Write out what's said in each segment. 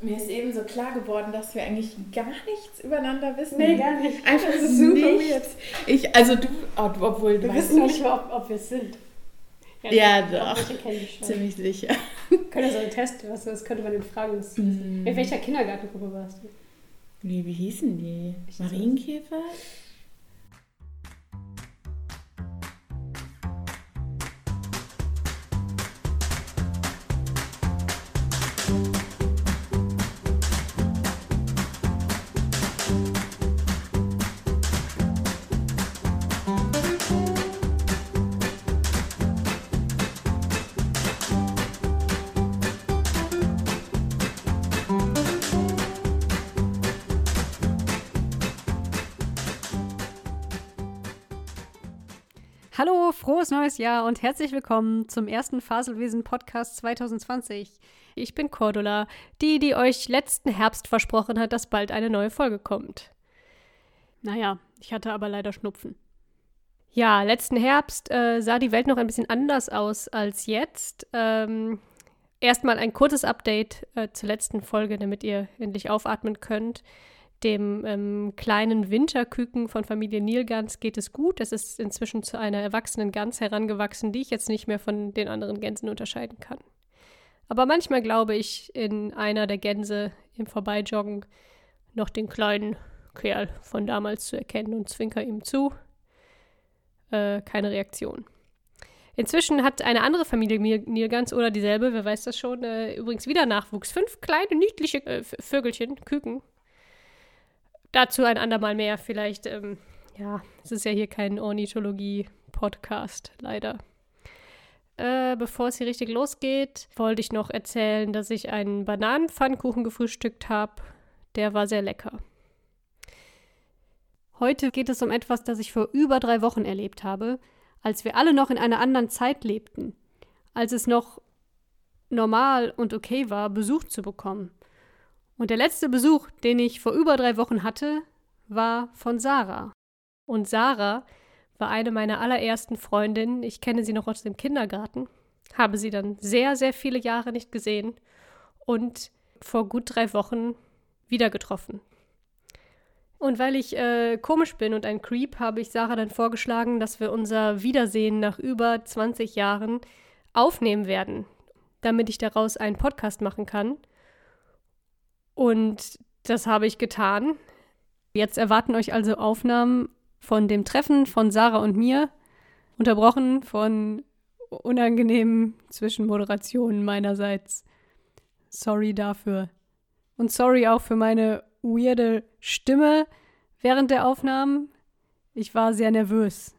Mir ist eben so klar geworden, dass wir eigentlich gar nichts übereinander wissen. Nee, gar nicht. Einfach Das ist super nichts. Ich, also du, oh, obwohl du Wir weißt wissen nicht ob, ob wir es sind. Ja, ich doch. ziemlich sicher. Können ja so einen Test, was, das könnte man den fragen. Mhm. In welcher Kindergartengruppe warst du? Nee, wie hießen die? Marienkäfer? Frohes neues Jahr und herzlich willkommen zum ersten Faselwesen Podcast 2020. Ich bin Cordula, die, die euch letzten Herbst versprochen hat, dass bald eine neue Folge kommt. Naja, ich hatte aber leider Schnupfen. Ja, letzten Herbst äh, sah die Welt noch ein bisschen anders aus als jetzt. Ähm, Erstmal ein kurzes Update äh, zur letzten Folge, damit ihr endlich aufatmen könnt. Dem ähm, kleinen Winterküken von Familie Nilgans geht es gut. Es ist inzwischen zu einer erwachsenen Gans herangewachsen, die ich jetzt nicht mehr von den anderen Gänsen unterscheiden kann. Aber manchmal glaube ich, in einer der Gänse im Vorbeijoggen noch den kleinen Kerl von damals zu erkennen und zwinker ihm zu. Äh, keine Reaktion. Inzwischen hat eine andere Familie Nil- Nilgans oder dieselbe, wer weiß das schon, äh, übrigens wieder Nachwuchs. Fünf kleine, niedliche äh, Vögelchen, Küken, Dazu ein andermal mehr. Vielleicht, ähm, ja, es ist ja hier kein Ornithologie-Podcast, leider. Äh, bevor es hier richtig losgeht, wollte ich noch erzählen, dass ich einen Bananenpfannkuchen gefrühstückt habe. Der war sehr lecker. Heute geht es um etwas, das ich vor über drei Wochen erlebt habe, als wir alle noch in einer anderen Zeit lebten. Als es noch normal und okay war, Besuch zu bekommen. Und der letzte Besuch, den ich vor über drei Wochen hatte, war von Sarah. Und Sarah war eine meiner allerersten Freundinnen. Ich kenne sie noch aus dem Kindergarten, habe sie dann sehr, sehr viele Jahre nicht gesehen und vor gut drei Wochen wieder getroffen. Und weil ich äh, komisch bin und ein Creep, habe ich Sarah dann vorgeschlagen, dass wir unser Wiedersehen nach über 20 Jahren aufnehmen werden, damit ich daraus einen Podcast machen kann. Und das habe ich getan. Jetzt erwarten euch also Aufnahmen von dem Treffen von Sarah und mir, unterbrochen von unangenehmen Zwischenmoderationen meinerseits. Sorry dafür. Und sorry auch für meine weirde Stimme während der Aufnahmen. Ich war sehr nervös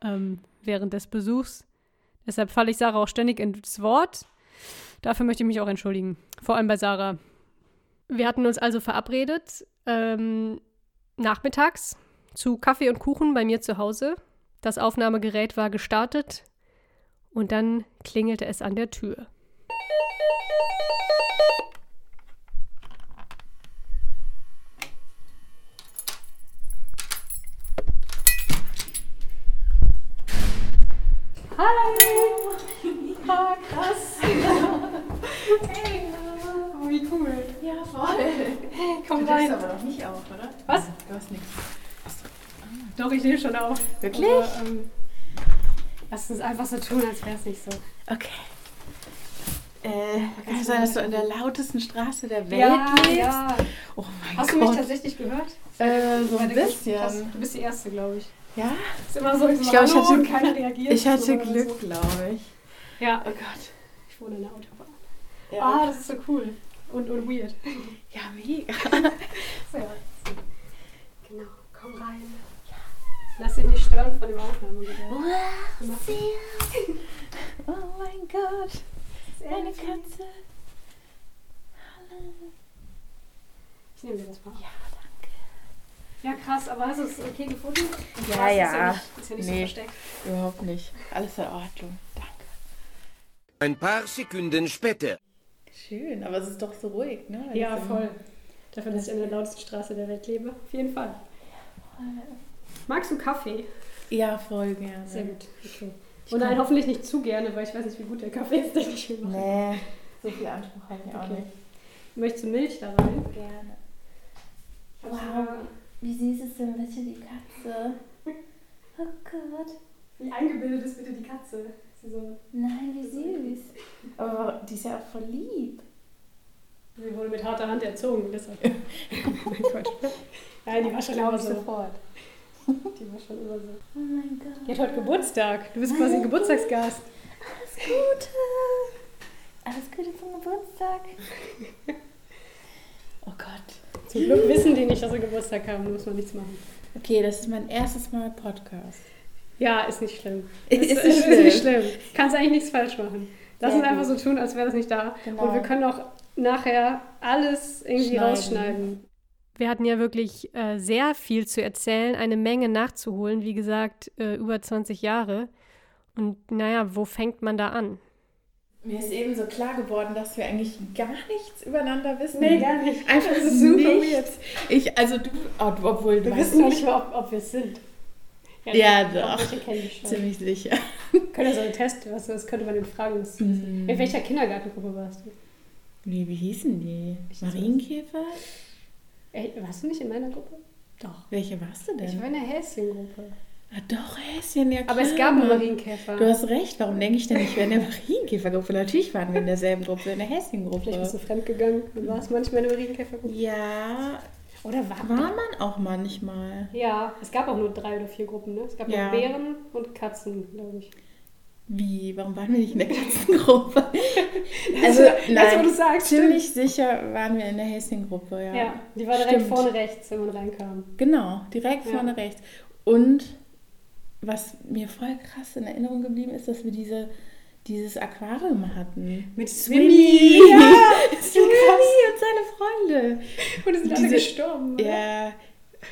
ähm, während des Besuchs. Deshalb falle ich Sarah auch ständig ins Wort. Dafür möchte ich mich auch entschuldigen. Vor allem bei Sarah. Wir hatten uns also verabredet, ähm, nachmittags zu Kaffee und Kuchen bei mir zu Hause. Das Aufnahmegerät war gestartet und dann klingelte es an der Tür. Hi! Ah, krass! hey, wie cool. Ja, voll. Hey, komm Du rein. aber noch nicht auf, oder? Was? Du hast nichts. Doch, ich nehme schon auf. Wirklich? Aber, ähm, lass uns einfach so tun, als wäre es nicht so. Okay. Äh, kann es sein, dass du in der lautesten Straße der Welt ja, lebst? ja. Oh mein Hast du mich Gott. tatsächlich gehört? Äh, so ein bisschen. Du bist die Erste, glaube ich. Ja? Ist immer so, ich, Ich glaube, ich hatte, keiner reagiert. ich hatte so, Glück, So. glaube ich. Ja, Oh Gott. ich wohne in der Autobahn. Ja, Ah, das ist so cool. Und, und weird. ja mega. So, ja. Genau, komm rein. Lass dich nicht stören von dem Aufnahmegerät. Oh mein Gott. Eine Katze. Ich nehme dir das mal. Ja, Ja, krass, aber hast du es okay gefunden? Ja, Krass, Ist ja. ja nicht, ist ja nicht Nee. so versteckt. Überhaupt nicht. Alles in Ordnung. Danke. Ein paar Sekunden später. Schön, aber es ist doch so ruhig, ne? Weil Ja, voll. Dafür, dass ich in der lautesten Straße der Welt lebe. Auf jeden Fall. Magst du Kaffee? Ja, voll gerne. Sehr gut. Okay. Und nein, hoffentlich nicht zu gerne, weil ich weiß nicht, wie gut der Kaffee ist, den ich hier mache. Nee, so viel Anspruch habe ich auch Okay. nicht. Möchtest du Milch da rein? Gerne. Wow. Wie süß ist denn bitte die Katze? Oh Gott. Wie eingebildet ist bitte die Katze? So, Nein, wie süß. Aber die ist ja auch voll lieb. sie wurde mit harter Hand erzogen, deshalb. Nein, Quatsch. Nein, die war schon immer so. sofort. Die war schon immer so. Oh mein Gott. Die hat heute Geburtstag. Du bist quasi Geburtstagsgast. Alles Gute. Alles Gute zum Geburtstag. Oh Gott. Zum Glück wissen die nicht, dass sie Geburtstag haben, da muss man nichts machen. Okay, das ist mein erstes Mal Podcast. Ja, ist nicht schlimm. Ist nicht ist schlimm. nicht schlimm. Kannst eigentlich nichts falsch machen. Lass Sehr uns einfach gut. so tun, als wäre das nicht da. Genau. Und wir können auch nachher alles irgendwie Schneiden. rausschneiden. Wir hatten ja wirklich äh, sehr viel zu erzählen, eine Menge nachzuholen. Wie gesagt, äh, über 20 Jahre. Und naja, wo fängt man da an? Mir ist eben so klar geworden, dass wir eigentlich gar nichts übereinander wissen. Nee, gar nicht. Einfach Das ist super nichts. Ich, also du, oh, obwohl du Wir weißt wissen nicht mal, ob, ob wir es sind. Ja, doch. doch. Ziemlich sicher. Können ja so einen Test, was, das könnte man den fragen. Das- Mhm. In welcher Kindergartengruppe warst du? Wie, wie hießen die? Ich Marienkäfer? Ey, warst du nicht in meiner Gruppe? Doch. Welche warst du denn? Ich war in der Häschengruppe. ah, doch, Häschen, ja klar. Aber es gab einen Marienkäfer. Du hast recht, warum denke ich denn nicht, wir in der Marienkäfergruppe? Natürlich waren wir in derselben Gruppe, in der Häschengruppe. Vielleicht bist du fremdgegangen und warst manchmal in der Marienkäfergruppe. Ja, Oder war, war man auch manchmal. Ja, es gab auch nur drei oder vier Gruppen, ne? Es gab Ja. Bären und Katzen, glaube ich. Wie? Warum waren wir nicht in der Katzengruppe? also, das, nein, wo du sagst, ziemlich sicher waren wir in der Häschengruppe, ja. Ja, die war direkt Stimmt. vorne rechts, wenn man reinkam. Genau, direkt Ja. vorne rechts. Und was mir voll krass in Erinnerung geblieben ist, dass wir diese, dieses Aquarium hatten. Mit Swimmy! Ja, Swimmy und seine Freunde. Und es sind alle Diese- gestorben. oder? Ja,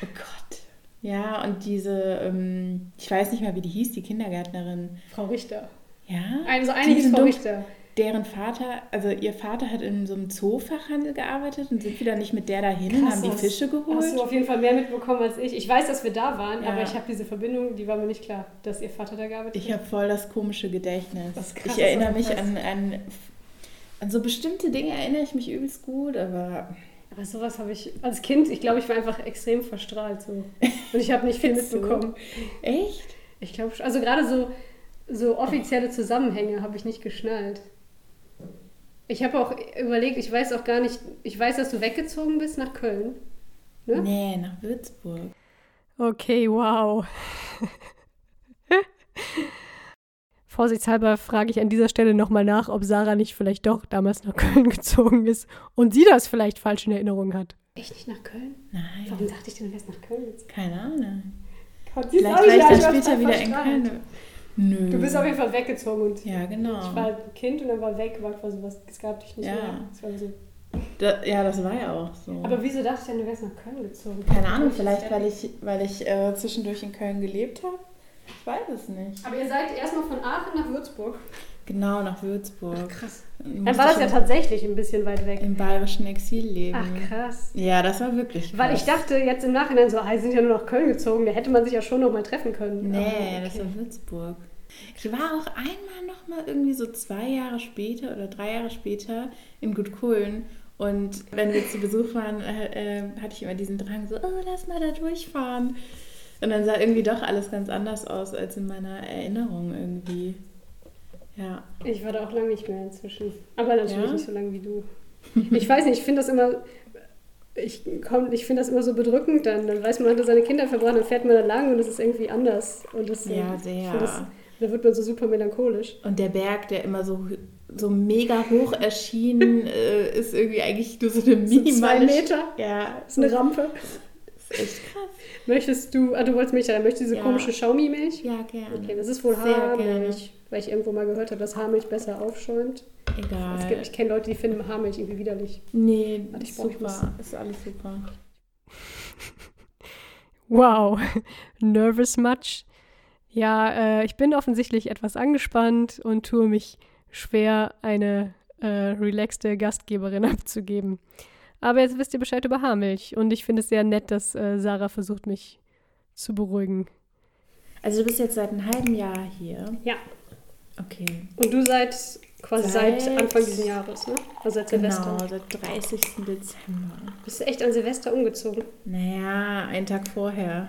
oh Gott. Ja, und diese, ähm, ich weiß nicht mehr, wie die hieß, die Kindergärtnerin. Frau Richter. Ja? Also eine hieß Frau. Richter. Deren Vater, also ihr Vater hat in so einem Zoofachhandel gearbeitet und sind wieder nicht mit der dahin und Krass, haben die Fische geholt. Hast du auf jeden Fall mehr mitbekommen als ich. Ich weiß, dass wir da waren, Ja. aber ich habe diese Verbindung, die war mir nicht klar, dass ihr Vater da gearbeitet Ich habe voll das komische Gedächtnis. Das krass, ich erinnere mich an, an, an so bestimmte Dinge, erinnere ich mich übelst gut, aber Aber sowas habe ich als Kind, ich glaube, ich war einfach extrem verstrahlt so. Und ich habe nicht viel mitbekommen. echt? Ich glaube, also gerade so, so offizielle Zusammenhänge habe ich nicht geschnallt. Ich habe auch überlegt, ich weiß auch gar nicht, ich weiß, dass du weggezogen bist nach Köln. Ne? Nee, nach Würzburg. Okay, wow. Vorsichtshalber frage ich an dieser Stelle nochmal nach, ob Sarah nicht vielleicht doch damals nach Köln gezogen ist und sie das vielleicht falsch in Erinnerung hat. Echt nicht nach Köln? Nein, Warum dachte ich denn, du wärst nach Köln gezogen? keine Ahnung. Gott, Vielleicht war ich war später wieder in. Köln. Nö. Du bist auf jeden Fall weggezogen und Ja, genau. ich war ein Kind und dann war weg, war quasi was, es gab dich nicht Ja. mehr. Das war so. Da, ja, das war ja auch so. Aber wieso dachte ich denn, du wärst nach Köln gezogen? keine Ahnung, vielleicht weil ich, weil ich äh, zwischendurch in Köln gelebt habe. Ich weiß es nicht. Aber ihr seid erstmal von Aachen nach Würzburg. Genau, nach Würzburg. Krass. Musste Dann war das ja tatsächlich ein bisschen weit weg. im bayerischen Exil leben. Ach krass. Ja, das war wirklich krass. Weil ich dachte jetzt im Nachhinein so, ah, sie sind ja nur nach Köln gezogen, da hätte man sich ja schon noch mal treffen können. Nee, das okay. war Würzburg. Ich war auch einmal noch mal irgendwie so zwei Jahre später oder drei Jahre später in Gutkullen. Und wenn wir zu Besuch waren, äh, äh, hatte ich immer diesen Drang so, oh, lass mal da durchfahren. Und dann sah irgendwie doch alles ganz anders aus als in meiner Erinnerung irgendwie. Ja. Ich war da auch lange nicht mehr inzwischen. Aber natürlich Ja? nicht so lange wie du. Ich weiß nicht, ich finde das immer. Ich, komm, ich finde das immer so bedrückend dann. Dann weiß man, man hat seine Kinder verbracht, dann fährt man da lang und es ist irgendwie anders. Und das, Ja, sehr. Das, da wird man so super melancholisch. Und der Berg, der immer so, so mega hoch erschien, äh, ist irgendwie eigentlich nur so eine So zwei minimale... Meter, Ja, ist eine Rampe. Ist echt krass. Möchtest du, ah, du wolltest Milch, dann möchtest du diese Ja. komische Schaumi-Milch? Ja, gerne. Okay, das ist wohl Sehr gerne. Haarmilch, weil ich irgendwo mal gehört habe, dass Haarmilch besser aufschäumt. Egal. Es gibt, ich kenne Leute, die finden Haarmilch irgendwie widerlich. Nee, Warte, ich ist brauch- ich muss- super. Ist alles super. Wow, nervous much. Ja, äh, ich bin offensichtlich etwas angespannt und tue mich schwer, eine äh, relaxte Gastgeberin abzugeben. Aber jetzt wisst ihr Bescheid über Haarmilch und ich finde es sehr nett, dass äh, Sarah versucht, mich zu beruhigen. Also du bist jetzt seit einem halben Jahr hier. Ja. Okay. Und du seit Quasi Seit- seit, Anfang dieses Jahres, ne? Also seit Silvester. Genau, seit 30. Dezember. Bist du echt an Silvester umgezogen? Naja, einen Tag vorher.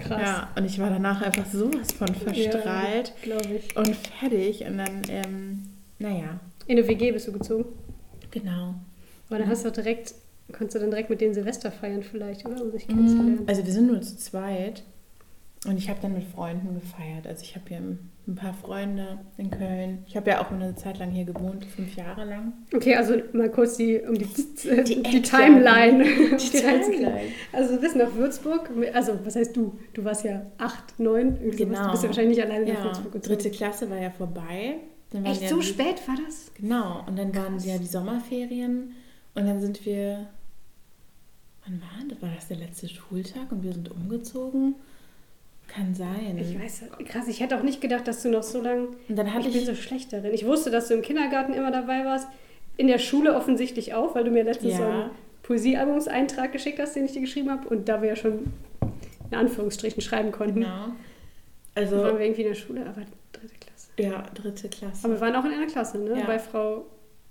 Krass. Ja, und ich war danach einfach sowas von verstrahlt Glaube ich. und fertig. Und dann, ähm, naja, In eine WG bist du gezogen. genau. Aber dann hast du auch direkt, konntest du dann direkt mit denen Silvester feiern vielleicht, oder? Um sich kennenzulernen. Also wir sind nur zu zweit und ich habe dann mit Freunden gefeiert. Also ich habe hier ein paar Freunde in Köln. Ich habe ja auch eine Zeit lang hier gewohnt, fünf Jahre lang. Okay, also mal kurz die, um die, die, Die Timeline. Die reinzukriegen. Timeline. Also du bist nach Würzburg, also was heißt du? Du warst ja acht, neun, irgendwie. Genau. du bist ja wahrscheinlich nicht alleine nach Ja, Würzburg gezogen. dritte Klasse war ja vorbei. Echt ja so die- spät war das? Genau, und dann waren ja die Sommerferien und dann sind wir, wann war das? War das der letzte Schultag und wir sind umgezogen? Kann sein. Ich weiß, krass, ich hätte auch nicht gedacht, dass du noch so lange. Und dann hatte ich bin ich, so schlecht darin. Ich wusste, dass du im Kindergarten immer dabei warst, in der Schule offensichtlich auch, weil du mir letztens Ja. so einen Poesiealbumseintrag geschickt hast, den ich dir geschrieben habe und da wir ja schon in Anführungsstrichen schreiben konnten. genau. waren Also, wir irgendwie in der Schule, aber dritte Klasse. ja, dritte Klasse. Aber wir waren auch in einer Klasse, ne? Ja. Bei Frau,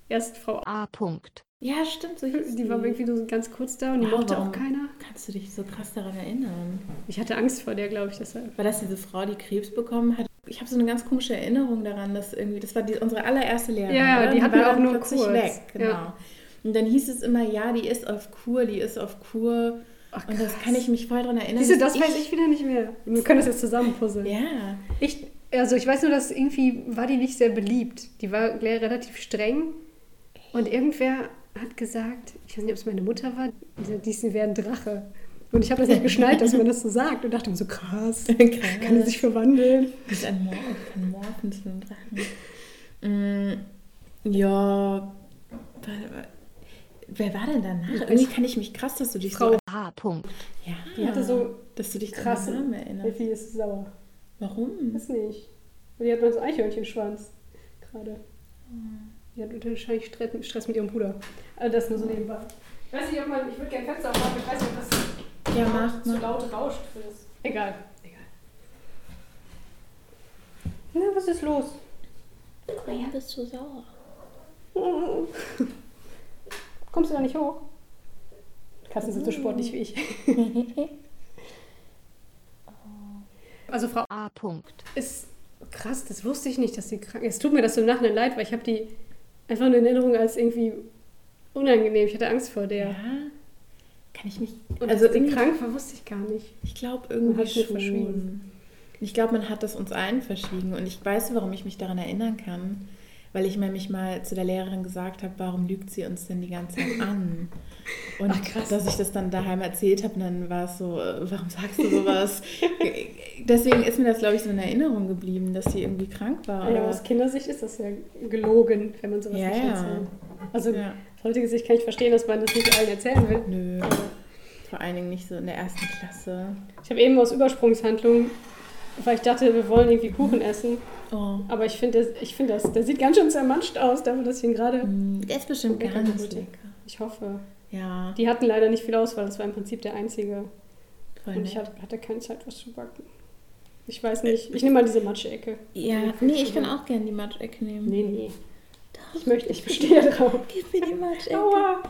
erst Frau A. A. Punkt. Ja, stimmt, so hieß Die war irgendwie so ganz kurz da und die Wow, mochte auch keiner. Kannst du dich so krass daran erinnern? Ich hatte Angst vor der, glaube ich, deshalb. War das diese Frau, die Krebs bekommen hat? Ich habe so eine ganz komische Erinnerung daran, dass irgendwie, das war die, unsere allererste Lehrerin. Ja, oder? die hatten wir war auch nur kurz. weg. Genau. Ja. Und dann hieß es immer, ja, die ist auf Kur, die ist auf Kur. Ach, und das kann ich mich voll daran erinnern. Siehst du, das dass weiß ich wieder nicht mehr. Wir können das jetzt zusammen puzzeln. Ja, Ich, also ich weiß nur, dass irgendwie war die nicht sehr beliebt. Die war relativ streng. Und irgendwer hat gesagt, ich weiß nicht, ob es meine Mutter war, die, die wäre ein Drache. Und ich habe das nicht geschnallt, dass man das so sagt. Und dachte mir so, krass, kann die sich verwandeln? Mit einem Morph, ein Morphen zu einem Drachen. Mm, ja, wer war denn danach? Irgendwie kann ich mich krass, dass du dich Frau so... A. Punkt. Ja, Die hatte so dass du dich krass. an Namen erinnerst. Effi ist sauer. Warum? Weiß nicht. Und die hat mal so Eichhörnchenschwanz gerade. Die hat wahrscheinlich Stress, mit ihrem Bruder. Also das nur so nebenbei. Ich weiß nicht, ob man. Ich würde gerne Fenster aufmachen. Ich weiß nicht, ob das Ja, mach, zu mach. laut rauscht für das. Egal. Egal. Na, was ist los? Korea bist du sauer. Kommst du da nicht hoch? Katzen sind so sportlich wie ich. Also Frau A. Punkt. ist krass, das wusste ich nicht, dass sie krank ist. Es tut mir das so im Nachhinein leid, weil ich habe die einfach in Erinnerung als irgendwie unangenehm. Ich hatte Angst vor der. Ja, kann ich mich... Und also irgendwie- krank war, wusste ich gar nicht. Ich glaube irgendwie schon. verschwiegen. Ich glaube, man hat das uns allen verschwiegen. Und ich weiß, warum ich mich daran erinnern kann. Weil ich nämlich mal zu der Lehrerin gesagt habe, warum lügt sie uns denn die ganze Zeit an? Und Ach, dass ich das dann daheim erzählt habe, dann war es so, äh, warum sagst du sowas? Deswegen ist mir das, glaube ich, so in Erinnerung geblieben, dass sie irgendwie krank war. Ja, aus Kindersicht ist das ja gelogen, wenn man sowas Ja, nicht erzählt. Also Ja. aus heutiger Sicht kann ich verstehen, dass man das nicht allen erzählen will. Nö, Aber vor allen Dingen nicht so in der ersten Klasse. ich habe eben aus Übersprungshandlung, weil ich dachte, wir wollen irgendwie Kuchen essen. Oh. Aber ich finde das, ich finde das, der sieht ganz schön zermatscht aus, dafür, dass ich ihn gerade. Mm, Der ist bestimmt geholt. lecker. Ich hoffe. Ja, Die hatten leider nicht viel Auswahl, das war im Prinzip der einzige. voll Und ich nett. hatte, hatte keine Zeit, was zu backen. Ich weiß nicht. Ich nehme mal diese Matschecke. Ja, nee, ich kann auch gerne die Matschecke nehmen. Nee, nee. Ich möchte, ich bestehe drauf. Gib mir die Matschecke. Aua!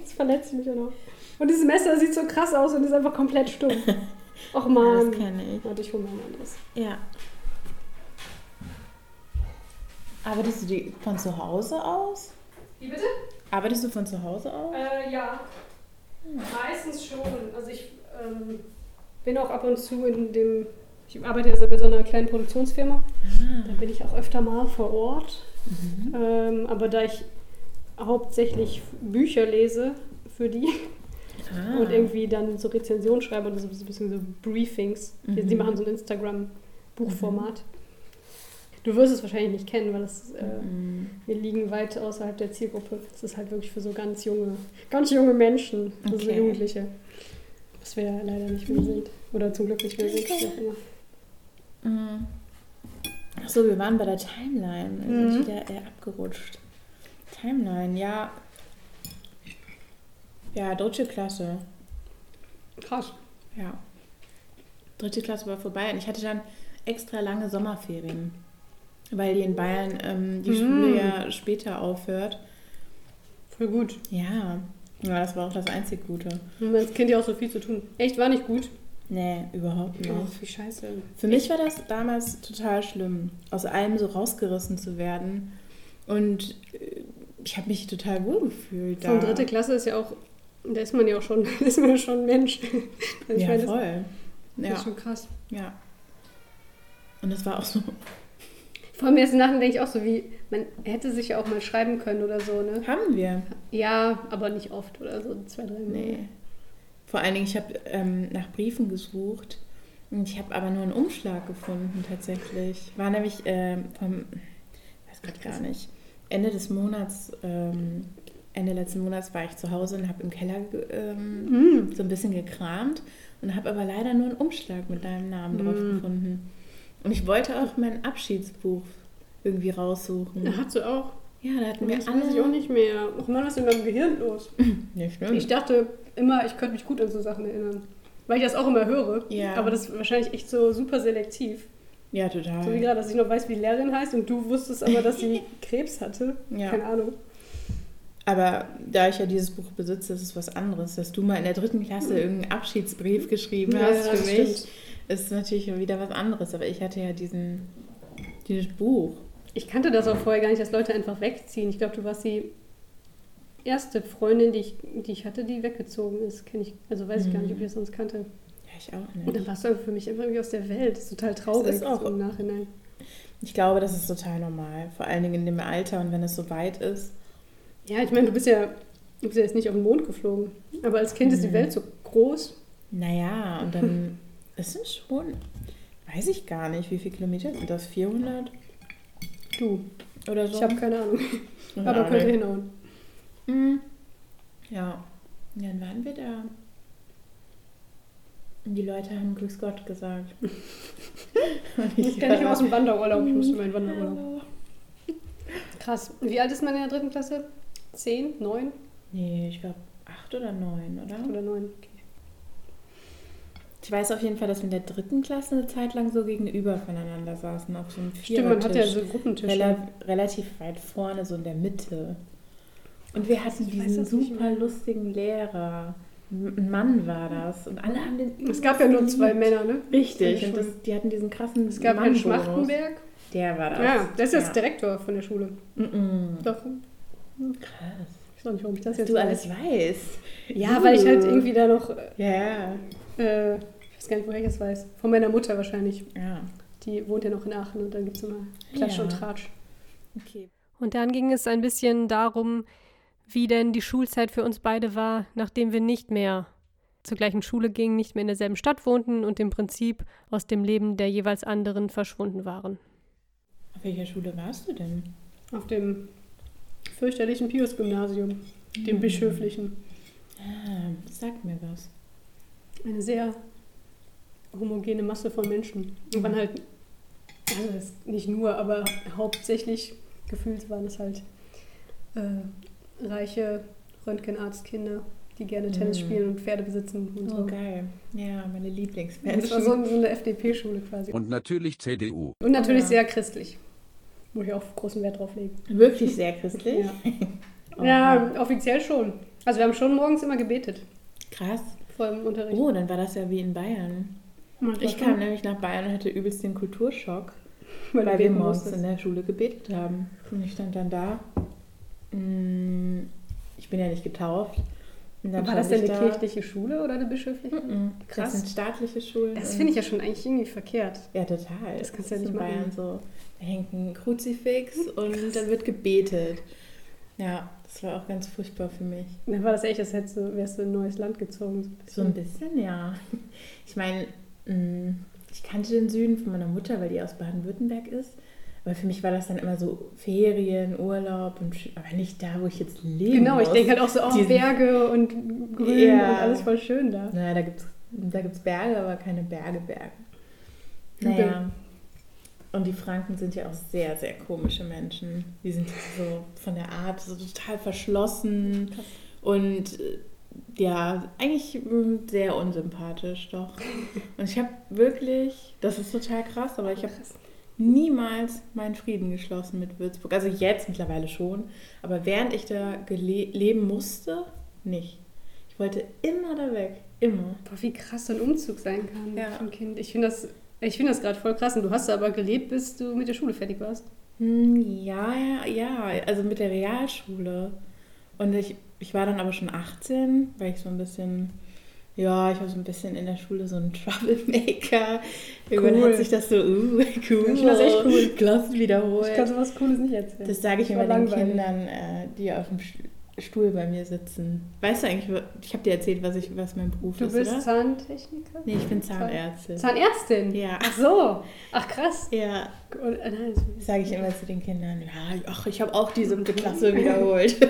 Das verletzt mich ja noch. Und dieses Messer sieht so krass aus und ist einfach komplett stumpf. Och Ja, man. das kenne ich. Warte, ich hole mal ein anderes. Ja. Arbeitest du die von zu Hause aus? Wie bitte? Arbeitest du von zu Hause aus? Äh, ja. Meistens schon. Also ich ähm, bin auch ab und zu in dem. Ich arbeite ja bei so einer kleinen Produktionsfirma. Da bin ich auch öfter mal vor Ort. Ähm, aber da ich hauptsächlich Bücher lese für die Ah. und irgendwie dann so Rezensionen schreibe oder so, ein bisschen so Briefings. Die, die Mhm. machen so ein Instagram-Buchformat. Du wirst es wahrscheinlich nicht kennen, weil es, äh, Mhm. wir liegen weit außerhalb der Zielgruppe. Es ist halt wirklich für so ganz junge, ganz junge Menschen, also so Okay. Jugendliche. Was wir ja leider nicht mehr sind. Oder zum Glück nicht mehr sind. Okay. Mhm. Achso, wir waren bei der Timeline. Wir Mhm. sind wieder äh, abgerutscht. Timeline, ja. Ja, dritte Klasse. Krass. Ja. Dritte Klasse war vorbei und ich hatte dann extra lange Sommerferien. Weil die in Bayern ähm, die Mhm. Schule ja später aufhört. Voll gut. Ja. ja, das war auch das einzig Gute. Man Kind ja auch so viel zu tun. Echt, war nicht gut. Nee, überhaupt nicht. Oh, wie scheiße. Für mich war das damals total schlimm, aus allem so rausgerissen zu werden. Und äh, ich habe mich total wohl gefühlt. Von da. dritte Klasse ist ja auch, da ist man ja auch schon, ist man ja schon Mensch. Also Ja, meine, das, voll. das Ja, ist schon krass. ja. Und das war auch so. Vor allem erst nachher denke ich auch so, wie, man hätte sich ja auch mal schreiben können oder so, ne? Haben wir. Ja, aber nicht oft oder so, zwei, drei Mal. Nee. Vor allen Dingen, ich habe ähm, nach Briefen gesucht und ich habe aber nur einen Umschlag gefunden tatsächlich. War nämlich ähm, vom, weiß gerade gar nicht, Ende des Monats, ähm, Ende letzten Monats war ich zu Hause und habe im Keller Mhm. so ein bisschen gekramt und habe aber leider nur einen Umschlag mit deinem Namen drauf Mm. gefunden. Und ich wollte auch mein Abschiedsbuch irgendwie raussuchen. Da hat sie auch. Ja, da hatten wir Das alle. weiß ich auch nicht mehr. Och Mann, was ist in meinem Gehirn los? Ja, stimmt. Ich dachte immer, ich könnte mich gut an so Sachen erinnern. Weil ich das auch immer höre. Ja. Aber das ist wahrscheinlich echt so super selektiv. ja, total. So wie gerade, dass ich noch weiß, wie die Lehrerin heißt und du wusstest aber, dass sie Krebs hatte. Ja. Keine Ahnung. Aber da ich ja dieses Buch besitze, ist es was anderes. Dass du mal in der dritten Klasse irgendeinen Abschiedsbrief geschrieben Ja, hast das für mich, stimmt. Ist natürlich wieder was anderes. Aber ich hatte ja diesen, dieses Buch. Ich kannte das auch vorher gar nicht, dass Leute einfach wegziehen. Ich glaube, du warst die erste Freundin, die ich, die ich hatte, die weggezogen ist. Kenn ich, also weiß ich gar nicht, ob ich das sonst kannte. Ja, ich auch Und nicht. dann warst du für mich einfach irgendwie aus der Welt. Das ist total traurig Das ist auch- so im Nachhinein. Ich glaube, das ist total normal. Vor allen Dingen in dem Alter und wenn es so weit ist. Ja, ich meine, du bist ja, du bist ja jetzt nicht auf den Mond geflogen. Aber als Kind ist die Mhm. Welt so groß. Naja, und dann, es sind schon, weiß ich gar nicht, wie viele Kilometer sind das? 400 Du, oder so? ich habe keine Ahnung. Keine Aber könnte Ahnung. hinhauen. Mhm. Ja. Dann waren wir da. Die Leute haben Grüß Gott gesagt. Ich kenne mich aus dem Wanderurlaub. Ich musste Mhm. meinen Wanderurlaub. Krass. Wie alt ist man in der dritten Klasse? Zehn? Neun? Nee, ich glaube acht oder neun, oder? Oder neun? Okay. Ich weiß auf jeden Fall, dass wir in der dritten Klasse eine Zeit lang so gegenüber voneinander saßen, auf so einem Stimmt, man hat ja Vierertisch. so Gruppentische. Rela relativ weit vorne, so in der Mitte. Und wir hatten diesen das super lustigen Lehrer. Ein Mann war das. Und alle haben den es gab ja nur zwei. Männer, ne? Richtig. Und das, die hatten diesen krassen Es gab Herrn Mann-Bonus. Schmachtenberg. Der war das. Ja, der ist jetzt Ja. Direktor von der Schule. Mm-mm. Doch. Krass. Ich weiß auch nicht, warum ich das Dass jetzt du weiß. alles weißt. Ja, weil ich halt irgendwie da noch, Ja. äh, ich weiß gar nicht, woher ich das weiß. Von meiner Mutter wahrscheinlich. Ja. Die wohnt ja noch in Aachen und dann gibt es immer Klatsch Ja. und Tratsch. Okay. Und dann ging es ein bisschen darum, wie denn die Schulzeit für uns beide war, nachdem wir nicht mehr zur gleichen Schule gingen, nicht mehr in derselben Stadt wohnten und im Prinzip aus dem Leben der jeweils anderen verschwunden waren. Auf welcher Schule warst du denn? Auf dem fürchterlichen Pius-Gymnasium, dem bischöflichen. Ah, sagt mir was. Eine sehr homogene Masse von Menschen. Und man halt, also das nicht nur, aber hauptsächlich gefühlt waren es halt äh, reiche Röntgenarztkinder, die gerne Tennis Mhm. spielen und Pferde besitzen und Oh, so. geil. Ja, meine Das Lieblingsmenschen. war so, so eine FDP-Schule quasi. Und natürlich CDU. Und natürlich Ja. sehr christlich. Wo ich auch großen Wert drauf lege. Wirklich sehr christlich. Ja. Oha. ja, offiziell schon. Also wir haben schon morgens immer gebetet Krass. vor dem Unterricht. Oh, dann war das ja wie in Bayern. Manchmal Ich kam nämlich nach Bayern und hatte übelst den Kulturschock, weil, weil wir morgens in der Schule gebetet haben. Und ich stand dann da. Mm, Ich bin ja nicht getauft. Und dann War das denn eine da. kirchliche Schule oder eine bischöfliche? Mm-mm. Krass. Das sind staatliche Schulen. Das finde ich ja schon eigentlich irgendwie verkehrt. Ja, total. Das kannst du ja ist nicht in machen. Bayern so. Da hängt ein Kruzifix und dann wird gebetet. Ja, das war auch ganz furchtbar für mich. Dann war das echt, als hättest du, wärst du in ein neues Land gezogen. So ein bisschen, ja. Ich meine, ich kannte den Süden von meiner Mutter, weil die aus Baden-Württemberg ist. Aber für mich war das dann immer so Ferien, Urlaub und aber nicht da, wo ich jetzt lebe. Genau, ich denke halt auch so, oh, Diesen- Berge und Grün Ja. und alles voll schön da. Naja, da gibt es da gibt's Berge, aber keine Berge, Berge. Okay. Naja. Und die Franken sind ja auch sehr, sehr komische Menschen. Die sind so von der Art so total verschlossen und äh, ja, eigentlich mm, sehr unsympathisch doch. Und ich habe wirklich, das ist total krass, aber ich habe niemals meinen Frieden geschlossen mit Würzburg. Also jetzt mittlerweile schon, aber während ich da leben musste, nicht. Ich wollte immer da weg, immer. Boah, wie krass so ein Umzug sein kann Ja. für ein Kind. Ich finde das, ich find das gerade voll krass. Und du hast aber gelebt, bis du mit der Schule fertig warst. Hm, Ja, ja, ja, also mit der Realschule. Und ich, ich war dann aber schon 18, weil ich so ein bisschen, ja, ich war so ein bisschen in der Schule so ein Troublemaker. Irgendwann Cool. hat sich das so, uh, cool. Ich das echt cool. Klassen wiederholt. Ich kann sowas Cooles nicht erzählen. Das sage ich war immer den. Kindern, äh, die auf dem St- Stuhl bei mir sitzen. Weißt du eigentlich, ich habe dir erzählt, was, ich, was mein Beruf Du ist, bist oder? Zahntechniker? Nee, ich bin Zahnärztin. Zahnärztin? Ja. Ach so. Ach krass. Ja, das sage ich immer zu den Kindern. Ja, ach, ich habe auch die siebte Klasse wiederholt.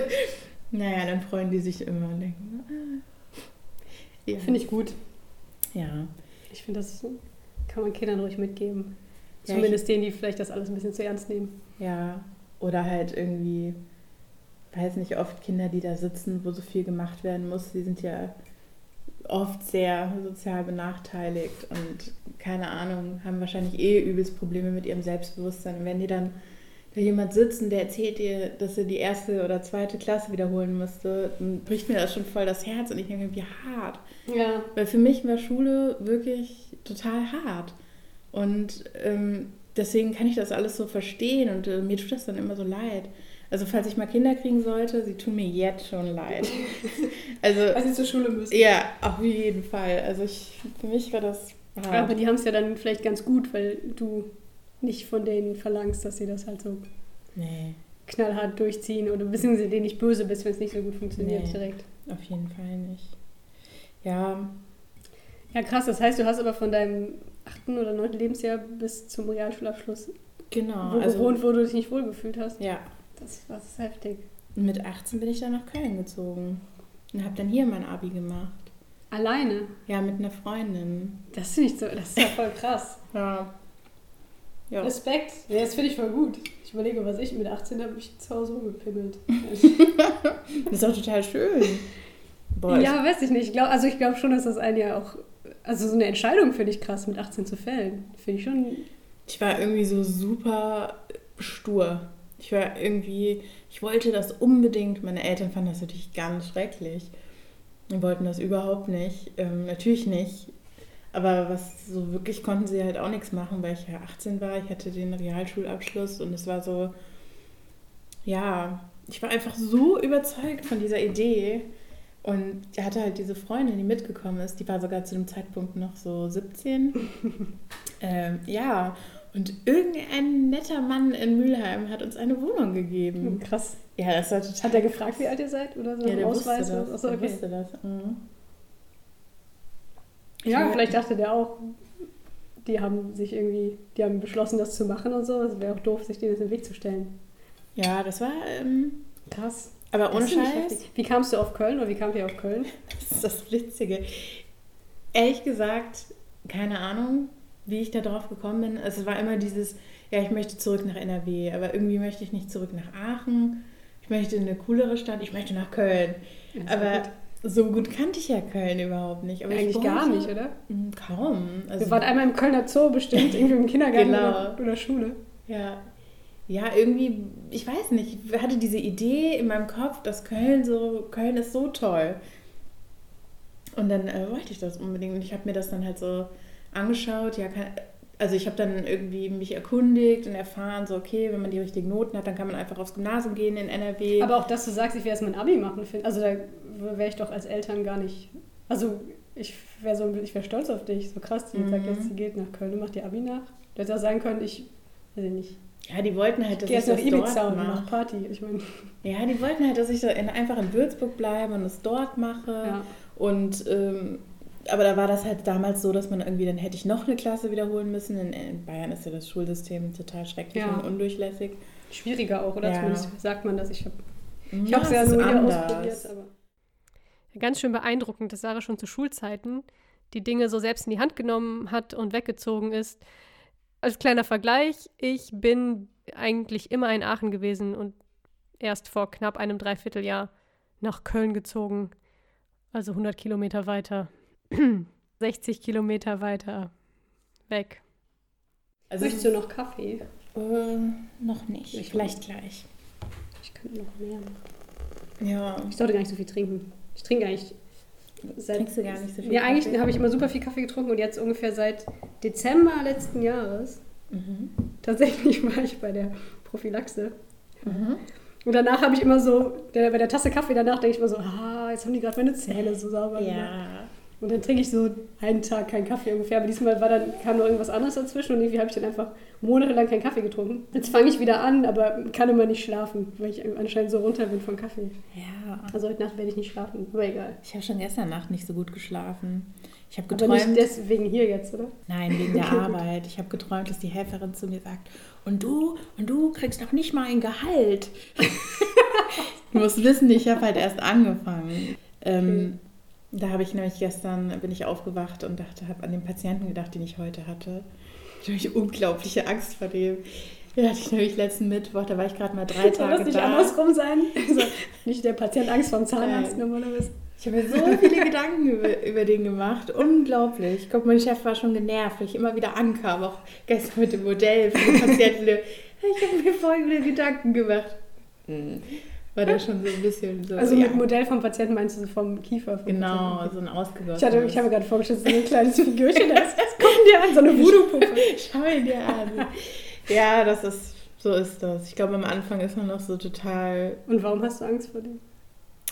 naja, dann freuen die sich immer und denken, ah. ja. Finde ich gut. Ja, Ich finde, das kann man Kindern ruhig mitgeben. Ja, Zumindest denen, die vielleicht das alles ein bisschen zu ernst nehmen. ja. Oder halt irgendwie, weiß nicht, oft Kinder, die da sitzen, wo so viel gemacht werden muss, die sind ja oft sehr sozial benachteiligt und keine Ahnung, haben wahrscheinlich eh übelst Probleme mit ihrem Selbstbewusstsein. Und wenn die dann da jemand sitzen, der erzählt dir, dass er die erste oder zweite Klasse wiederholen musste, dann bricht mir das schon voll das Herz und ich denke, wie hart. Ja. Weil für mich war Schule wirklich total hart. Und ähm, deswegen kann ich das alles so verstehen und äh, mir tut das dann immer so leid. Also falls ich mal Kinder kriegen sollte, sie tun mir jetzt schon leid. also Als sie zur Schule müssen. ja, auf jeden Fall. Also ich, für mich war das hart. Aber die haben es ja dann vielleicht ganz gut, weil du nicht von denen verlangst, dass sie das halt so nee, knallhart durchziehen oder beziehungsweise denen nicht böse bist, wenn es nicht so gut funktioniert Nee. direkt. auf jeden Fall nicht. Ja, Ja, krass. Das heißt, du hast aber von deinem achten oder neunten Lebensjahr bis zum Realschulabschluss genau. wo also, gewohnt, wo du dich nicht wohlgefühlt hast. Ja, Das, das ist heftig. mit 18 bin ich dann nach Köln gezogen und habe dann hier mein Abi gemacht. Alleine. Ja, mit einer Freundin. Das finde ich so, das ist ja voll krass. Ja. Ja. Respekt. Ja, das finde ich voll gut. Ich überlege, was ich mit 18 habe, ich zu Hause rumgepimmelt. Das ist auch total schön. Boah, ja, weiß ich nicht. Ich glaub, also ich glaube schon, dass das ein ja auch, also so eine Entscheidung finde ich krass, mit 18 zu fällen. Finde ich schon, ich, ich war irgendwie so super stur. Ich war irgendwie, ich wollte das unbedingt. Meine Eltern fanden das natürlich ganz schrecklich. Die wollten das überhaupt nicht. Ähm, natürlich nicht. Aber was so wirklich konnten sie halt auch nichts machen, weil ich ja 18 war. Ich hatte den Realschulabschluss und es war so, ja, ich war einfach so überzeugt von dieser Idee. Und ich hatte halt diese Freundin, die mitgekommen ist, die war sogar zu dem Zeitpunkt noch so 17. ähm, ja, und irgendein netter Mann in Mülheim hat uns eine Wohnung gegeben. krass. Ja, das war total. Hat er gefragt, wie alt ihr seid? Oder so? ja, der wusste Ausweis? das. Achso, Der okay. wusste das. Mhm. Ja, vielleicht dachte der auch, die haben sich irgendwie, die haben beschlossen, das zu machen und so. Es wäre auch doof, sich denen den Weg zu stellen. Ja, das war. Ähm, Krass. aber ohne Das Scheiß. Wie kamst du auf Köln oder wie kamt ihr auf Köln? Das ist das Witzige. Ehrlich gesagt, keine Ahnung, wie ich da drauf gekommen bin. Also Es war immer dieses, ja, ich möchte zurück nach NRW, aber irgendwie möchte ich nicht zurück nach Aachen. Ich möchte in eine coolere Stadt, ich möchte nach Köln. Ist Aber. So gut kannte ich ja Köln überhaupt nicht. Aber ich Eigentlich gar nicht, oder? Mm, Kaum. Also, Wir waren einmal im Kölner Zoo bestimmt, irgendwie im Kindergarten Genau. oder, oder Schule. Ja. Ja, irgendwie, ich weiß nicht, ich hatte diese Idee in meinem Kopf, dass Köln so, Köln ist so toll. Und dann äh, wollte ich das unbedingt und ich habe mir das dann halt so angeschaut. Ja, kann, also ich habe dann irgendwie mich erkundigt und erfahren, so okay, wenn man die richtigen Noten hat, dann kann man einfach aufs Gymnasium gehen in NRW. Aber auch, dass du sagst, ich will erst mein Abi machen, also da wäre ich doch als Eltern gar nicht, also ich wäre so, ich wäre stolz auf dich, so krass, die Mhm. sagt jetzt, sie geht nach Köln und macht ihr Abi nach. Du hättest auch sagen können, ich, weiß ich nicht, ja, die wollten halt, dass ich nach das Ibiza dort und mach mache. Party. Ich meine, Ja, die wollten halt, dass ich so in, einfach in Würzburg bleibe und es dort mache. ja. Und ähm, aber da war das halt damals so, dass man irgendwie, dann hätte ich noch eine Klasse wiederholen müssen. In, in Bayern ist ja das Schulsystem total schrecklich Ja. und undurchlässig. schwieriger auch, oder? Ja. Zumindest sagt man das. Ich habe ich Ja, habe es ja es ist nur hier ausprobiert, aber. Ganz schön beeindruckend, dass Sarah schon zu Schulzeiten die Dinge so selbst in die Hand genommen hat und weggezogen ist. Als kleiner Vergleich, ich bin eigentlich immer in Aachen gewesen und erst vor knapp einem Dreivierteljahr nach Köln gezogen. Also 100 Kilometer weiter. 60 Kilometer weiter weg. Also Möchtest du noch Kaffee? Äh, noch nicht. Ich Vielleicht gleich. Ich könnte noch mehr machen. Ja. Ich sollte gar nicht so viel trinken. Ich trinke eigentlich seit. Trinkst du gar nicht so viel Ja, eigentlich Kaffee? habe ich immer super viel Kaffee getrunken und jetzt ungefähr seit Dezember letzten Jahres. Mhm. Tatsächlich war ich bei der Prophylaxe. Mhm. Und danach habe ich immer so, der, bei der Tasse Kaffee danach denke ich immer so, ah, jetzt haben die gerade meine Zähne so sauber gemacht. Und dann trinke ich so einen Tag keinen Kaffee ungefähr. Aber diesmal war dann, kam noch irgendwas anderes dazwischen und irgendwie habe ich dann einfach monatelang keinen Kaffee getrunken. Jetzt fange ich wieder an, aber kann immer nicht schlafen, weil ich anscheinend so runter bin von Kaffee. Ja. Also heute Nacht werde ich nicht schlafen, aber egal. Ich habe schon gestern Nacht nicht so gut geschlafen. Ich habe Aber nicht geträumt. deswegen hier jetzt, oder? Nein, wegen der Arbeit. Ich habe geträumt, dass die Helferin zu mir sagt, und du, und du kriegst noch nicht mal ein Gehalt. du musst wissen, ich habe halt erst angefangen. Ähm, da habe ich nämlich gestern, bin ich aufgewacht und dachte, habe an den Patienten gedacht, den ich heute hatte. Ich habe unglaubliche Angst vor dem. Ja, hatte ich nämlich letzten Mittwoch, da war ich gerade mal drei Soll Tage das nicht da. andersrum sein? Also nicht der Patient Angst vom Zahnarzt Nein. normalerweise. Ich habe mir so viele Gedanken über, über den gemacht. Unglaublich. Ich glaube, mein Chef war schon genervt, weil ich immer wieder ankam. Auch gestern mit dem Modell für den Patienten. ich habe mir folgende Gedanken gemacht. Hm. War da schon so ein bisschen so. Also ja, mit Modell vom Patienten meinst du vom Kiefer? Vom Genau, Patienten? so ein ausgewachsenes. Ich, hatte, ich habe mir gerade vorgestellt, so ein kleines Figürchen, das, das kommt dir an, so eine Voodoo-Puppe. Schau ihn dir an. Ja, das ist, so ist das. Ich glaube, am Anfang ist man noch so total. Und warum hast du Angst vor dem?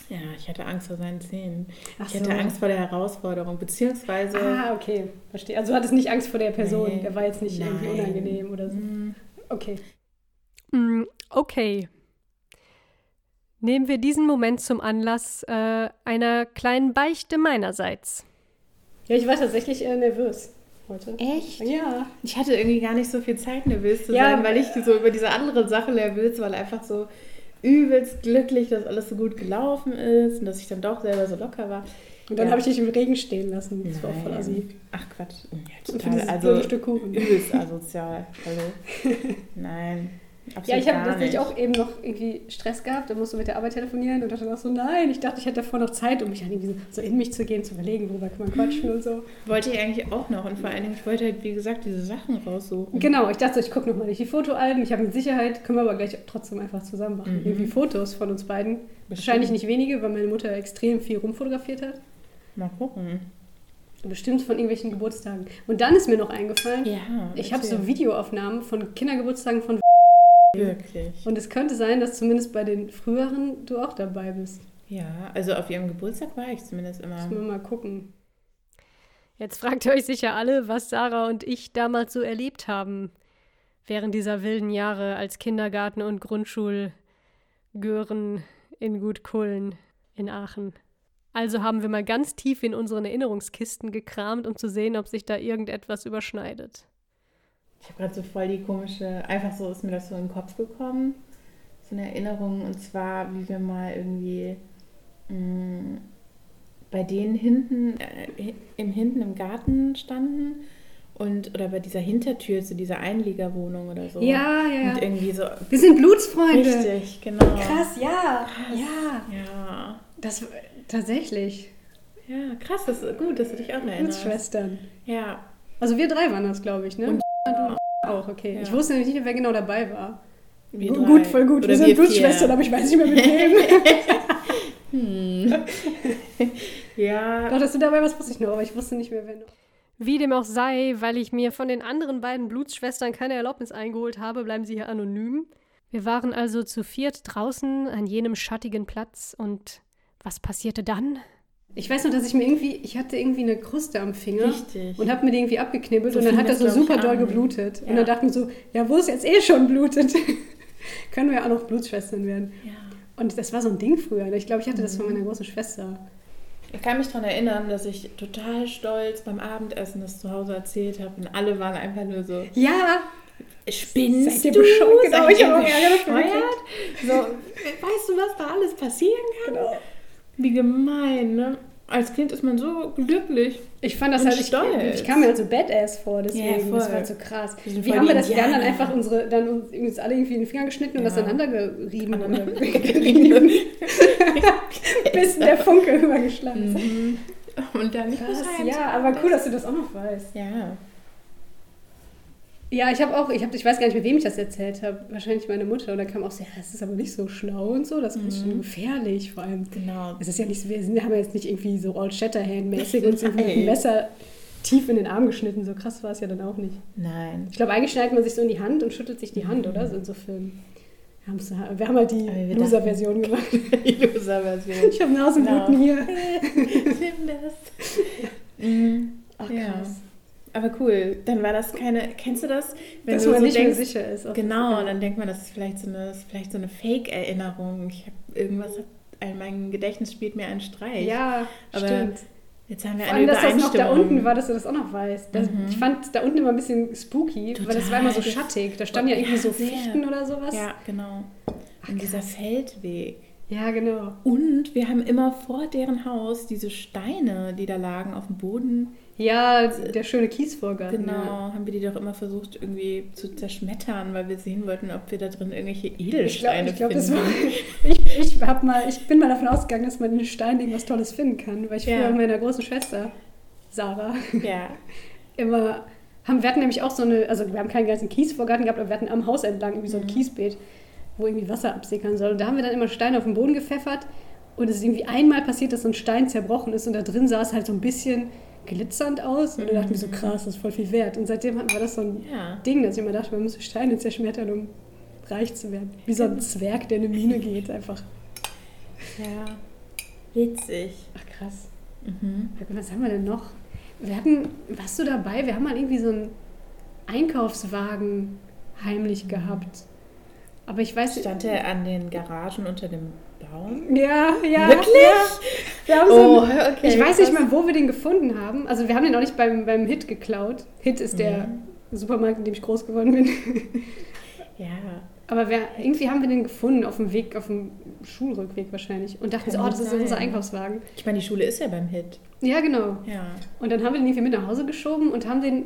Ja, ich hatte Angst vor seinen Zähnen. Ach ich hatte Angst vor der Herausforderung, beziehungsweise. Ah, okay, verstehe. Also du hattest nicht Angst vor der Person, Nee. der war jetzt nicht irgendwie Nein. unangenehm oder so. Hm, Okay. Mm, Okay. Nehmen wir diesen Moment zum Anlass äh, einer kleinen Beichte meinerseits. Ja, ich war tatsächlich äh, nervös heute. Echt? Ja. Ich hatte irgendwie gar nicht so viel Zeit, nervös zu Ja, sein, weil ich so über diese andere Sache nervös war, einfach so übelst glücklich, dass alles so gut gelaufen ist und dass ich dann doch selber so locker war. Und dann Ja. habe ich dich im Regen stehen lassen. Das war auch voll Nein. assi. Ach Quatsch. Ja, Und für total. dieses Also Stück Kuchen. übelst asozial. Hallo. Nein. Absolut Ja, ich habe tatsächlich nicht. auch eben noch irgendwie Stress gehabt und musste mit der Arbeit telefonieren und dachte auch so, nein, ich dachte, ich hätte davor noch Zeit, um mich dann irgendwie so in mich zu gehen, zu überlegen, worüber kann man quatschen und so. Wollte ich eigentlich auch noch und vor allen Dingen, ich wollte halt, wie gesagt, diese Sachen raussuchen. Genau, ich dachte, ich gucke nochmal durch die Fotoalben. Ich habe mit Sicherheit, können wir aber gleich trotzdem einfach zusammen machen. Mhm. Irgendwie Fotos von uns beiden. Wahrscheinlich nicht wenige, weil meine Mutter extrem viel rumfotografiert hat. Mal gucken. Bestimmt von irgendwelchen Geburtstagen. Und dann ist mir noch eingefallen, Ja. ich habe so Videoaufnahmen von Kindergeburtstagen von Wirklich. und es könnte sein, dass zumindest bei den früheren du auch dabei bist. Ja, also auf ihrem Geburtstag war ich zumindest immer. Müssen wir mal gucken. Jetzt fragt ihr euch sicher alle, was Sarah und ich damals so erlebt haben während dieser wilden Jahre als Kindergarten- und Grundschulgören in Gutkullen in Aachen. Also haben wir mal ganz tief in unseren Erinnerungskisten gekramt, um zu sehen, ob sich da irgendetwas überschneidet. Ich habe gerade so voll die komische, einfach so ist mir das so in den Kopf gekommen. So eine Erinnerung und zwar, wie wir mal irgendwie mh, bei denen hinten, äh, im hinten im Garten standen und oder bei dieser Hintertür zu dieser Einliegerwohnung oder so. Ja, ja, Und irgendwie so. Wir sind Blutsfreunde. Richtig, genau. Krass, ja. Ja. Ja. Das tatsächlich. Ja, krass, das ist gut, dass du dich auch erinnerst. Blutsschwestern. Ja. Also wir drei waren das, glaube ich, ne? Und auch, okay. Ja. Ich wusste nämlich nicht, wer genau dabei war. Wir Gu- drei. gut, voll gut. Oder wir sind vier. aber ich weiß nicht mehr mit wem. Hm. ja. Doch, dass du dabei warst, wusste ich noch, aber ich wusste nicht mehr, wer noch. Wie dem auch sei, weil ich mir von den anderen beiden Blutsschwestern keine Erlaubnis eingeholt habe, bleiben sie hier anonym. Wir waren also zu viert draußen an jenem schattigen Platz und was passierte dann? Ich weiß noch, dass ich mir irgendwie, ich hatte irgendwie eine Kruste am Finger Richtig. und habe mir die irgendwie abgeknibbelt So und dann hat das so super doll an. geblutet. Und Ja. dann dachte ich mir so, ja, wo es jetzt eh schon blutet, können wir auch noch Blutsschwestern werden. ja. Und das war so ein Ding früher. Ich glaube, ich hatte das von Mhm. meiner großen Schwester. Ich kann mich daran erinnern, dass ich total stolz beim Abendessen das zu Hause erzählt habe und alle waren einfach nur so, Ja, spinnst Seid ihr du? bescheuert? Genau, ich ihr hab auch bescheuert? So, weißt du, was da alles passieren kann? genau. Wie gemein, ne? Als Kind ist man so glücklich. Ich fand das Und halt, ich, stolz. ich kam mir halt so Badass vor, deswegen, Ja, voll. das war halt so krass. Wie haben wir das? Wir haben dann einfach unsere, dann uns, alle irgendwie in den Finger geschnitten und das aneinander gerieben. Aneinander oder gerieben. Bis der Funke übergeschlagen ist. Mhm. Und dann Krass, ja, aber cool, dass du das auch noch weißt. Ja. Ja, ich habe auch, ich, hab, ich weiß gar nicht, mit wem ich das erzählt habe. Wahrscheinlich meine Mutter. Und dann kam auch so, ja, das ist aber nicht so schlau und so. Das ist schon gefährlich. Vor allem, Genau. es ist ja nicht, wir sind, haben ja jetzt nicht irgendwie so Old Shatterhand-mäßig uns irgendwie mit dem Messer tief in den Arm geschnitten. So krass war es ja dann auch nicht. Nein. Ich glaube, eigentlich schneidet man sich so in die Hand und schüttelt sich die Hand, oder? So in so Filmen. Wir, haben halt die Loser-Version gemacht. Die Loser-Version. Ich habe Nasenbluten Genau. hier. Nimm das. Mhm. Ach, Ja. Aber cool, dann war das keine. Kennst du das? Wenn Dass du man so nicht mehr denkst, sicher ist. Genau, Ja. und dann denkt man, das ist vielleicht so eine, vielleicht so eine Fake-Erinnerung. Ich habe irgendwas, hat, mein Gedächtnis spielt mir einen Streich. Ja, Aber stimmt. Jetzt haben wir Vor eine allem, dass das noch da unten war, dass du das auch noch weißt. Das, Mhm. Ich fand da unten immer ein bisschen spooky, weil das war immer so Total. schattig. Da standen ja irgendwie Ja, so sehr. Fichten oder sowas. Ja, genau. Und dieser Feldweg. Ja, genau. Und wir haben immer vor deren Haus diese Steine, die da lagen auf dem Boden. Ja, der schöne Kiesvorgarten. Genau, haben wir die doch immer versucht irgendwie zu zerschmettern, weil wir sehen wollten, ob wir da drin irgendwelche Ich glaube, Edelsteine ich, glaub, finden. war, ich, ich, hab mal, ich bin mal davon ausgegangen, dass man in den Steinen irgendwas Tolles finden kann, weil ich Ja. früher mit meiner großen Schwester, Sarah, ja. immer haben, wir hatten nämlich auch so eine, also wir haben keinen ganzen Kiesvorgarten gehabt, aber wir hatten am Haus entlang irgendwie so Mhm. ein Kiesbeet, wo irgendwie Wasser absickern soll. Und da haben wir dann immer Steine auf den Boden gepfeffert und es ist irgendwie einmal passiert, dass so ein Stein zerbrochen ist und da drin es halt so ein bisschen glitzernd aus und da dachten wir so, krass, das ist voll viel wert. Und seitdem hatten wir das so ein Mhm. Ja. Ding, dass ich immer dachte, man müsse Steine zerschmettern, um reich zu werden. Wie so ein Zwerg, der in eine Mine geht, einfach. Ja. Witzig. Ach krass. Mhm. Was haben wir denn noch? Wir hatten, warst du dabei? Wir haben mal irgendwie so einen Einkaufswagen heimlich gehabt. Aber ich weiß nicht. Stand er an den Garagen unter dem Baum? Ja, ja. Wirklich? Ja. Wir haben so Oh, einen, okay, ich weiß nicht mal, wo wir den gefunden haben. Also wir haben den auch nicht beim, beim Hit geklaut. Hit ist der Supermarkt, in dem ich groß geworden bin. Ja. Aber wir, irgendwie haben wir den gefunden auf dem Weg, auf dem Schulrückweg wahrscheinlich. Und dachten so, oh, das ist sein. unser Einkaufswagen. Ich meine, die Schule ist ja beim Hit. Ja, genau. Ja. Und dann haben wir den irgendwie mit nach Hause geschoben und haben den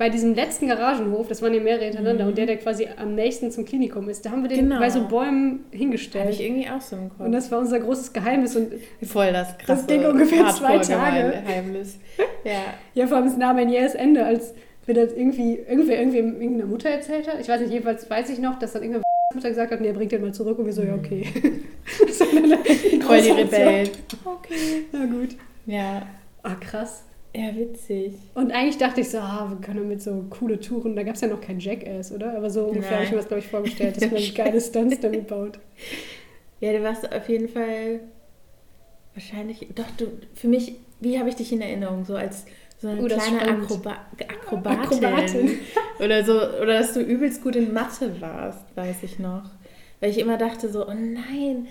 bei diesem letzten Garagenhof, das waren ja mehrere hintereinander, und der, der quasi am nächsten zum Klinikum ist, da haben wir den Genau. bei so Bäumen Habe hingestellt. ich irgendwie auch so im Kopf. Und das war unser großes Geheimnis. Und Voll das krasse Das ging ungefähr zwei Tage. Geheimnis. Ja. ja, vor allem es nahm ein jähes Ende, als wir das irgendwie, irgendwer irgendwie irgendeiner Mutter erzählt hat. Ich weiß nicht, jedenfalls weiß ich noch, dass dann irgendeine Mutter gesagt hat, nee, bringt den mal zurück. Und wir so, ja, okay. Dann eine Voll die Rebellen. Okay. Na gut. Ja. Ah, krass. Ja, witzig. Und eigentlich dachte ich so, ah, wir können mit so coole Touren, da gab es ja noch kein Jackass, oder? Aber so ungefähr habe ich mir das, glaube ich, vorgestellt, dass man geile Stunts damit baut. Ja, du warst auf jeden Fall wahrscheinlich. Doch, du, für mich, wie habe ich dich in Erinnerung? So als so eine Oh, kleine. Akroba Akrobatin. Akrobatin. Oder so, oder dass du übelst gut in Mathe warst, weiß ich noch. Weil ich immer dachte so, oh nein,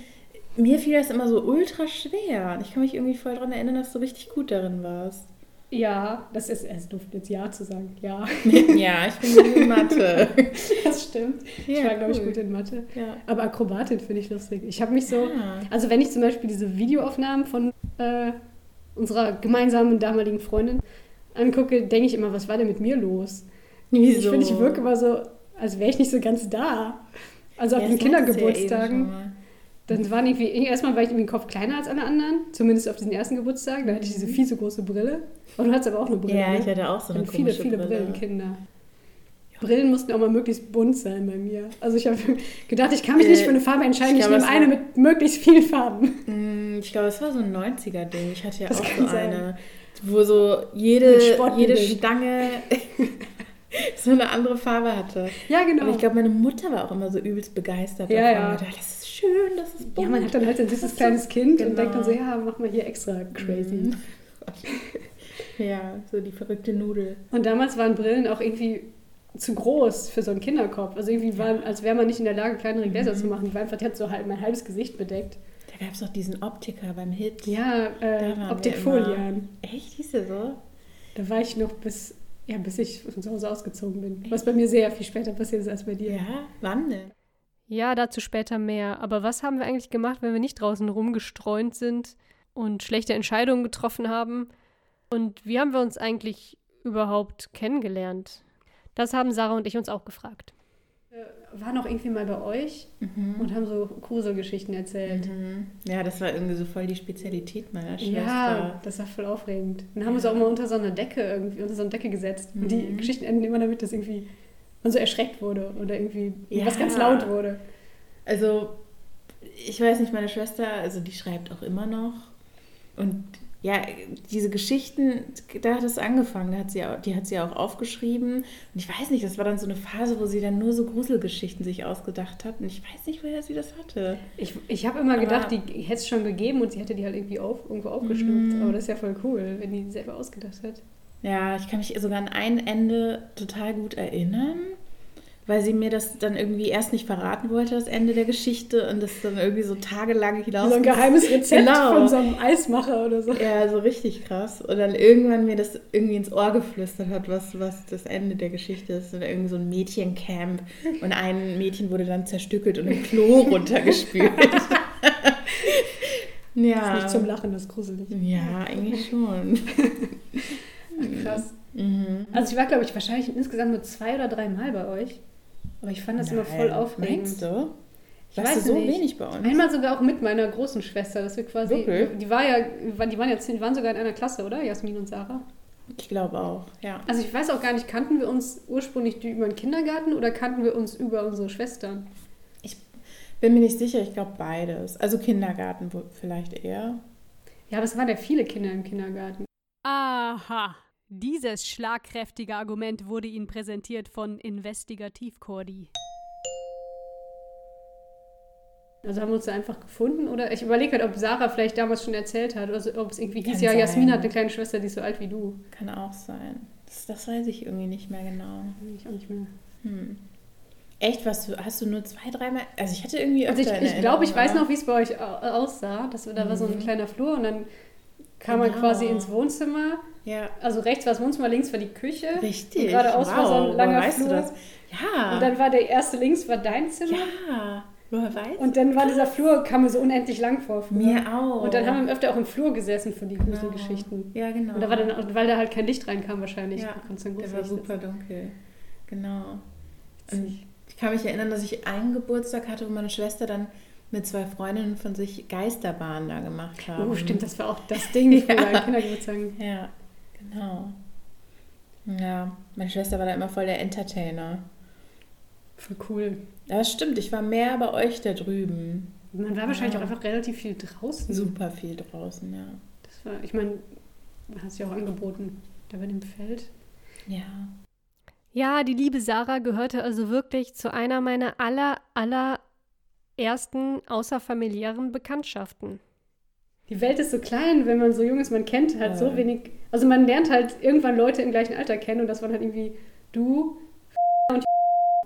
mir fiel das immer so ultra schwer. Und ich kann mich irgendwie voll daran erinnern, dass du richtig gut darin warst. Ja, das ist, es doof jetzt Ja zu sagen. Ja, ja, ich bin gut in Mathe. das stimmt. ich Ja, war, glaube ich, cool. gut in Mathe. Ja. Aber Akrobatin finde ich lustig. Ich habe mich so, Ah. also wenn ich zum Beispiel diese Videoaufnahmen von äh, unserer gemeinsamen damaligen Freundin angucke, denke ich immer, was war denn mit mir los? Ich Wieso? finde, ich wirke immer so, als wäre ich nicht so ganz da. Also auf Ja, den ja Kindergeburtstagen. Dann waren irgendwie, erstmal war ich irgendwie den Kopf kleiner als alle anderen, zumindest auf diesen ersten Geburtstag. Da hatte ich diese fiese große Brille. Und du hattest aber auch eine Brille. Mhm. Ja, ne? ich hatte auch so eine Und viele, viele Brille. Brillenkinder. Brillen mussten auch mal möglichst bunt sein bei mir. Also ich habe gedacht, ich kann mich Äh, nicht für eine Farbe entscheiden, ich ich, nehme eine war- mit möglichst vielen Farben. Mm, Ich glaube, es war so ein 90er-Ding. Ich hatte ja Das auch so sein. eine, wo so jede, jede Stange so eine andere Farbe hatte. Ja, genau. Aber ich glaube, meine Mutter war auch immer so übelst begeistert Ja, davon. ja. Und dachte, das ist schön, das ist bunt. ja, man hat dann halt ein süßes kleines Kind genau. und denkt dann so, ja, mach mal hier extra crazy. Mhm. Ja, so die verrückte Nudel. Und damals waren Brillen auch irgendwie zu groß für so einen Kinderkopf. Also irgendwie waren, als wäre man nicht in der Lage, kleinere Gläser Mhm. zu machen. Die war einfach, die hat so halb, mein halbes Gesicht bedeckt. Da gab es noch diesen Optiker beim Hit. Ja, äh, immer. Echt, hieß der so? Da war ich noch bis, ja, bis ich von zu Hause ausgezogen bin. Was bei mir sehr viel später passiert ist als bei dir. Ja, wann denn? Ja, dazu später mehr. Aber was haben wir eigentlich gemacht, wenn wir nicht draußen rumgestreunt sind und schlechte Entscheidungen getroffen haben? Und wie haben wir uns eigentlich überhaupt kennengelernt? Das haben Sarah und ich uns auch gefragt. Wir waren auch irgendwie mal bei euch Mhm. und haben so Gruselgeschichten erzählt. Mhm. Ja, das war irgendwie so voll die Spezialität meiner Schwester. Ja, das war voll aufregend. Dann haben wir uns auch mal unter so einer Decke irgendwie, unter so eine Decke gesetzt. Und die Mhm. Geschichten enden immer damit, dass irgendwie man so erschreckt wurde oder irgendwie Ja. was ganz laut wurde. Also, ich weiß nicht, meine Schwester, also die schreibt auch immer noch. Und ja, diese Geschichten, da hat es angefangen, da hat sie die hat sie auch aufgeschrieben. Und ich weiß nicht, das war dann so eine Phase, wo sie dann nur so Gruselgeschichten sich ausgedacht hat. Und ich weiß nicht, woher sie das hatte. Ich, ich habe immer Aber- gedacht, die hätte es schon gegeben und sie hätte die halt irgendwie auf, irgendwo aufgeschnappt. Aber das ist ja voll cool, wenn die selber ausgedacht hat. Ja, ich kann mich sogar an ein Ende total gut erinnern, weil sie mir das dann irgendwie erst nicht verraten wollte, das Ende der Geschichte, und das dann irgendwie so tagelang hinaus. So ein geheimes Rezept Genau. von so einem Eismacher oder so. Ja, so richtig krass. Und dann irgendwann mir das irgendwie ins Ohr geflüstert hat, was, was das Ende der Geschichte ist. Und irgendwie so ein Mädchencamp. Und ein Mädchen wurde dann zerstückelt und im Klo runtergespült. ja. Ist nicht zum Lachen, das ist gruselig. Ja, eigentlich schon. Krass. Mhm. Also ich war, glaube ich, wahrscheinlich insgesamt nur zwei oder drei Mal bei euch. Aber ich fand das immer voll Nein, aufregend. Meinst du? Ich Warst weiß du so nicht. wenig bei uns? Einmal sogar auch mit meiner großen Schwester, dass wir quasi, Wirklich? die war ja, die waren ja, die waren sogar in einer Klasse, oder? Jasmin und Sarah. Ich glaube auch, ja. Also ich weiß auch gar nicht, kannten wir uns ursprünglich über den Kindergarten oder kannten wir uns über unsere Schwestern? Bin mir nicht sicher, ich glaube beides. Also Kindergarten vielleicht eher. Ja, aber es waren ja viele Kinder im Kindergarten. Aha. Dieses schlagkräftige Argument wurde Ihnen präsentiert von Investigativ Cordi. Also haben wir uns da einfach gefunden oder ich überlege halt, ob Sarah vielleicht damals schon erzählt hat oder so, ob es irgendwie hieß, ja, sein. Jasmin hat eine kleine Schwester, die ist so alt wie du. Kann auch sein. Das, das weiß ich irgendwie nicht mehr genau. Ich auch nicht mehr. Hm. Echt, was du, hast du nur zwei, dreimal? Also ich hatte irgendwie Also ich, öfter in ich glaube, ich weiß noch, wie es bei euch au- aussah. Das, da war so ein Mhm. kleiner Flur und dann kam man Genau. quasi ins Wohnzimmer. Ja, Also rechts war das Wohnzimmer, links war die Küche. richtig. Und geradeaus war so ein Wow, langer weißt Flur. du das? Ja. Und dann war der erste links war dein Zimmer. ja. Woher weißt Und dann war dieser Flur, kam mir so unendlich lang vor. früher. Mir auch. Und dann haben wir öfter auch im Flur gesessen für die Gruselgeschichten. Ja, genau. Und da war dann, weil da halt kein Licht reinkam wahrscheinlich. Ja, Der war super dunkel. Genau. sitzen. Und ich, kann mich erinnern, dass ich einen Geburtstag hatte, wo meine Schwester dann mit zwei Freundinnen von sich Geisterbahn da gemacht haben. Oh, stimmt, das war auch das Ding früher Ja. Kindergeburtstagen. Ja, genau. Ja, meine Schwester war da immer voll der Entertainer. Voll cool. Ja, das stimmt. Ich war mehr bei euch da drüben. Man war wahrscheinlich Ja. auch einfach relativ viel draußen. Super viel draußen, ja. Das war, ich meine, man hat es ja auch angeboten, da bei dem Feld. Ja. Ja, die liebe Sarah gehörte also wirklich zu einer meiner aller, aller ersten außerfamiliären Bekanntschaften. Die Welt ist so klein, wenn man so jung ist, man kennt halt so Ja. wenig. Also man lernt halt irgendwann Leute im gleichen Alter kennen und das waren halt irgendwie du.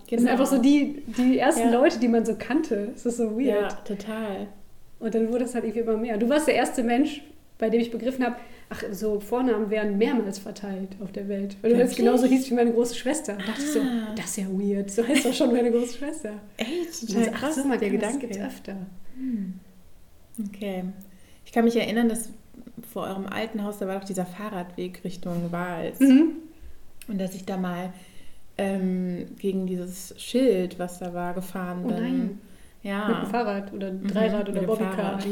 Das sind einfach so die, die ersten Ja. Leute, die man so kannte. Das ist so Genau. Ja, weird. total. Und dann wurde es halt irgendwie immer mehr. Du warst der erste Mensch, bei dem ich begriffen habe, ach, so Vornamen werden mehrmals verteilt auf der Welt. Weil du jetzt genauso hieß wie meine große Schwester. Da dachte ich so, Ah. das ist ja weird. So heißt doch schon meine große Schwester. Echt? Und Total so, krass, ach so, man der Gedanke. öfter. Okay. Ich kann mich erinnern, dass vor eurem alten Haus, da war doch dieser Fahrradweg Richtung Wals. Mhm. Und dass ich da mal ähm, gegen dieses Schild, was da war, gefahren Oh bin. nein. Ja. Mit dem Fahrrad oder Mhm, Dreirad mit oder Bobbycar.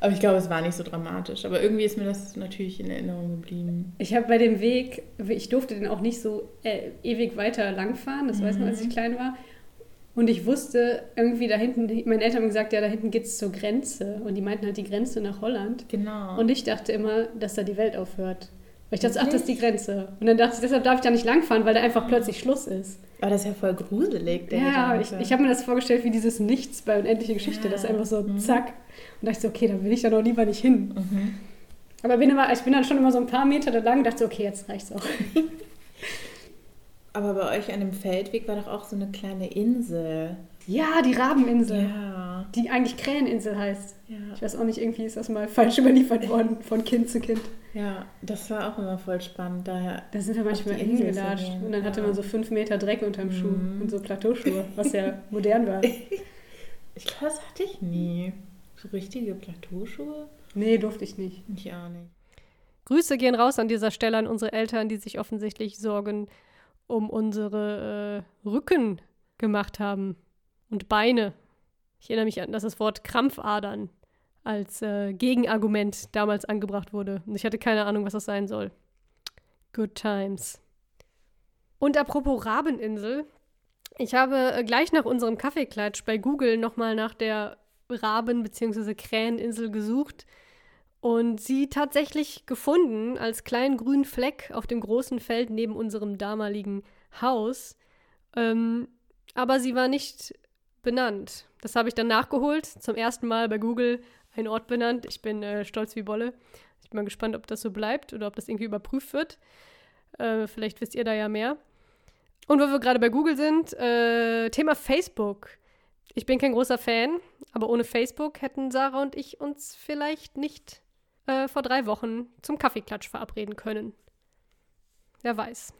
Aber ich glaube, es war nicht so dramatisch. Aber irgendwie ist mir das natürlich in Erinnerung geblieben. Ich habe bei dem Weg, ich durfte den auch nicht so äh, ewig weiter langfahren, das weiß ich noch, als ich klein war. Und ich wusste irgendwie da hinten, meine Eltern haben gesagt, ja, da hinten geht es zur Grenze. Und die meinten halt die Grenze nach Holland. Genau. Und ich dachte immer, dass da die Welt aufhört. Weil ich dachte, ach, das ist die? Grenze. Und dann dachte ich, deshalb darf ich da nicht langfahren, weil da einfach plötzlich Schluss ist. Aber das ist ja voll gruselig, der Ja, ich, Gedanke. ich habe mir das vorgestellt wie dieses Nichts bei Unendliche Geschichte. Ja. Das ist einfach so Mhm. zack. Und dachte so, okay, da will ich da noch lieber nicht hin. Mhm. Aber bin immer, ich bin dann schon immer so ein paar Meter da lang und dachte so, okay, jetzt reicht's auch. Aber bei euch an dem Feldweg war doch auch so eine kleine Insel. Ja, die Rabeninsel. Ja. Die eigentlich Kräheninsel heißt. Ja. Ich weiß auch nicht, irgendwie ist das mal falsch überliefert worden von Kind zu Kind. Ja, das war auch immer voll spannend. Daher, Da sind wir manchmal hingelatscht. Und dann hatte ja. man so fünf Meter Dreck unterm Schuh Mhm. und so Plateauschuhe, was ja modern war. ich glaube, das hatte ich nie. So richtige Plateauschuhe? Nee, durfte ich nicht. Ich auch nicht. Grüße gehen raus an dieser Stelle an unsere Eltern, die sich offensichtlich Sorgen um unsere äh, Rücken gemacht haben und Beine. Ich erinnere mich an, dass das Wort Krampfadern als äh, Gegenargument damals angebracht wurde. Und ich hatte keine Ahnung, was das sein soll. Good times. Und apropos Rabeninsel, ich habe äh, gleich nach unserem Kaffeeklatsch bei Google nochmal nach der Raben- bzw. Kräheninsel gesucht und sie tatsächlich gefunden als kleinen grünen Fleck auf dem großen Feld neben unserem damaligen Haus. Ähm, aber sie war nicht benannt. Das habe ich dann nachgeholt. Zum ersten Mal bei Google ein Ort benannt. Ich bin äh, stolz wie Bolle. Ich bin mal gespannt, ob das so bleibt oder ob das irgendwie überprüft wird. Äh, vielleicht wisst ihr da ja mehr. Und wo wir gerade bei Google sind, äh, Thema Facebook. Ich bin kein großer Fan, aber ohne Facebook hätten Sarah und ich uns vielleicht nicht äh, vor drei Wochen zum Kaffeeklatsch verabreden können. Wer weiß.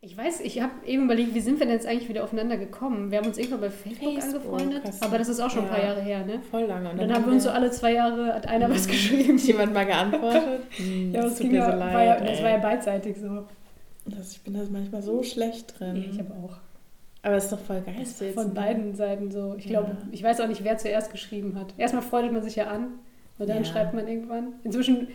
Ich weiß, ich habe eben überlegt, wie sind wir denn jetzt eigentlich wieder aufeinander gekommen? Wir haben uns irgendwann bei Facebook, Facebook angefreundet, hast aber das ist auch schon ein paar ja. Jahre her, ne? Voll lange. Und dann, haben wir uns so alle zwei Jahre, hat einer was geschrieben. jemand mal geantwortet. Hm, Ja, das das, tut ging mir ja, so leid. war ja, das war ja beidseitig so. das, ich bin da manchmal so schlecht drin. Ja, ich habe auch. Aber es ist doch voll geil. Jetzt, von ne? beiden Seiten so. Ich glaube, Ja. ich weiß auch nicht, wer zuerst geschrieben hat. Erstmal freut man sich ja an und dann Ja. schreibt man irgendwann. Inzwischen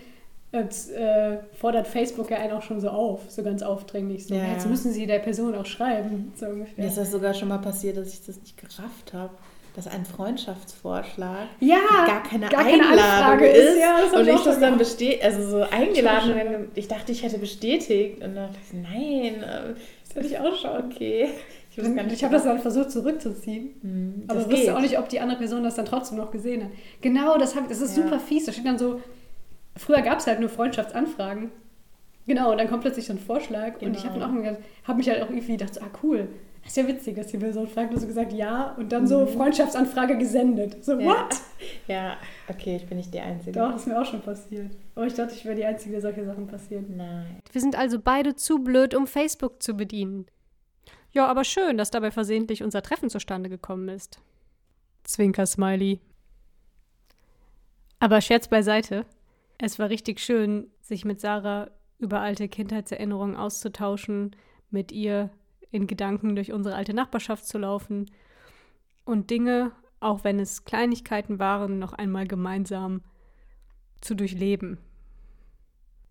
jetzt, äh, fordert Facebook ja einen auch schon so auf, so ganz aufdringlich. So, Ja. Jetzt müssen sie der Person auch schreiben, so ungefähr. Mir ist das sogar schon mal passiert, dass ich das nicht gerafft habe, dass ein Freundschaftsvorschlag ja, gar keine gar keine Einladung Anfrage ist. ist. Ja, und ich das dann bestätigt, also so eingeladen. dann, ich dachte, ich hätte bestätigt. Und dann dachte ich, nein, äh, Das hatte ich auch schon. okay. Ich, Ich habe das dann versucht zurückzuziehen. Hm, Aber wusste geht. auch nicht, ob die andere Person das dann trotzdem noch gesehen hat. Genau, das, hab, das ist Ja. super fies. Da steht dann so, früher gab es halt nur Freundschaftsanfragen. Genau, und dann kommt plötzlich so ein Vorschlag. Und ich habe Genau. dann auch habe mich halt auch irgendwie gedacht, so, ah cool, das ist ja witzig, dass die Person fragt, und so gesagt, ja. Und dann so Freundschaftsanfrage gesendet. So, Mhm. Ja. what? Ja, okay, ich bin nicht die Einzige. Doch, das ist mir auch schon passiert. Aber ich dachte, ich wäre die Einzige, der solche Sachen passieren. Nein. Wir sind also beide zu blöd, um Facebook zu bedienen. Ja, aber schön, dass dabei versehentlich unser Treffen zustande gekommen ist. Zwinker-Smiley. Aber Scherz beiseite. Es war richtig schön, sich mit Sarah über alte Kindheitserinnerungen auszutauschen, mit ihr in Gedanken durch unsere alte Nachbarschaft zu laufen und Dinge, auch wenn es Kleinigkeiten waren, noch einmal gemeinsam zu durchleben.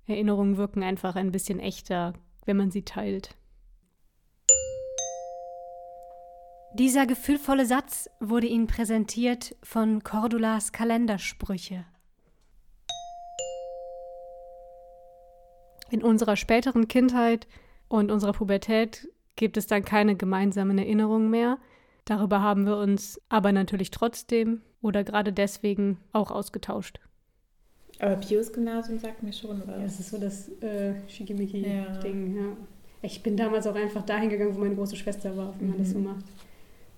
Erinnerungen wirken einfach ein bisschen echter, wenn man sie teilt. Dieser gefühlvolle Satz wurde Ihnen präsentiert von Cordulas Kalendersprüche. In unserer späteren Kindheit und unserer Pubertät gibt es dann keine gemeinsamen Erinnerungen mehr. Darüber haben wir uns aber natürlich trotzdem oder gerade deswegen auch ausgetauscht. Aber Pius Gymnasium sagt mir schon was. Ja, das ist so das äh, Ja. Schickimicki-Ding, ja. Ich bin damals auch einfach dahin gegangen, wo meine große Schwester war, wie man das so Mhm. macht.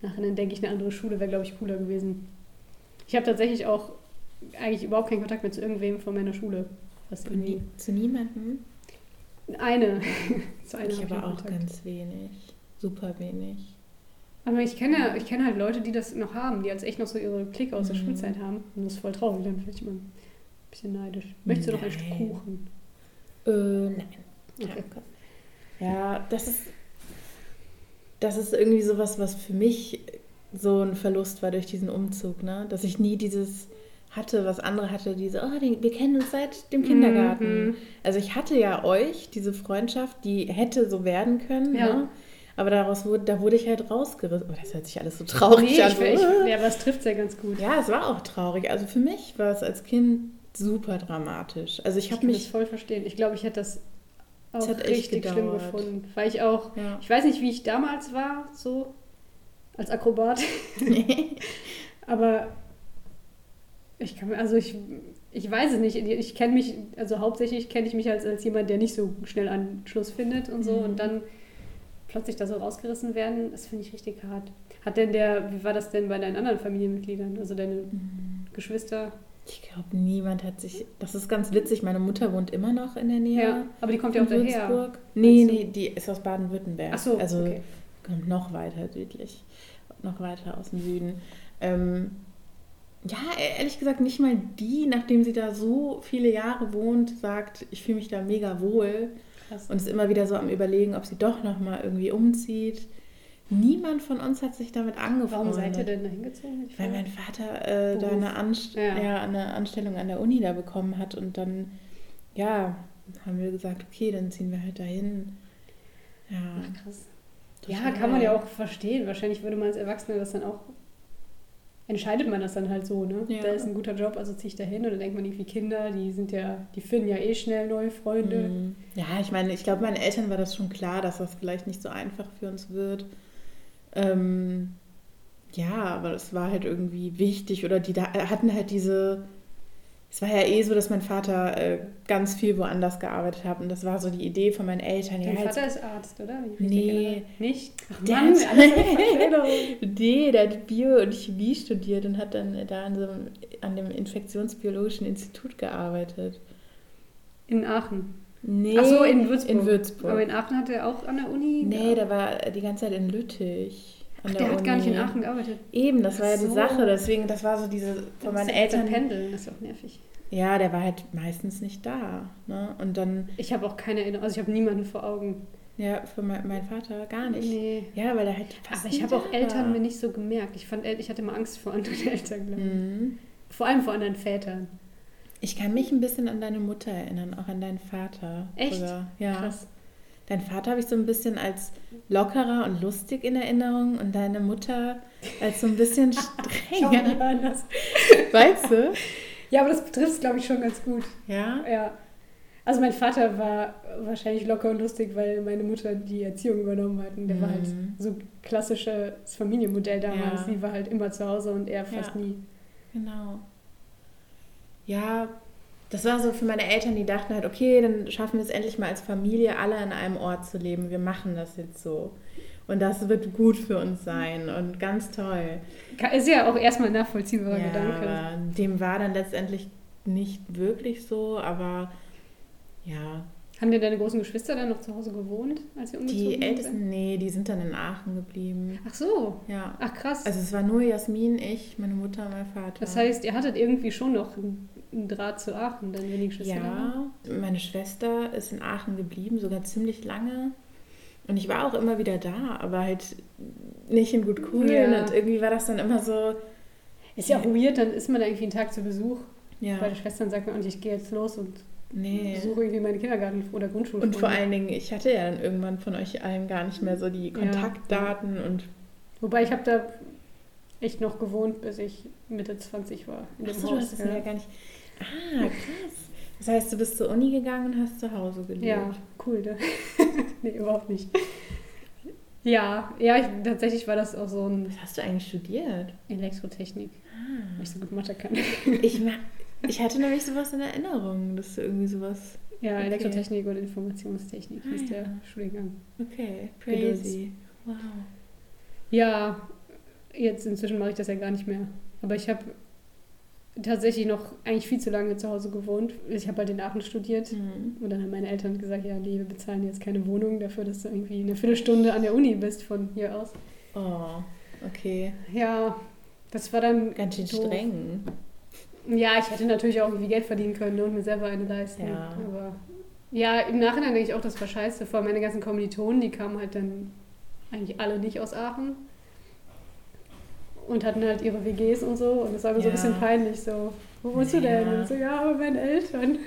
Nachhinein denke ich, eine andere Schule wäre, glaube ich, cooler gewesen. Ich habe tatsächlich auch eigentlich überhaupt keinen Kontakt mehr zu irgendwem von meiner Schule. Was irgendwie zu niemandem? eine. zu einer Ich aber auch Kontakt. ganz wenig. Super wenig. Aber ich kenne, ich kenne halt Leute, die das noch haben, die als echt noch so ihre Clique aus der Mhm. Schulzeit haben. Und das ist voll traurig, dann vielleicht immer ein bisschen neidisch. Möchtest du noch ein Stück Nein. Kuchen? Äh, nein. Okay. Ja, das ist, das ist irgendwie sowas, was für mich so ein Verlust war durch diesen Umzug, ne? Dass ich nie dieses hatte, was andere hatte, diese, oh, den, wir kennen uns seit dem Kindergarten. Mhm. Also ich hatte ja euch, diese Freundschaft, die hätte so werden können, Ja. ne? Aber daraus wurde, da wurde ich halt rausgerissen. Oh, das hört sich alles so traurig Nee, an. ich, ich, ja, aber es trifft ja ganz gut. Ja, es war auch traurig. Also für mich war es als Kind super dramatisch. Also ich Ich habe mich. voll verstehen. Ich glaube, ich hätte das auch richtig schlimm gedauert. gefunden. Weil ich auch, Ja. ich weiß nicht, wie ich damals war, so als Akrobat, aber ich kann mir, also ich, ich weiß es nicht. Ich kenne mich, also hauptsächlich kenne ich mich als, als jemand, der nicht so schnell Anschluss findet und so Mhm. und dann plötzlich da so rausgerissen werden, das finde ich richtig hart. Hat denn der, wie war das denn bei deinen anderen Familienmitgliedern, also deine Mhm. Geschwister? Ich glaube, niemand hat sich. Das ist ganz witzig. Meine Mutter wohnt immer noch in der Nähe. Ja, aber die kommt ja auch daher. Würzburg. Nee, nee, die ist aus Baden-Württemberg. Ach so, also okay. kommt noch weiter südlich. Noch weiter aus dem Süden. Ähm, ja, ehrlich gesagt, nicht mal die, nachdem sie da so viele Jahre wohnt, sagt, ich fühle mich da mega wohl Krass. und ist immer wieder so am Überlegen, ob sie doch nochmal irgendwie umzieht. Niemand von uns hat sich damit angefreundet. Warum seid ihr denn da hingezogen? Weil mein Vater äh, da eine, Anst Ja. ja. eine Anstellung an der Uni da bekommen hat und dann, ja, haben wir gesagt, okay, dann ziehen wir halt dahin. Ja, Ach, krass. Ja, Total. kann man ja auch verstehen. Wahrscheinlich würde man als Erwachsener das dann auch. Entscheidet man das dann halt so, ne? Ja. Da ist ein guter Job, also ziehe ich da hin und dann denkt man irgendwie Kinder, die sind ja, die finden ja eh schnell neue Freunde. Mhm. Ja, ich meine, ich glaube, meinen Eltern war das schon klar, dass das vielleicht nicht so einfach für uns wird. Ähm, ja, aber das war halt irgendwie wichtig oder die da hatten halt diese. Es war ja eh so, dass mein Vater äh, ganz viel woanders gearbeitet hat und das war so die Idee von meinen Eltern. Dein ja, Vater ist Arzt, oder? Nee. Nicht? Ach Der Mann, hat-. Nee, der hat Bio und Chemie studiert und hat dann da an, so einem, an dem Infektionsbiologischen Institut gearbeitet. In Aachen. Nee, Ach so, in Würzburg. In Würzburg. Aber in Aachen hat er auch an der Uni nee, der war die ganze Zeit in Lüttich. Ach, der hat gar nicht Uni. in Aachen gearbeitet. Eben, das war ja die So. Sache. Deswegen, das war so diese von meinen Eltern. Pendeln, das ist auch nervig. Ja, der war halt meistens nicht da. Ne? Und dann, Ich habe auch keine Erinnerung, also ich habe niemanden vor Augen. ja, für mein, mein Vater gar nicht. Nee. Ja, weil er halt fast Aber ich habe auch Eltern war. mir nicht so gemerkt. Ich, fand, ich hatte immer Angst vor anderen Eltern, glaube ich. Mhm. Vor allem vor anderen Vätern. Ich kann mich ein bisschen an deine Mutter erinnern, auch an deinen Vater. Echt? Sogar. Ja. Krass. Dein Vater habe ich so ein bisschen als lockerer und lustig in Erinnerung und deine Mutter als so ein bisschen strenger. anders. weißt du? Ja, aber das betrifft es, glaube ich, schon ganz gut. Ja. Ja. Also mein Vater war wahrscheinlich locker und lustig, weil meine Mutter die Erziehung übernommen hat. Und der war halt Mhm. so klassisches Familienmodell damals. Ja. Sie war halt immer zu Hause und er fast Ja. nie. Genau. Ja, das war so für meine Eltern, die dachten halt, okay, dann schaffen wir es endlich mal als Familie, alle an einem Ort zu leben. Wir machen das jetzt so. Und das wird gut für uns sein und ganz toll. Ist ja auch erstmal ein nachvollziehbarer Ja, Gedanke. dem war dann letztendlich nicht wirklich so, aber ja, Haben denn deine großen Geschwister dann noch zu Hause gewohnt, als sie umgezogen die sind? Ältesten, nee, die sind dann in Aachen geblieben. Ach so. Ja. Ach krass. Also es war nur Jasmin, ich, meine Mutter, mein Vater. das heißt, ihr hattet irgendwie schon noch einen Draht zu Aachen, dann wenn die Geschwister da? Ja, meine Schwester ist in Aachen geblieben, sogar ziemlich lange. Und ich war auch immer wieder da, aber halt nicht in gut cool. Ja. Und irgendwie war das dann immer so, Ist ja auch weird, dann ist man da irgendwie einen Tag zu Besuch. ja, Bei den Schwestern sagt man, und ich gehe jetzt los und nee. besuche irgendwie meine Kindergarten- oder Grundschule. Und vor allen Dingen, ich hatte ja dann irgendwann von euch allen gar nicht mehr so die Kontaktdaten und Wobei ich habe da echt noch gewohnt, bis ich Mitte 20 war. In Achso, du hast es ja. ja gar nicht. Ah, krass. Das heißt, du bist zur Uni gegangen und hast zu Hause gelebt. Ja, cool, ne? nee, überhaupt nicht. Ja, ja, ich, tatsächlich war das auch so ein Was hast du eigentlich studiert? Elektrotechnik, Ah. weil ich so gut Mathe kann. Ich, ma- ich hatte nämlich sowas in Erinnerung, dass du irgendwie sowas. Ja, Okay. Elektrotechnik und Informationstechnik Ah, ja. der Studiengang. Okay, crazy. Wow. Ja, jetzt inzwischen mache ich das ja gar nicht mehr. Aber ich habe tatsächlich noch eigentlich viel zu lange zu Hause gewohnt. Ich habe halt in Aachen studiert. Hm. Und dann haben meine Eltern gesagt, ja, nee, wir bezahlen jetzt keine Wohnung dafür, dass du irgendwie eine Viertelstunde an der Uni bist von hier aus. Oh, okay. Ja, das war dann Ganz schön doof. streng. Ja, ich hätte natürlich auch irgendwie Geld verdienen können ne, und mir selber eine leisten. Ja. Aber ja, im Nachhinein denke ich auch, das war scheiße. Vor allem meine ganzen Kommilitonen, die kamen halt dann eigentlich alle nicht aus Aachen. Und hatten halt ihre WGs und so. Und das war mir so ein Ja. bisschen peinlich. So, wo wohnst du denn? Ja. Und so, ja, bei meinen Eltern.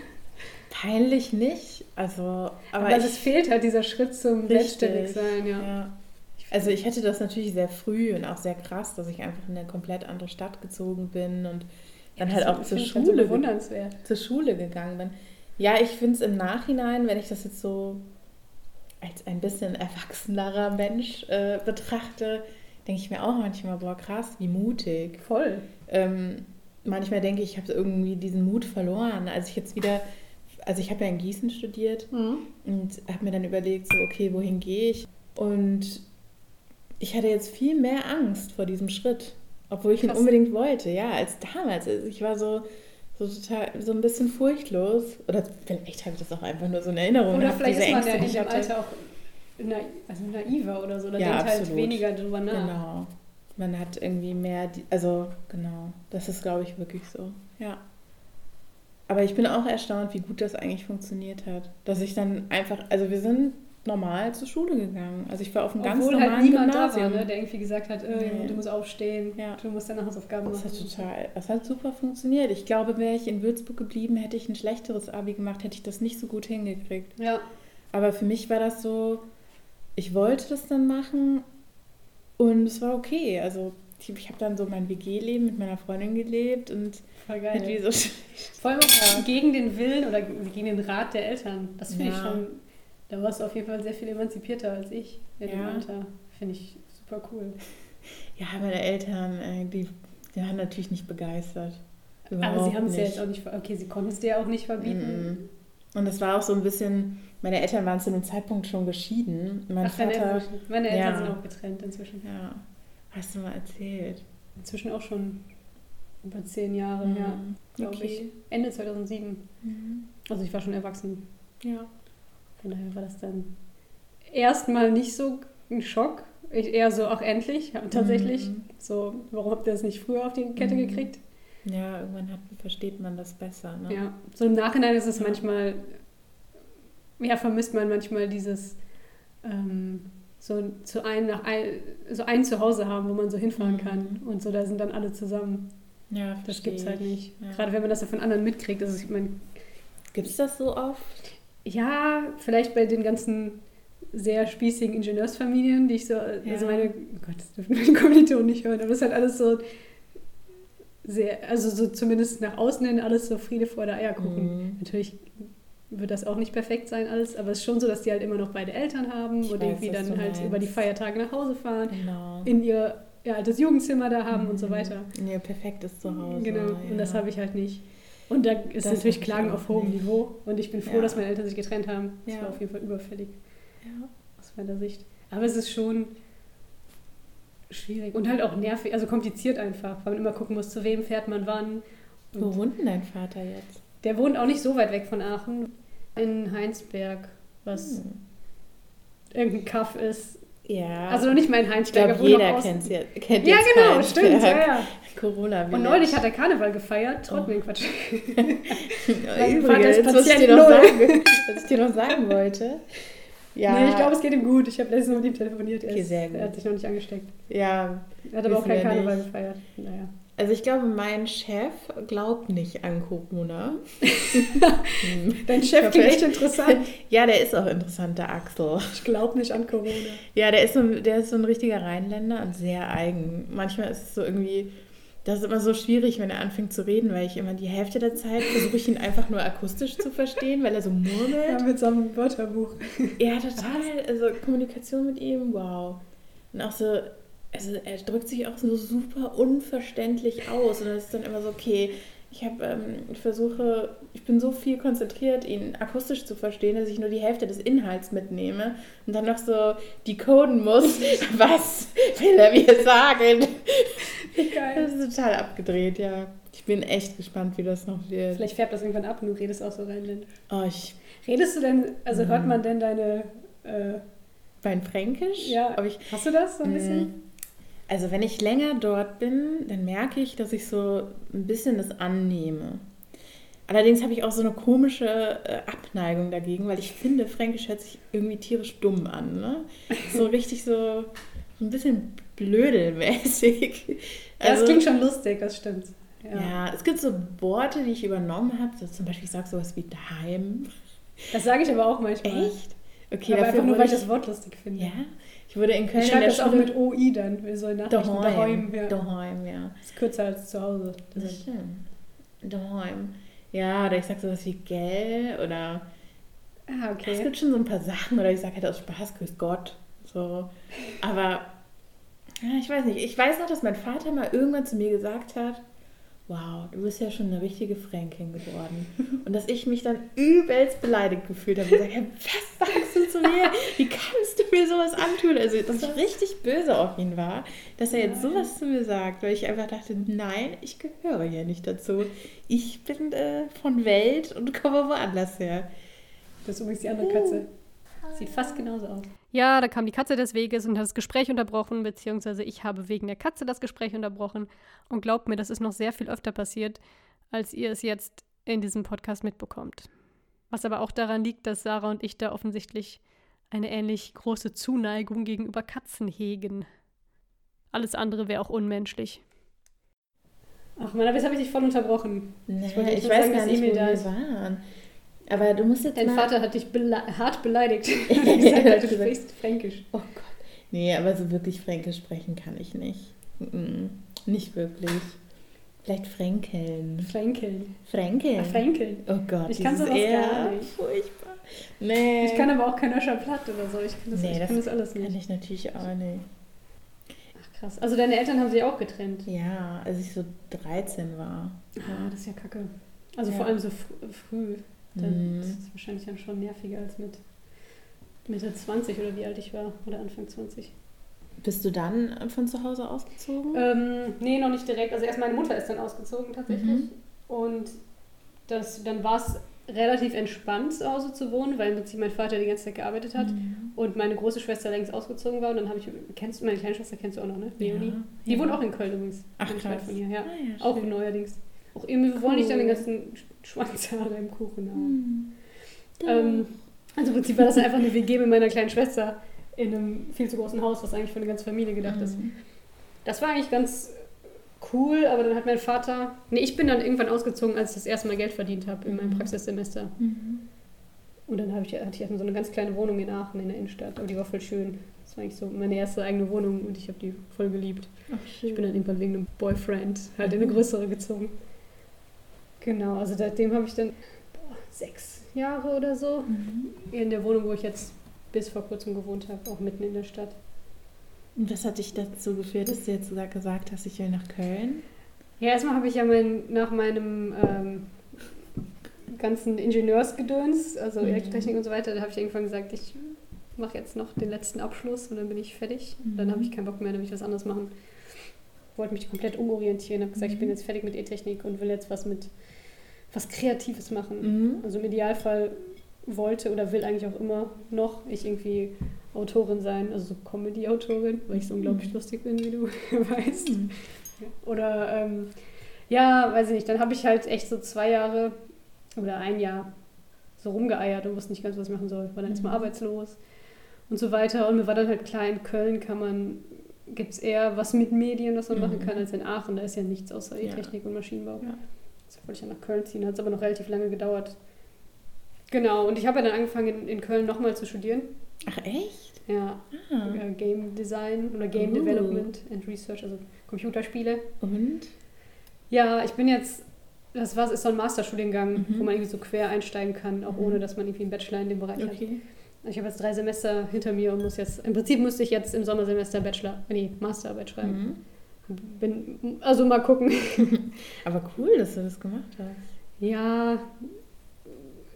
Peinlich nicht. Also, aber, Aber, ich, es fehlt halt dieser Schritt zum Richtig, Selbstständigsein, ja. Ja. Also ich hatte das natürlich sehr früh und auch sehr krass, dass ich einfach in eine komplett andere Stadt gezogen bin und dann halt auch zur so Schule, bewundernswert. zur Schule gegangen bin. Ja, ich finde es im Nachhinein, wenn ich das jetzt so als ein bisschen erwachsenerer Mensch äh, betrachte, denke ich mir auch manchmal, boah, krass, wie mutig. Voll. Ähm, manchmal denke ich, ich habe irgendwie diesen Mut verloren. Als ich jetzt wieder, also ich habe ja in Gießen studiert und habe mir dann überlegt, so, okay, wohin gehe ich? Und ich hatte jetzt viel mehr Angst vor diesem Schritt, obwohl ich ihn Krass. unbedingt wollte, ja, als damals. Also ich war so, so total, so ein bisschen furchtlos. Oder vielleicht habe ich das auch einfach nur so in Erinnerung. Oder vielleicht ist man Ängste, ja dem hatte. Alter auch na, also naiver oder so. Oder Ja, denkt halt absolut. weniger drüber nach. Genau. Man hat irgendwie mehr, die, also genau, das ist glaube ich wirklich so, ja. Aber ich bin auch erstaunt, wie gut das eigentlich funktioniert hat. Dass ich dann einfach, also wir sind normal zur Schule gegangen. Also ich war auf einem ganz Obwohl normalen halt niemand Gymnasium. da war, ne, der irgendwie gesagt hat, äh, Nee. du musst aufstehen, Ja. du musst deine Hausaufgaben Das machen. hat total, das hat super funktioniert. Ich glaube, wäre ich in Würzburg geblieben, hätte ich ein schlechteres Abi gemacht, hätte ich das nicht so gut hingekriegt. Ja, Aber für mich war das so, ich wollte das dann machen und es war okay. Also ich, ich habe dann so mein WG-Leben mit meiner Freundin gelebt und Voll geil. halt wie so Vor allem auch gegen den Willen oder gegen den Rat der Eltern. Das finde ich Ja. schon, da warst du auf jeden Fall sehr viel emanzipierter als ich in dem Ja. Alter. Finde ich super cool. Ja, meine Eltern, äh, die, die waren natürlich nicht begeistert. Aber Überhaupt sie haben es ja jetzt auch nicht, okay, sie konnten es dir ja auch nicht verbieten. Und das war auch so ein bisschen, meine Eltern waren zu dem Zeitpunkt schon geschieden. Mein Ach, Vater, meine Eltern ja. sind auch getrennt inzwischen. ja, hast du mal erzählt. Inzwischen auch schon über zehn Jahre, Mhm. ja, glaube Okay. ich. Ende 2007. Mhm. Also ich war schon erwachsen. Ja. Von daher war das dann erstmal nicht so ein Schock. Ich eher so, auch endlich, ja, tatsächlich. Mhm. So, warum habt ihr das nicht früher auf die Kette Mhm. gekriegt? Ja, irgendwann hat, versteht man das besser. Ne? Ja, so im Nachhinein ist es Ja. manchmal, ja, vermisst man manchmal dieses, ähm, so, zu ein, nach ein, so ein Zuhause haben, wo man so hinfahren Mhm. kann. Und so, da sind dann alle zusammen. ja Das versteh gibt's halt ich. nicht. Ja. Gerade wenn man das so von anderen mitkriegt. Also ich meine, Gibt es das so oft? Ja, vielleicht bei den ganzen sehr spießigen Ingenieursfamilien, die ich so, also Ja. meine, oh Gott, das dürfen meine Kommilitonen nicht hören, aber das ist halt alles so sehr, also so zumindest nach außen hin alles so Friede, Freude, Eierkuchen. Mhm. Natürlich wird das auch nicht perfekt sein alles, aber es ist schon so, dass die halt immer noch beide Eltern haben Ich und weiß, irgendwie dann halt meinst. über die Feiertage nach Hause fahren, Genau. in ihr, ihr altes Jugendzimmer da haben und so Mhm. weiter. In ihr perfektes Zuhause. Genau, und das habe ich halt nicht. Und da ist Das natürlich Klagen auf hohem nicht. Niveau und ich bin froh, Ja. dass meine Eltern sich getrennt haben. Das Ja. war auf jeden Fall überfällig Ja. aus meiner Sicht. Aber es ist schon schwierig und halt auch nervig, also kompliziert einfach, weil man immer gucken muss, zu wem fährt man wann. Wo Und wohnt denn dein Vater jetzt? der wohnt auch nicht so weit weg von Aachen, in Heinsberg, was Hm. irgendein Kaff ist. Ja. Also noch nicht mal in ich noch jeder kennt's ja, kennt Ja, genau, Heinsberg. stimmt, ja, ja. Corona Und neulich hat er Karneval gefeiert, Oh. Trottmann, Quatsch. Mein Übrigens, was ich, dir noch sagen, was ich dir noch sagen wollte. Ja, Nee, ich glaube, es geht ihm gut. Ich habe letztens mit ihm telefoniert. Er, Okay, sehr gut. er hat sich noch nicht angesteckt. ja, Er hat aber auch kein Karneval nicht. gefeiert. Naja. Also ich glaube, mein Chef glaubt nicht an Corona. Dein Chef klingt echt interessant. Ja, der ist auch interessant, der Axel. Ich glaube nicht an Corona. Ja, der ist, so, ein- der ist so ein richtiger Rheinländer und sehr eigen. Manchmal ist es so irgendwie, das ist immer so schwierig, wenn er anfängt zu reden, weil ich immer die Hälfte der Zeit versuche ich ihn einfach nur akustisch zu verstehen, weil er so Ja, murmelt. mit so einem Wörterbuch. Ja, total. Also Kommunikation mit ihm, wow. Und auch so, also er drückt sich auch so super unverständlich aus. Und das ist dann immer so, okay, ich habe, ähm, ich versuche, ich bin so viel konzentriert, ihn akustisch zu verstehen, dass ich nur die Hälfte des Inhalts mitnehme und dann noch so decoden muss, was will er mir sagen. Das Geil. ist total abgedreht, ja. Ich bin echt gespannt, wie das noch wird. Vielleicht färbt das irgendwann ab und du redest auch so rheinländisch. Oh, ich, Redest du denn, also Mhm. hört man denn deine, äh, mein Fränkisch? ja, ich, hast du das so ein bisschen? Also wenn ich länger dort bin, dann merke ich, dass ich so ein bisschen das annehme. Allerdings habe ich auch so eine komische äh, Abneigung dagegen, weil ich finde, Fränkisch hört sich irgendwie tierisch dumm an. Ne? So richtig so, so ein bisschen blödelmäßig. ja, Also, das klingt schon lustig, das stimmt. Ja. ja. es gibt so Worte, die ich übernommen habe. So zum Beispiel, ich sage sowas wie daheim. Das sage ich aber auch manchmal. Echt? Okay, aber einfach nur, weil ich das Wort lustig finde. Ja, ich wurde in Köln Ich in der das auch Schule mit OI dann, wie so in Nachrichten. daheim. Daheim, ja. Daheim, ja. ist kürzer als zu Hause. Das stimmt. Daheim. Ja, oder ich sag sowas wie gell oder Ah, es okay. gibt schon so ein paar Sachen oder ich sage halt aus Spaß, grüß Gott. So. Aber ja, ich weiß nicht. Ich weiß noch, dass mein Vater mal irgendwann zu mir gesagt hat, wow, du bist ja schon eine richtige Fränkin geworden. Und dass ich mich dann übelst beleidigt gefühlt habe und gesagt habe, was sagst du mir? Wie kannst du mir sowas antun? Also, dass ich richtig böse auf ihn war, dass er jetzt sowas zu mir sagt, weil ich einfach dachte, nein, ich gehöre hier nicht dazu. Ich bin äh, von Welt und komme woanders her. Das ist übrigens die andere Katze. Sieht fast genauso aus. Ja, da kam die Katze des Weges und hat das Gespräch unterbrochen, beziehungsweise ich habe wegen der Katze das Gespräch unterbrochen. Und glaubt mir, das ist noch sehr viel öfter passiert, als ihr es jetzt in diesem Podcast mitbekommt. Was aber auch daran liegt, dass Sarah und ich da offensichtlich eine ähnlich große Zuneigung gegenüber Katzen hegen. Alles andere wäre auch unmenschlich. Ach man, aber jetzt habe ich dich voll unterbrochen. Nee, Ich wollte ich, weiß sagen, gar nicht, Emil wo da wir waren. Aber du musst jetzt Dein mal... Vater hat dich bele hart beleidigt. Gesagt, er hat du sprichst Fränkisch. Oh Gott. Nee, aber so wirklich Fränkisch sprechen kann ich nicht. Mm, Nicht wirklich. Vielleicht Fränkeln. Fränkeln. Fränkeln. Ach, Fränkeln. Oh Gott, Ich kann sowas eher gar nicht. Furchtbar. Nee. Ich kann aber auch kein Öscher Platt oder so. Ich kann das, nee, ich das, kann das alles kann nicht. ich natürlich auch nicht. Ach krass. Also deine Eltern haben sich auch getrennt. Ja, als ich so 13 war. Ah, das ist ja kacke. Also Ja. vor allem so fr früh. Dann Mhm. Das ist wahrscheinlich dann schon nerviger als mit Mitte 20 oder wie alt ich war. Oder Anfang 20. Bist du dann von zu Hause ausgezogen? Ähm, nee, noch nicht direkt. Also erst meine Mutter ist dann ausgezogen tatsächlich. Mhm. Und das, dann war es relativ entspannt, zu Hause zu wohnen, weil im Prinzip mein Vater die ganze Zeit gearbeitet hat Mhm. und meine große Schwester längst ausgezogen war. Und dann habe ich, kennst du, meine kleine Schwester kennst du auch noch, ne? Leonie. Ja, Die ja. wohnt auch in Köln übrigens. Ach, krass. von hier, ja. Ah, ja, Auch neuerdings. Auch irgendwie, wir wollen nicht dann den Cool. ganzen Schwanzhaare im Kuchen haben. Mhm. Ähm, also im Prinzip war das einfach eine WG mit meiner kleinen Schwester in einem viel zu großen Haus, was eigentlich für eine ganze Familie gedacht ist. Mhm. Das war eigentlich ganz cool, aber dann hat mein Vater. Nee, ich bin dann irgendwann ausgezogen, als ich das erste Mal Geld verdient habe in meinem Mhm. Praxissemester. Mhm. Und dann habe ich, hatte ich erstmal so eine ganz kleine Wohnung in Aachen in der Innenstadt, aber die war voll schön. Das war eigentlich so meine erste eigene Wohnung und ich habe die voll geliebt. Ach. Ich bin dann irgendwann wegen einem Boyfriend halt in eine größere gezogen. Genau, also seitdem habe ich dann boah, sechs Jahre oder so Mhm. in der Wohnung, wo ich jetzt bis vor kurzem gewohnt habe, auch mitten in der Stadt. Und was hat dich dazu geführt, dass du jetzt sogar gesagt hast, ich will nach Köln? Ja, erstmal habe ich ja mein, nach meinem ähm, ganzen Ingenieursgedöns, also Mhm. Elektrotechnik und so weiter, da habe ich irgendwann gesagt, ich mache jetzt noch den letzten Abschluss und dann bin ich fertig. Mhm. Dann habe ich keinen Bock mehr, dann will ich was anderes machen. Wollte mich komplett umorientieren, habe gesagt, ich bin Mhm. jetzt fertig mit E-Technik und will jetzt was mit was Kreatives machen. Mhm. Also im Idealfall wollte oder will eigentlich auch immer noch ich irgendwie Autorin sein, also so Comedy-Autorin, weil ich so unglaublich lustig bin, wie du weißt. Mhm. Oder ähm, ja, weiß ich nicht, dann habe ich halt echt so zwei Jahre oder ein Jahr so rumgeeiert und wusste nicht ganz, was ich machen soll. War dann erstmal Mhm. arbeitslos und so weiter. Und mir war dann halt klar, in Köln kann man, gibt es eher was mit Medien, was man machen Mhm. kann, als in Aachen. Da ist ja nichts außer Ja. E-Technik und Maschinenbau. Ja. Deshalb wollte ich ja nach Köln ziehen, hat es aber noch relativ lange gedauert. Genau, und ich habe ja dann angefangen in, in Köln nochmal zu studieren. Ach, echt? Ja, Ah. äh, Game Design oder Game Oh. Development and Research, also Computerspiele. Und? Ja, ich bin jetzt, das war, ist so ein Masterstudiengang, Mhm. wo man irgendwie so quer einsteigen kann, auch Mhm. ohne dass man irgendwie einen Bachelor in dem Bereich hat. Okay. Also Ich habe jetzt drei Semester hinter mir und muss jetzt, im Prinzip müsste ich jetzt im Sommersemester Bachelor, nee, Masterarbeit schreiben. Mhm. Bin, also mal gucken. Aber cool, dass du das gemacht hast. Ja,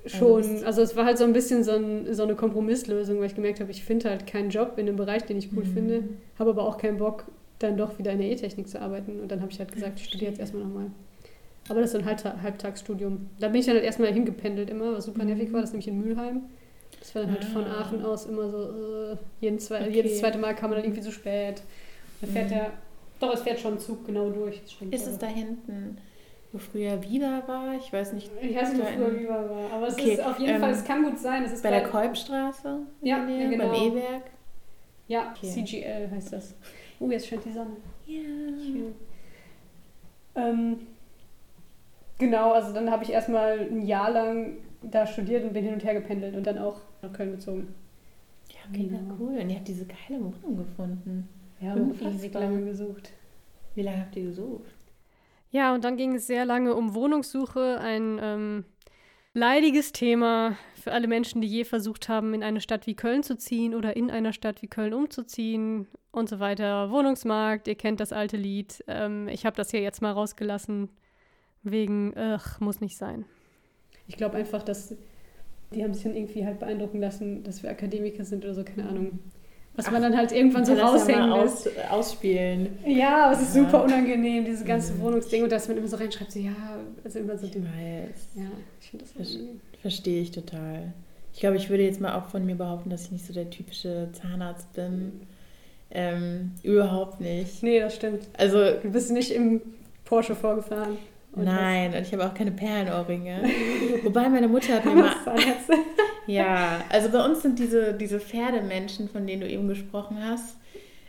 schon. das- Also es war halt so ein bisschen so, ein, so eine Kompromisslösung, weil ich gemerkt habe, ich finde halt keinen Job in dem Bereich, den ich cool Mhm. finde, habe aber auch keinen Bock, dann doch wieder in der E-Technik zu arbeiten. Und dann habe ich halt gesagt, ich studiere jetzt erstmal nochmal. Aber das ist so ein Halbta Halbtagsstudium. Da bin ich dann halt erstmal hingependelt immer, was super nervig Mhm. war, das ist nämlich in Mülheim. Das war dann halt von Ah. Aachen aus immer so, äh, jeden zwei, Okay. jedes zweite Mal kam man dann irgendwie zu spät. Da fährt Mhm. der, doch, es fährt schon ein Zug genau durch. Ist es aber. da hinten, wo früher Viva war? Ich weiß nicht. Ich weiß nicht, wo früher Viva war, aber es Okay, ist auf jeden ähm, Fall, es kann gut sein. Es ist Bei der Kolbstraße? Ja, ja, genau. Beim E-Werk? Ja, Okay. CGL heißt das. Oh, jetzt scheint die Sonne. Ja. Schön. Ähm, genau, also dann habe ich erstmal ein Jahr lang da studiert und bin hin und her gependelt und dann auch nach Köln gezogen. Ja, mega Genau. cool. Und ihr habt diese geile Wohnung gefunden. Ja, Unfassbar. ewig lange gesucht. Wie lange habt ihr gesucht? Ja, und dann ging es sehr lange um Wohnungssuche, ein ähm, leidiges Thema für alle Menschen, die je versucht haben, in eine Stadt wie Köln zu ziehen oder in einer Stadt wie Köln umzuziehen und so weiter. Wohnungsmarkt, ihr kennt das alte Lied. Ähm, ich habe das hier jetzt mal rausgelassen, wegen, ach, muss nicht sein. Ich glaube einfach, dass die haben sich dann irgendwie halt beeindrucken lassen, dass wir Akademiker sind oder so, keine Ahnung. Was man dann halt irgendwann so ja raushängen mal lässt. aus, ausspielen. Ja, aber es ist Ja. super unangenehm, dieses ganze Mhm. Wohnungsding. Und dass man immer so reinschreibt, so, ja, also immer so Ich weiß. Ja, ich finde das unangenehm. Verstehe ich total. Ich glaube, ich würde jetzt mal auch von mir behaupten, dass ich nicht so der typische Zahnarzt bin. Ähm, überhaupt nicht. Nee, das stimmt. Also, Du bist nicht im Porsche vorgefahren. Und nein, und ich habe auch keine Perlenohrringe. Wobei meine Mutter hat mir mal. Ja, also bei uns sind diese, diese Pferdemenschen, von denen du eben gesprochen hast,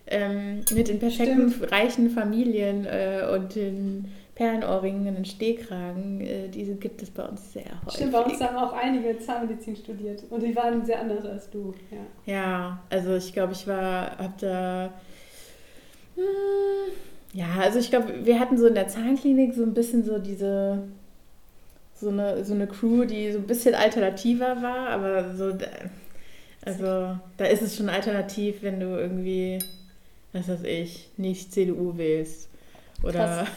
ähm, mit den perfekten, reichen Familien äh, und den Perlenohrringen und einen Stehkragen, äh, diese gibt es bei uns sehr häufig. Stimmt, bei uns haben auch einige Zahnmedizin studiert und die waren sehr anders als du. Ja, ja also ich glaube, ich war, hab da. Hm, ja, also ich glaube, wir hatten so in der Zahnklinik so ein bisschen so diese. So eine, so eine Crew, die so ein bisschen alternativer war, aber so. Also da ist es schon alternativ, wenn du irgendwie, was weiß ich, nicht CDU wählst. Oder. Krass.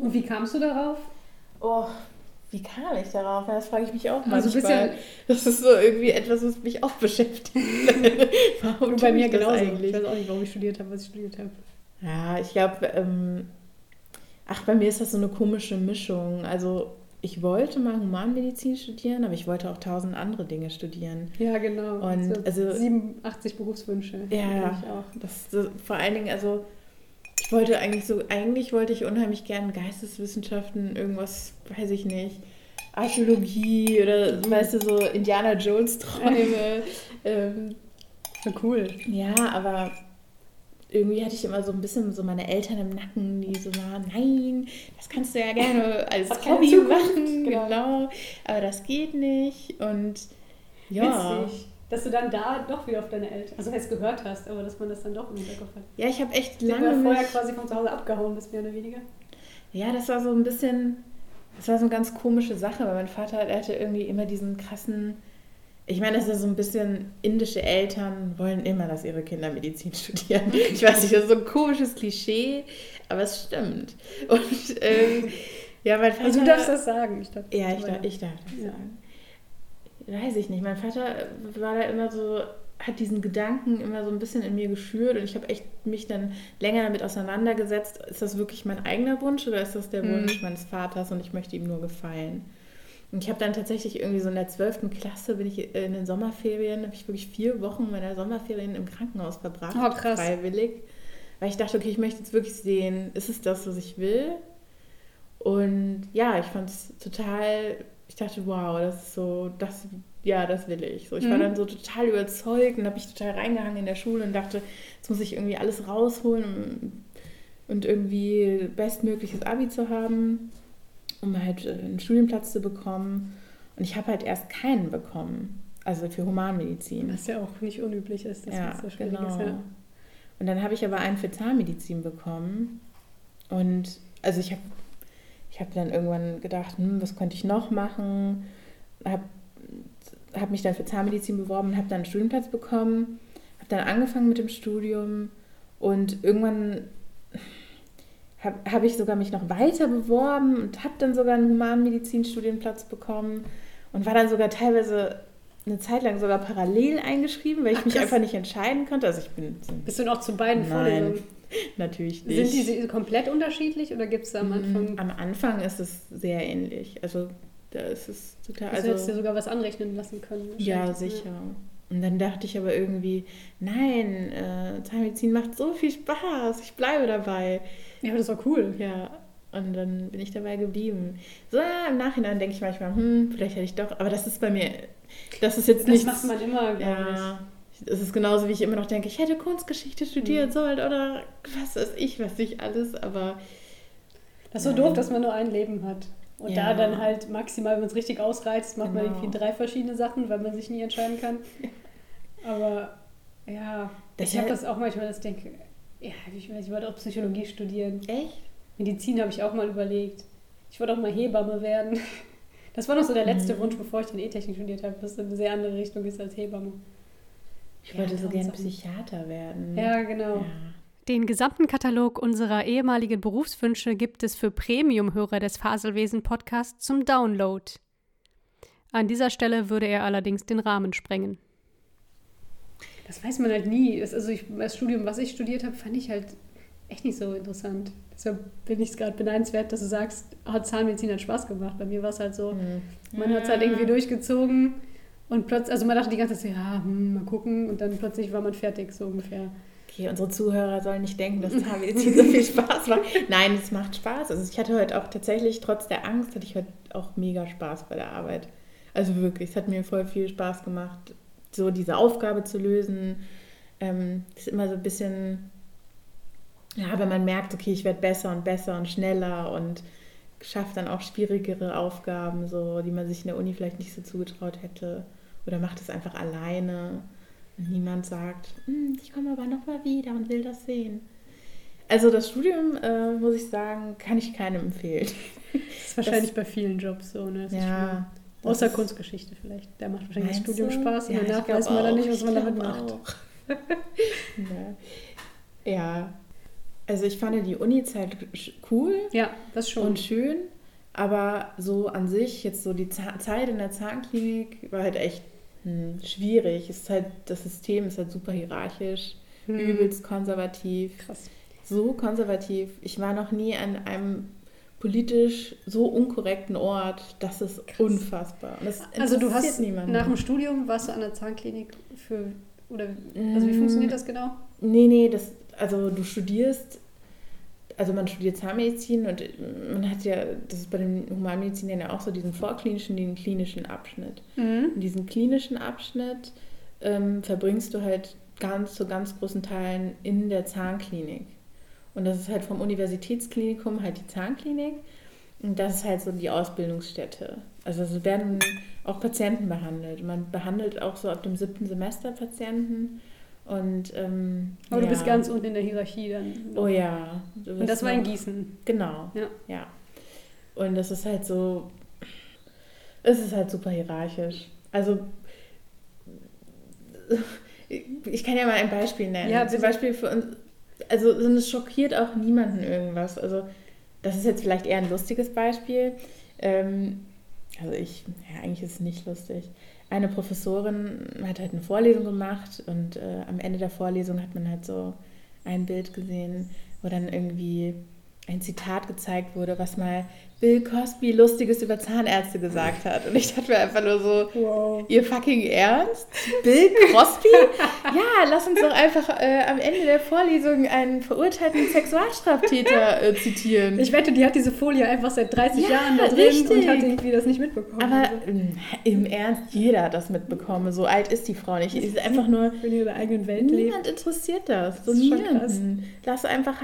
Und wie kamst du darauf? Oh, wie kam ich darauf? Das frage ich mich auch mal. Also bisschen, das ist so irgendwie etwas, was mich auch beschäftigt. warum bei mir genauso. Eigentlich? Ich weiß auch nicht, warum ich studiert habe, was ich studiert habe. Ja, ich glaube, ähm, ach, bei mir ist das so eine komische Mischung. Also ich wollte mal Humanmedizin studieren, aber ich wollte auch tausend andere Dinge studieren. Ja, genau. Und also, also 87 Berufswünsche. Ja, ich auch. Das, so, vor allen Dingen, also ich wollte eigentlich so, eigentlich wollte ich unheimlich gern Geisteswissenschaften, irgendwas, weiß ich nicht, Archäologie oder, weißt du, so Indiana Jones Träume. ähm, cool. Ja, aber irgendwie hatte ich immer so ein bisschen so meine Eltern im Nacken, die so waren, nein, das kannst du ja gerne als Hobby machen, genau. genau. aber das geht nicht und ja. Witzig. Dass du dann da doch wieder auf deine Eltern, also heißt gehört hast, aber dass man das dann doch im Hinterkopf hat. Ja, ich habe echt lange. Du vorher quasi von zu Hause abgehauen bist, mehr oder weniger. Ja, das war so ein bisschen, das war so eine ganz komische Sache, weil mein Vater, hatte irgendwie immer diesen krassen, ich meine, das ist so ein bisschen indische Eltern wollen immer, dass ihre Kinder Medizin studieren. Ich weiß nicht, das ist so ein komisches Klischee, aber es stimmt. Und ähm, ja, mein Vater. Also du darfst das sagen. Ich darf, ja, ich darf, ich darf das ja. sagen weiß ich nicht, mein Vater war da immer so, hat diesen Gedanken immer so ein bisschen in mir geschürt und ich habe echt mich dann länger damit auseinandergesetzt, ist das wirklich mein eigener Wunsch oder ist das der mhm. Wunsch meines Vaters und ich möchte ihm nur gefallen? Und ich habe dann tatsächlich irgendwie so in der 12. Klasse, bin ich in den Sommerferien, habe ich wirklich vier Wochen meiner Sommerferien im Krankenhaus verbracht, oh, krass. freiwillig, weil ich dachte, okay, ich möchte jetzt wirklich sehen, ist es das, was ich will? Und ja, ich fand es total ich dachte, wow, das ist so, das, ja, das will ich. So, ich mhm. war dann so total überzeugt und habe mich total reingehangen in der Schule und dachte, jetzt muss ich irgendwie alles rausholen und irgendwie bestmögliches Abi zu haben, um halt äh, einen Studienplatz zu bekommen. Und ich habe halt erst keinen bekommen. Also für Humanmedizin. Was ja auch nicht unüblich ist, dass ja, so genau. ist. Ja. Und dann habe ich aber einen für Zahnmedizin bekommen. Und also ich habe ich habe dann irgendwann gedacht, hm, was könnte ich noch machen? Habe hab mich dann für Zahnmedizin beworben und habe dann einen Studienplatz bekommen. Habe dann angefangen mit dem Studium und irgendwann habe hab ich sogar mich noch weiter beworben und habe dann sogar einen Humanmedizin-Studienplatz bekommen und war dann sogar teilweise eine Zeit lang sogar parallel eingeschrieben, weil ich Ach, mich einfach nicht entscheiden konnte. Also ich bin. Bist du noch zu beiden Vorlesungen? Natürlich nicht. Sind diese komplett unterschiedlich oder gibt es am Anfang? Am Anfang ist es sehr ähnlich. Also da ist es total. Also, also hättest du sogar was anrechnen lassen können. Ja, sicher. Und dann dachte ich aber irgendwie, nein, äh, Zahnmedizin macht so viel Spaß, ich bleibe dabei. Ja, aber das war cool. Ja, und dann bin ich dabei geblieben. So im Nachhinein denke ich manchmal, hm, vielleicht hätte ich doch, aber das ist bei mir, das ist jetzt nicht. Das macht man immer, glaube ja, ich es ist genauso, wie ich immer noch denke, ich hätte Kunstgeschichte studieren mhm. sollen oder was weiß ich, was ich alles, aber. Das ist so doof, dass man nur ein Leben hat. Und ja. da dann halt maximal, wenn man es richtig ausreizt, macht genau. man irgendwie drei verschiedene Sachen, weil man sich nie entscheiden kann. Aber ja, das ich habe das auch manchmal, dass ich denke, ja, ich, ich wollte auch Psychologie studieren. Echt? Medizin habe ich auch mal überlegt. Ich wollte auch mal Hebamme werden. Das war noch so der letzte mhm. Wunsch, bevor ich dann E-Technik studiert habe, was eine sehr andere Richtung ist als Hebamme. Ich ja, wollte so gern Psychiater werden. Ja, genau. Ja. Den gesamten Katalog unserer ehemaligen Berufswünsche gibt es für Premium-Hörer des Faselwesen-Podcasts zum Download. An dieser Stelle würde er allerdings den Rahmen sprengen. Das weiß man halt nie. Also ich, das Studium, was ich studiert habe, fand ich halt echt nicht so interessant. Deshalb bin ich es gerade beneidenswert, dass du sagst, oh, Zahnmedizin hat Spaß gemacht. Bei mir war es halt so, mhm. man hat es halt irgendwie durchgezogen und plötzlich, also man dachte die ganze Zeit, ja, hm, mal gucken. Und dann plötzlich war man fertig, so ungefähr. Okay, unsere Zuhörer sollen nicht denken, dass Zahnmedizin so viel Spaß macht. Nein, es macht Spaß. Also ich hatte heute auch tatsächlich, trotz der Angst, hatte ich heute auch mega Spaß bei der Arbeit. Also wirklich, es hat mir voll viel Spaß gemacht, so diese Aufgabe zu lösen. Ähm, ist immer so ein bisschen, Ja, aber man merkt, okay, ich werde besser und besser und schneller und schafft dann auch schwierigere Aufgaben, so, die man sich in der Uni vielleicht nicht so zugetraut hätte. Oder macht es einfach alleine. Und niemand sagt, hm, ich komme aber nochmal wieder und will das sehen. Also das Studium, äh, muss ich sagen, kann ich keinem empfehlen. Das ist wahrscheinlich das, bei vielen Jobs so, ne? ja. Außer Kunstgeschichte vielleicht. Der macht wahrscheinlich das Studium du? Spaß und ja, danach weiß man dann nicht, was man damit macht. ja. ja. Also ich fand die Uni-Zeit cool. Ja, das schon. Und schön. Aber so an sich, jetzt so die Zeit in der Zahnklinik war halt echt hm, schwierig. Es ist halt, das System ist halt super hierarchisch, hm. übelst konservativ. Krass. So konservativ. Ich war noch nie an einem politisch so unkorrekten Ort, das ist Krass. unfassbar. Das also du hast niemanden. nach dem Studium warst du an der Zahnklinik für oder also wie funktioniert das genau? Nee, nee, das also du studierst also man studiert Zahnmedizin und man hat ja, das ist bei den Humanmedizinern ja auch so, diesen vorklinischen, den klinischen Abschnitt. Mhm. In diesem klinischen Abschnitt ähm, verbringst du halt ganz zu ganz großen Teilen in der Zahnklinik. Und das ist halt vom Universitätsklinikum halt die Zahnklinik. Und das ist halt so die Ausbildungsstätte. Also es werden auch Patienten behandelt. Man behandelt auch so ab dem siebten Semester Patienten. Und, ähm, Aber ja. du bist ganz unten in der Hierarchie dann. Oh ja. Und das war in Gießen. Genau. Ja. ja. Und das ist halt so, es ist halt super hierarchisch. Also, ich kann ja mal ein Beispiel nennen. Ja, Zum Beispiel für uns, also es schockiert auch niemanden irgendwas. Also, das ist jetzt vielleicht eher ein lustiges Beispiel. Ähm, also ich, ja, eigentlich ist es nicht lustig eine Professorin hat halt eine Vorlesung gemacht und äh, am Ende der Vorlesung hat man halt so ein Bild gesehen, wo dann irgendwie ein Zitat gezeigt wurde, was mal Bill Cosby Lustiges über Zahnärzte gesagt hat. Und ich dachte mir einfach nur so, wow. ihr fucking Ernst? Bill Cosby? ja, lass uns doch einfach äh, am Ende der Vorlesung einen verurteilten Sexualstraftäter äh, zitieren. Ich wette, die hat diese Folie einfach seit 30 ja, Jahren da drin richtig. und hat irgendwie das nicht mitbekommen. Aber ähm, im Ernst, jeder hat das mitbekommen. So alt ist die Frau nicht. Sie ist einfach nur... Wenn ihr ihre eigene Welt lebt. Niemand interessiert das. So das niemanden. Lass einfach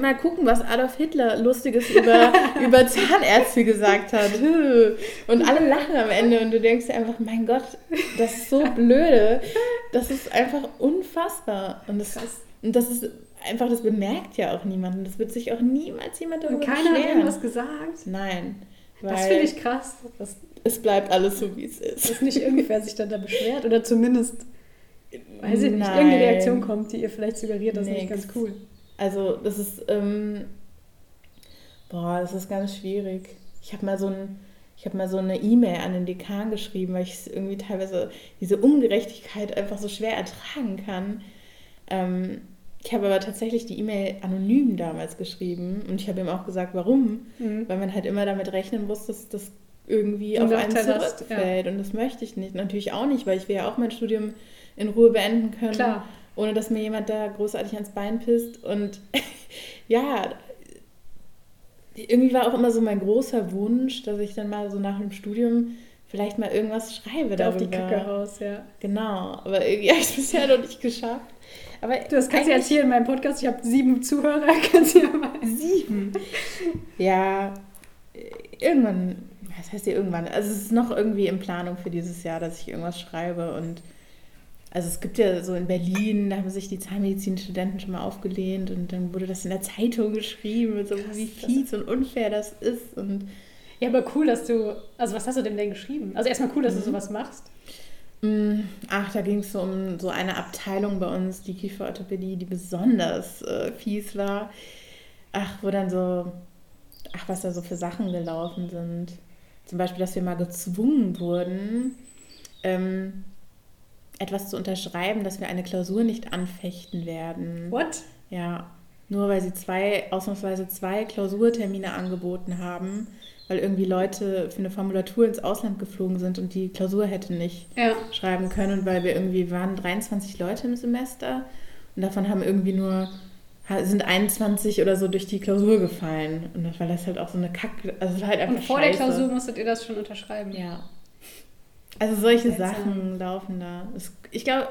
mal gucken, was Adolf Hitler Lustiges über, über Zahnärzte gesagt hat. Und alle lachen am Ende und du denkst dir einfach, mein Gott, das ist so blöde. Das ist einfach unfassbar. Und das, und das ist einfach, das bemerkt ja auch niemand. Das wird sich auch niemals jemand darüber Und keiner beschweren. hat irgendwas gesagt? Nein. Das finde ich krass. Das, es bleibt alles so, wie es ist. Dass nicht irgendwer sich dann da beschwert oder zumindest, weiß ich nicht, irgendeine Reaktion kommt, die ihr vielleicht suggeriert, das ist nicht ganz cool. Also das ist, ähm, Boah, das ist ganz schwierig. Ich habe mal so ein, ich habe mal so eine E-Mail an den Dekan geschrieben, weil ich irgendwie teilweise diese Ungerechtigkeit einfach so schwer ertragen kann. Ähm, ich habe aber tatsächlich die E-Mail anonym damals geschrieben und ich habe ihm auch gesagt, warum. Mhm. Weil man halt immer damit rechnen muss, dass das irgendwie auf einen zurückfällt. Ja. Und das möchte ich nicht. Natürlich auch nicht, weil ich will ja auch mein Studium in Ruhe beenden können. Klar. Ohne dass mir jemand da großartig ans Bein pisst. Und ja, irgendwie war auch immer so mein großer Wunsch, dass ich dann mal so nach dem Studium vielleicht mal irgendwas schreibe da Auf die Kacke raus, ja. Genau, aber irgendwie habe ich es bisher noch nicht geschafft. Aber das kannst du jetzt hier in meinem Podcast, ich habe sieben Zuhörer, kannst du ja mal. Sieben? Ja, irgendwann, was heißt hier irgendwann? Also es ist noch irgendwie in Planung für dieses Jahr, dass ich irgendwas schreibe und also es gibt ja so in Berlin, da haben sich die Zahnmedizinstudenten schon mal aufgelehnt und dann wurde das in der Zeitung geschrieben, so wie fies und unfair das ist. Und ja, aber cool, dass du, also was hast du denn denn geschrieben? Also erstmal cool, dass mhm. du sowas machst. Mm, ach, da ging es so um so eine Abteilung bei uns, die Kieferorthopädie, die besonders äh, fies war. Ach, wo dann so, ach, was da so für Sachen gelaufen sind. Zum Beispiel, dass wir mal gezwungen wurden, ähm, etwas zu unterschreiben, dass wir eine Klausur nicht anfechten werden. What? Ja, nur weil sie zwei, ausnahmsweise zwei Klausurtermine angeboten haben, weil irgendwie Leute für eine Formulatur ins Ausland geflogen sind und die Klausur hätte nicht ja. schreiben können und weil wir irgendwie waren 23 Leute im Semester und davon haben irgendwie nur sind 21 oder so durch die Klausur gefallen und das, weil das halt auch so eine Kack, also halt einfach Und vor Scheiße. der Klausur musstet ihr das schon unterschreiben? Ja. Also solche Sachen laufen da. Ich glaube,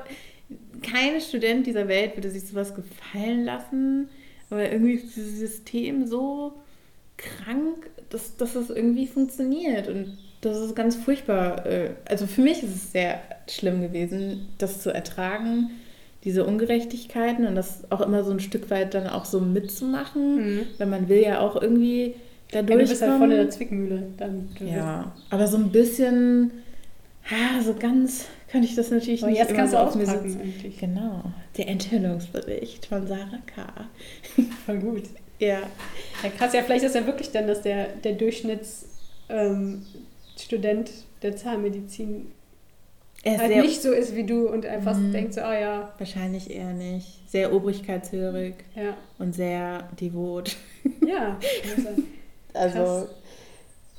kein Student dieser Welt würde sich sowas gefallen lassen. weil irgendwie ist dieses System so krank, dass, dass es irgendwie funktioniert. Und das ist ganz furchtbar. äh, Also für mich ist es sehr schlimm gewesen, das zu ertragen, diese Ungerechtigkeiten und das auch immer so ein Stück weit dann auch so mitzumachen, Mhm. weil man will ja auch irgendwie da Ja, du bist halt voll in der. Zwickmühle. Dann, Ja, aber so ein bisschen, ha, so ganz könnte ich das natürlich Aber nicht jetzt kannst so du auf mir sitzen. Genau, der Enthüllungsbericht von Sarah K. Voll gut. Ja, Ja, krass, ja, vielleicht ist ja wirklich dann, dass der, der Durchschnittsstudent ähm, der Zahnmedizin er halt nicht so ist wie du und einfach Mhm. denkt so, ah ja, wahrscheinlich eher nicht, sehr obrigkeitshörig ja, und sehr devot. ja. Also, Krass.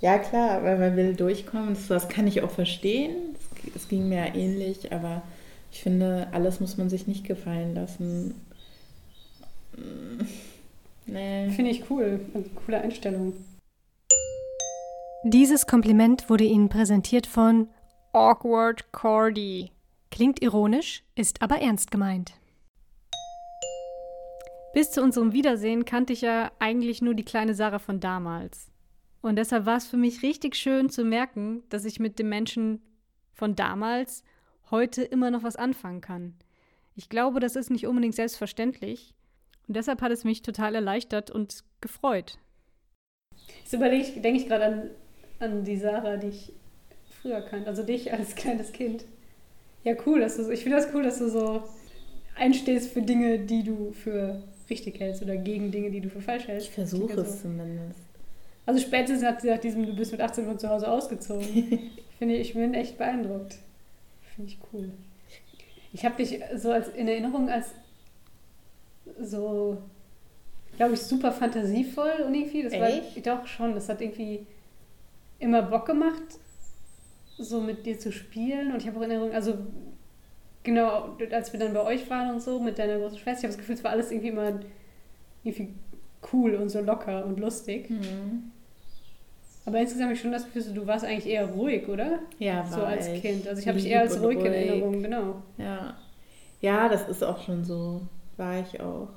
Ja klar, weil man will durchkommen, das, das kann ich auch verstehen. Es, ging mir ja ähnlich, aber ich finde, alles muss man sich nicht gefallen lassen. Mm, Nee. Finde ich cool. Eine coole Einstellung. Dieses Kompliment wurde Ihnen präsentiert von Awkward Cordy. Klingt ironisch, ist aber ernst gemeint. Bis zu unserem Wiedersehen kannte ich ja eigentlich nur die kleine Sarah von damals. Und deshalb war es für mich richtig schön zu merken, dass ich mit dem Menschen von damals heute immer noch was anfangen kann. Ich glaube, das ist nicht unbedingt selbstverständlich. Und deshalb hat es mich total erleichtert und gefreut. Jetzt überlege ich, denke ich gerade an, an die Sarah, die ich früher kannte. Also dich als kleines Kind. Ja, cool, dass du so, ich finde das cool, dass du so einstehst für Dinge, die du für richtig hältst oder gegen Dinge, die du für falsch hältst. Ich versuche denke es zumindest. Also spätestens nach, nach diesem, du bist mit 18 von zu Hause ausgezogen. finde ich, ich bin echt beeindruckt. Finde ich cool. Ich habe dich so als in Erinnerung als so, glaube ich, super fantasievoll und irgendwie. Das Echt? war doch schon. Das hat irgendwie immer Bock gemacht, so mit dir zu spielen. Und ich habe auch Erinnerung, also genau, als wir dann bei euch waren und so mit deiner großen Schwester, ich habe das Gefühl, es war alles irgendwie immer irgendwie cool und so locker und lustig. Mhm. Aber insgesamt habe ich schon das Gefühl, so, du warst eigentlich eher ruhig, oder? Ja, so war als ich. Kind. Also ich habe dich eher als und ruhig in Erinnerung, genau. Ja. ja, das ist auch schon so. War ich auch.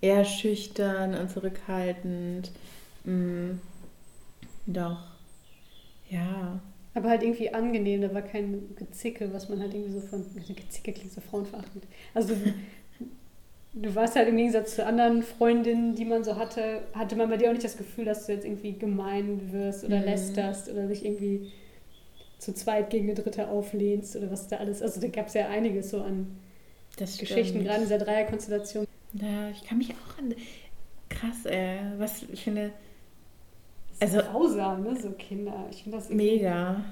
Eher schüchtern und zurückhaltend. Mm. Doch. Ja. Aber halt irgendwie angenehm, da war kein Gezicke, was man halt irgendwie so von. Gezicke klingt so frauenverachtend. Also du, warst halt im Gegensatz zu anderen Freundinnen, die man so hatte, hatte man bei dir auch nicht das Gefühl, dass du jetzt irgendwie gemein wirst oder Mhm. lästerst oder dich irgendwie zu zweit gegen eine Dritte auflehnst oder was da alles. Also da gab es ja einiges so an Geschichten, gerade in dieser Dreierkonstellation. Ja, ich kann mich auch an. Krass, ey. Was ich finde. Also- grausam, ne? So Kinder. Ich finde das irgendwie- Mega.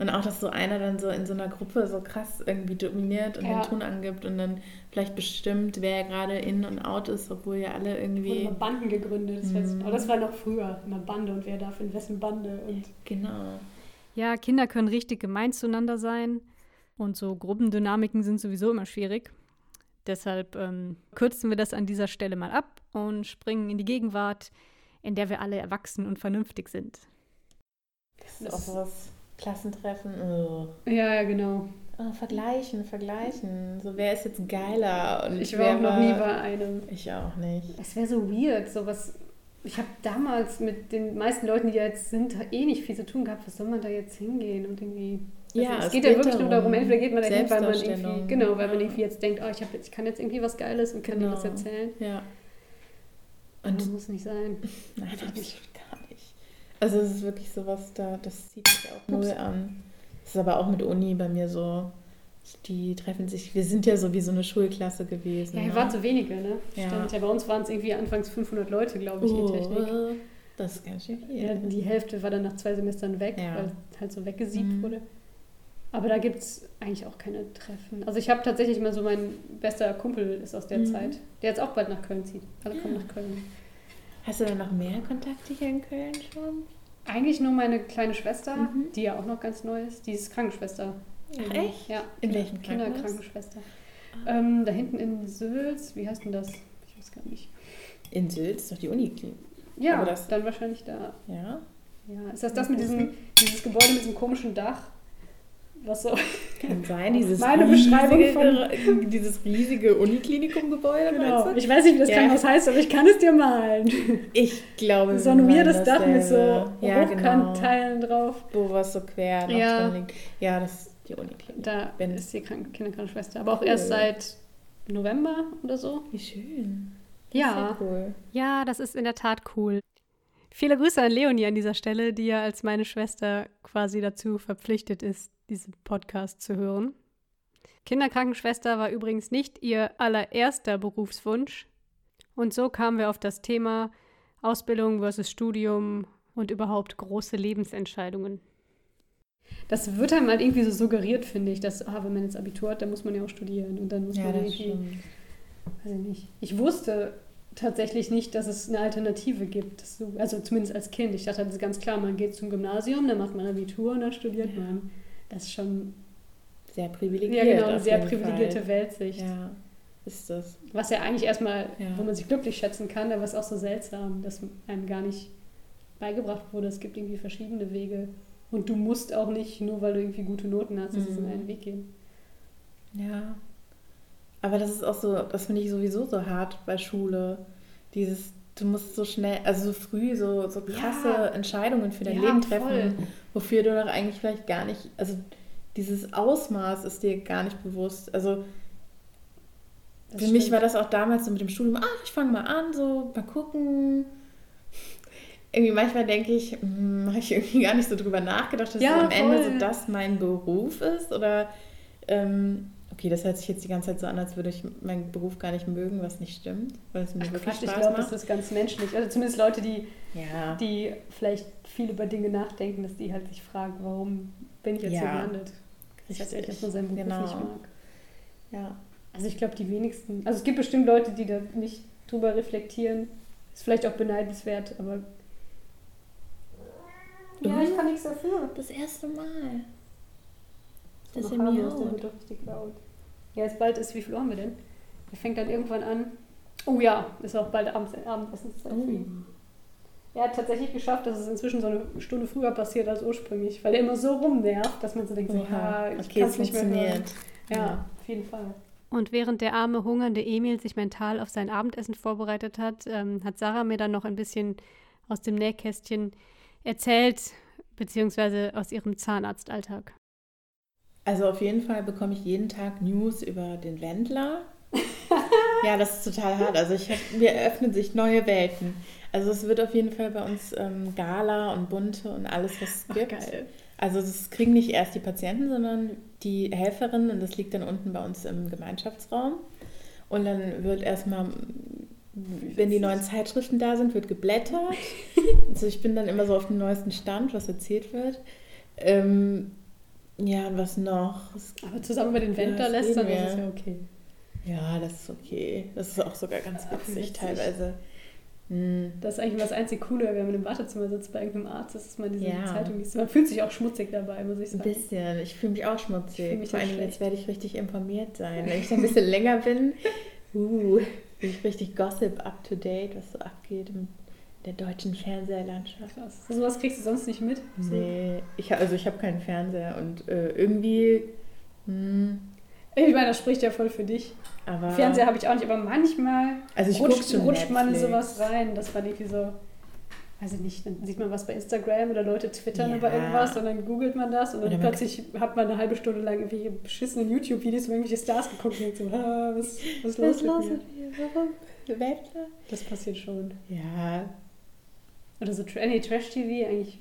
Und auch, dass so einer dann so in so einer Gruppe so krass irgendwie dominiert und Ja. den Ton angibt und dann vielleicht bestimmt, wer gerade in und out ist, obwohl ja alle wurden irgendwie. immer Banden gegründet. Das, Mhm. aber das war noch früher, eine Bande und wer darf in wessen Bande. Und Genau. Ja, Kinder können richtig gemein zueinander sein und so Gruppendynamiken sind sowieso immer schwierig. Deshalb ähm, kürzen wir das an dieser Stelle mal ab und springen in die Gegenwart, in der wir alle erwachsen und vernünftig sind. Das ist auch sowas. Klassentreffen. Oh. ja, ja, genau. Oh, vergleichen, vergleichen. So, wer ist jetzt geiler? Und Ich war auch noch nie bei einem. Ich auch nicht. Es wäre so weird, sowas. Ich habe damals mit den meisten Leuten, die jetzt sind, eh nicht viel zu tun gehabt. Was soll man da jetzt hingehen und irgendwie. Ja, also es es geht ja geht wirklich nur darum, darum, entweder geht man da hin, weil man irgendwie, genau, weil man Ja. irgendwie jetzt denkt, oh, ich, hab jetzt, ich kann jetzt irgendwie was Geiles und kann dir Genau. was erzählen. Ja. Und das muss nicht sein. nein, gar nicht. Also es ist wirklich sowas, da, das zieht mich auch null an. Das ist aber auch mit Uni bei mir so. Die treffen sich, wir sind ja so wie so eine Schulklasse gewesen. Ja, hier ne? waren so wenige, ne? Ja. Stimmt. Ja, bei uns waren es irgendwie anfangs 500 Leute, glaube ich, in Technik. Oh, das ist ganz schön viel. Ja, die Hälfte war dann nach zwei Semestern weg, Ja. weil halt so weggesiebt Mhm. wurde. Aber da gibt es eigentlich auch keine Treffen. Also ich habe tatsächlich mal so, mein bester Kumpel ist aus der Mhm. Zeit, der jetzt auch bald nach Köln zieht. Alle kommen Ja. nach Köln. Hast du dann noch mehr Kontakte hier in Köln schon? Eigentlich nur meine kleine Schwester, Mhm. die ja auch noch ganz neu ist. Die ist Krankenschwester. Ach, echt? Ja. In welchem Krankenhaus? Kinderkrankenschwester. Ähm, da hinten in Sülz, wie heißt denn das? Ich weiß gar nicht. In Sülz, ist doch die Uniklinik. Ja, dann wahrscheinlich da. Ja. Ja, ist das das mit diesem dieses Gebäude mit diesem komischen Dach, was so. Kann sein, dieses Meine Beschreibung riesige, dieses riesige Uniklinikum-Gebäude. Genau. Ich weiß nicht, wie das Ja. Krankenhaus heißt, aber ich kann es dir malen. Ich glaube, So ein weirdes Dach mit so ja, genau. Hochkantteilen drauf. Wo was so quer Ja. drin liegt. Ja, das ist die Uniklinik. Da Wenn- ist die Kranken Kinderkrankenschwester. Aber auch Cool. erst seit November oder so. Wie schön. Ja. Cool. Ja, das ist in der Tat cool. Viele Grüße an Leonie an dieser Stelle, die ja als meine Schwester quasi dazu verpflichtet ist, diesen Podcast zu hören. Kinderkrankenschwester war übrigens nicht ihr allererster Berufswunsch. Und so kamen wir auf das Thema Ausbildung versus Studium und überhaupt große Lebensentscheidungen. Das wird einem halt irgendwie so suggeriert, finde ich, dass, ah, wenn man jetzt Abitur hat, dann muss man ja auch studieren. Und dann muss Ja, man irgendwie. stimmt. Weiß ich nicht. Ich wusste tatsächlich nicht, dass es eine Alternative gibt. Du, also zumindest als Kind. Ich dachte, das ist ganz klar, man geht zum Gymnasium, dann macht man Abitur und dann studiert Ja. man. Das ist schon Sehr ja, privilegiert. genau, eine sehr privilegierte Fall. Weltsicht. Ja, ist das. Was ja eigentlich erstmal, Ja. wo man sich glücklich schätzen kann, aber es ist auch so seltsam, dass einem gar nicht beigebracht wurde. Es gibt irgendwie verschiedene Wege. Und du musst auch nicht, nur weil du irgendwie gute Noten hast, diesen Mhm. einen Weg gehen. Ja. Aber das ist auch so, das finde ich sowieso so hart bei Schule. Dieses, du musst so schnell, also so früh so, so krasse Ja. Entscheidungen für dein Ja, Leben voll. Wofür du doch eigentlich vielleicht gar nicht, also dieses Ausmaß ist dir gar nicht bewusst. Also Das für mich stimmt. war das auch damals so mit dem Studium, ach, ich fange mal an, so, mal gucken. Irgendwie manchmal denke ich, hm, habe ich irgendwie gar nicht so drüber nachgedacht, dass Ja, am Ende voll. so das mein Beruf ist. Oder, ähm, okay, das hört sich jetzt die ganze Zeit so an, als würde ich meinen Beruf gar nicht mögen, was nicht stimmt, weil es mir Ach, wirklich Quatsch, ich Spaß glaube, das ist ganz menschlich. Also zumindest Leute, die, Ja, die vielleicht viel über Dinge nachdenken, dass die halt sich fragen, warum bin ich jetzt hier Ja, gelandet? Das heißt, richtig. dass man seinen Beruf Genau. nicht mag. ja. Also ich glaube, die wenigsten, also es gibt bestimmt Leute, die da nicht drüber reflektieren. Ist vielleicht auch beneidenswert, aber ja, ich kann nichts dafür. Das erste Mal. Das ist mir miaut. Ja, jetzt bald ist, wie viel Uhr haben wir denn? Er fängt dann irgendwann an. Oh ja, ist auch bald Abends, Abendessenszeit für ihn. Er hat tatsächlich geschafft, dass es inzwischen so eine Stunde früher passiert als ursprünglich, weil er immer so rumnervt, dass man so denkt, ja, ich okay, kann es nicht mehr hören. funktioniert. Ja, auf jeden Fall. Und während der arme, hungernde Emil sich mental auf sein Abendessen vorbereitet hat, ähm, hat Sarah mir dann noch ein bisschen aus dem Nähkästchen erzählt, beziehungsweise aus ihrem Zahnarztalltag. Also auf jeden Fall bekomme ich jeden Tag News über den Wendler. ja, das ist total hart. Also ich hab, mir eröffnen sich neue Welten. Also es wird auf jeden Fall bei uns ähm, Gala und Bunte und alles, was es Ach, gibt. geil. Also das kriegen nicht erst die Patienten, sondern die Helferinnen und das liegt dann unten bei uns im Gemeinschaftsraum. Und dann wird erstmal, wenn die neuen Zeitschriften da sind, wird geblättert. Also ich bin dann immer so auf dem neuesten Stand, was erzählt wird. Ähm, ja, und was noch? Es Aber zusammen über den Wendler Ja, reden das ist wir. ja okay. Ja, das ist okay. Das ist auch sogar ganz Ja, witzig witzig. teilweise. Hm. Das ist eigentlich das einzig Coole, wenn man im Wartezimmer sitzt bei irgendeinem Arzt, ist, dass man diese Ja. Zeitung liest. Man fühlt sich auch schmutzig dabei, muss ich Ein sagen. bisschen. Ich fühle mich auch schmutzig. mich Vor allem jetzt werde ich richtig informiert sein. Wenn ich da ein bisschen länger bin, uh, bin ich richtig Gossip up to date, was so abgeht in der deutschen Fernseherlandschaft. Krass. So was kriegst du sonst nicht mit? So. Nee, ich, also ich habe keinen Fernseher und äh, irgendwie, hm, Ich meine, das spricht ja voll für dich. aber Fernseher habe ich auch nicht, aber manchmal also ich rutscht, schon rutscht man Netflix. sowas rein. Das war irgendwie so, weiß ich nicht, dann sieht man was bei Instagram oder Leute twittern Ja. über irgendwas und dann googelt man das und dann Oder plötzlich hat man eine halbe Stunde lang irgendwelche beschissenen YouTube-Videos über irgendwelche Stars geguckt und denkt so, ah, was, was Was los los mit mir? Warum? Wendler? Das passiert schon. Ja, Oder so nee, Trash-TV eigentlich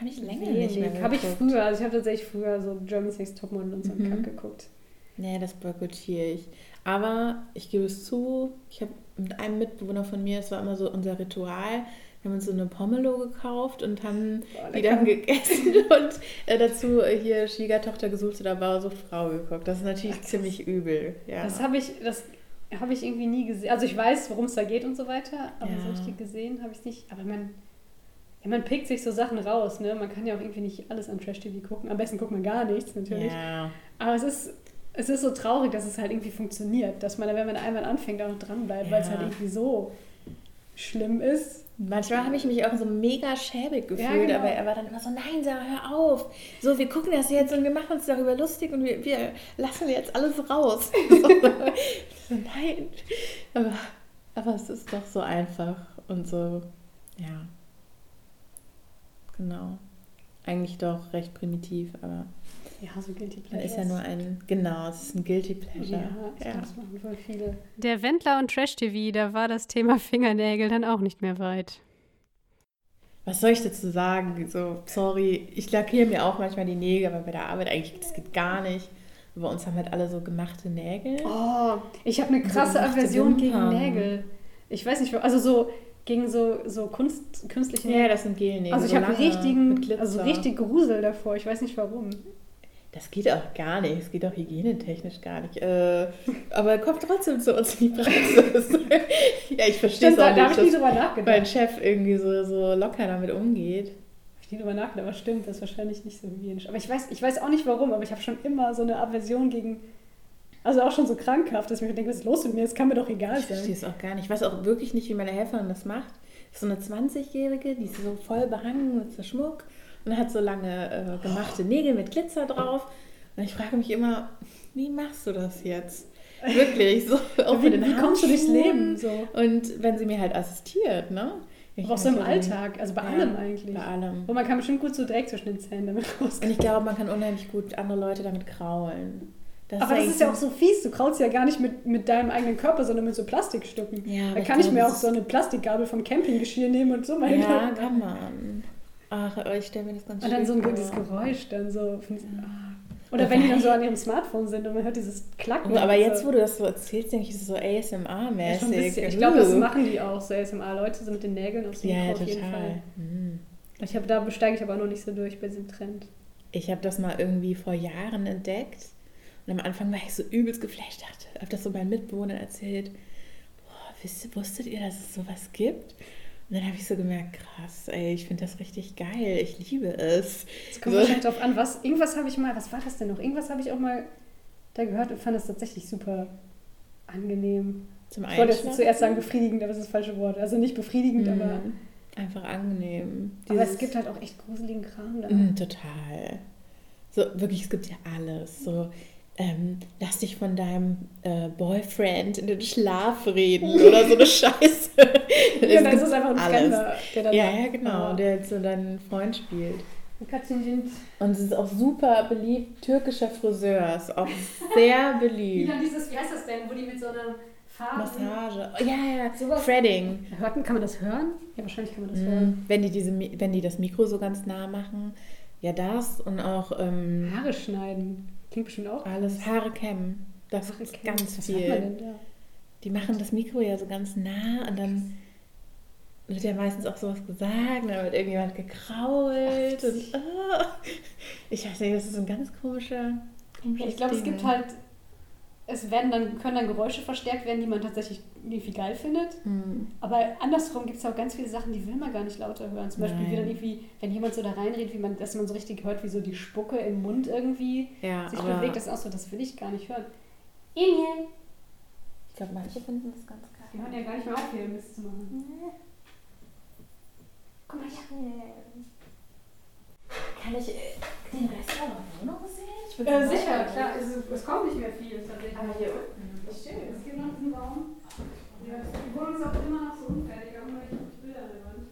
habe ich länger nicht mehr Habe ich früher, also ich habe tatsächlich früher so Germany's Next Topmodel und so einen Mhm. Kack geguckt. Nee, das boykottiere ich. Aber ich gebe es zu, ich habe mit einem Mitbewohner von mir, es war immer so unser Ritual, wir haben uns so eine Pomelo gekauft und haben Boah, die dann gegessen und äh, dazu äh, hier Schwiegertochter gesucht oder Bauersucht Frau geguckt. Das ist natürlich Ach, ziemlich übel. Ja. Das habe ich, das habe ich irgendwie nie gesehen. Also ich weiß, worum es da geht und so weiter, aber Ja. so richtig gesehen habe ich es nicht. Aber man, ja, man pickt sich so Sachen raus, ne? Man kann ja auch irgendwie nicht alles an Trash-TV gucken. Am besten guckt man gar nichts, natürlich. ja. Aber es ist, es ist so traurig, dass es halt irgendwie funktioniert. Dass man, wenn man einmal anfängt, auch noch dranbleibt, weil es Ja. halt irgendwie so schlimm ist. Manchmal habe ich mich auch so mega schäbig gefühlt, ja, genau. aber er war dann immer so, nein, Sarah, hör auf. So, wir gucken das jetzt und wir machen uns darüber lustig und wir, wir lassen jetzt alles raus. so, nein. Aber, aber es ist doch so einfach und so, ja. Genau. Eigentlich doch recht primitiv, aber. Ja, so Guilty Pleasure. Ist ja nur ein, genau, es ist ein Guilty Pleasure. Ja, ja. das machen voll viele. Der Wendler und Trash TV, da war das Thema Fingernägel dann auch nicht mehr weit. Was soll ich dazu sagen? So, sorry, ich lackiere mir auch manchmal die Nägel, aber bei der Arbeit eigentlich, das geht gar nicht. Bei uns haben halt alle so gemachte Nägel. Oh, ich habe eine krasse so Aversion gegen Nägel. Ich weiß nicht, also so gegen so, so Kunst, künstliche Nägel. Ja, das sind Gelnägel. Also ich so habe richtigen, also richtig Grusel davor. Ich weiß nicht warum. Das geht auch gar nicht. Es geht auch hygienetechnisch gar nicht. Äh, aber kommt trotzdem zu uns in die Praxis. ja, ich verstehe es auch da, nicht, da dass nachgedacht. mein Chef irgendwie so, so locker damit umgeht. Ich nie drüber nachgedacht, aber stimmt, das ist wahrscheinlich nicht so hygienisch. Aber ich weiß, ich weiß auch nicht warum, aber ich habe schon immer so eine Aversion gegen, also auch schon so krankhaft, dass ich mir denke, was ist los mit mir? Das kann mir doch egal sein. Ich verstehe es auch gar nicht. Ich weiß auch wirklich nicht, wie meine Helferin das macht. So eine 20-Jährige, die ist so voll behangen mit so Schmuck und hat so lange äh, gemachte Nägel mit Glitzer drauf. Und ich frage mich immer, wie machst du das jetzt? Wirklich, so auch wie, wie kommst du durchs Leben? So? Und wenn sie mir halt assistiert, ne? Ich auch so im Alltag, also bei ja, allem eigentlich. Bei allem. Und man kann bestimmt gut so Dreck zwischen den Zähnen damit rauskommen. Und ich glaube, man kann unheimlich gut andere Leute damit kraulen. Das aber das ist ja auch so fies. Du kraulst ja gar nicht mit, mit deinem eigenen Körper, sondern mit so Plastikstücken. Ja, da kann ich, mir auch so eine Plastikgabel vom Campinggeschirr nehmen und so mal Ja, kann man. Ach, ich stelle mir das ganz schön vor. Und dann so dieses Geräusch dann so. Ja. Oder wenn die dann so an ihrem Smartphone sind und man hört dieses Klacken. Aber jetzt, wo du das so erzählst, denke ich, ist es so ASMR-mäßig. Ja, ich glaube, das machen die auch, so ASMR-Leute, so mit den Nägeln aufs Mikro ja, auf jeden Fall. Mhm. Ich hab, da besteige ich aber noch nicht so durch bei diesem Trend. Ich habe das mal irgendwie vor Jahren entdeckt. Und am Anfang war ich so übelst geflasht, habe das so meinen Mitbewohnern erzählt. Boah, wisst, wusstet ihr, dass es sowas gibt? Und dann habe ich so gemerkt, krass, ey, ich finde das richtig geil, ich liebe es. Es kommt so. wahrscheinlich darauf an, was, irgendwas habe ich mal, was war das denn noch? Irgendwas habe ich auch mal da gehört und fand das tatsächlich super angenehm. Zum ich wollte jetzt zuerst sagen befriedigend, aber das ist das falsche Wort. Also nicht befriedigend, mhm. aber... Einfach angenehm. Dieses, aber es gibt halt auch echt gruseligen Kram da. Mm, total. So, wirklich, es gibt ja alles. So, ähm, lass dich von deinem äh, Boyfriend in den Schlaf reden oder so eine Scheiße. ja, dann ist einfach ein Fremder, der dann Ja, ja, genau, der jetzt so deinen Freund spielt. Und es ist auch super beliebt. Türkischer Friseur ist auch sehr beliebt. Wie, dieses, wie heißt das denn, wo die mit so einer Farbe... Massage. Oh, ja, ja, Sowas. Threading. Hört, kann man das hören? Ja, wahrscheinlich kann man das mm, hören. Wenn die, diese, wenn die das Mikro so ganz nah machen. Ja, das und auch... Ähm, Haare schneiden. Klingt bestimmt auch. Alles Haare kämmen. Das Haare ist ganz Was viel. Die machen das Mikro ja so ganz nah und dann wird ja meistens auch sowas gesagt, dann wird irgendjemand gekrault. Und, oh. Ich weiß nicht, das ist ein ganz komischer. komischer ich glaube, es gibt halt es werden dann, können dann Geräusche verstärkt werden, die man tatsächlich irgendwie geil findet. Mhm. Aber andersrum gibt es auch ganz viele Sachen, die will man gar nicht lauter hören. Zum Beispiel, wie dann irgendwie, wenn jemand so da reinredet, wie man, dass man so richtig hört, wie so die Spucke im Mund irgendwie ja, sich bewegt. Das ist auch so, das will ich gar nicht hören. Emil! Ich glaube, manche finden das ganz geil. Die hören ja gar nicht mehr auf, hier Mist zu machen. Nee. Guck mal, hier. Kann ich äh, den Rest auch noch Wohnung sehen? Äh, sicher, klar. Es, es, kommt nicht mehr viel tatsächlich. Aber hier unten. Das stimmt. Es gibt noch einen Raum. Ja, die Wohnung ist auch immer noch so unfertig, aber ich Bilder Wand.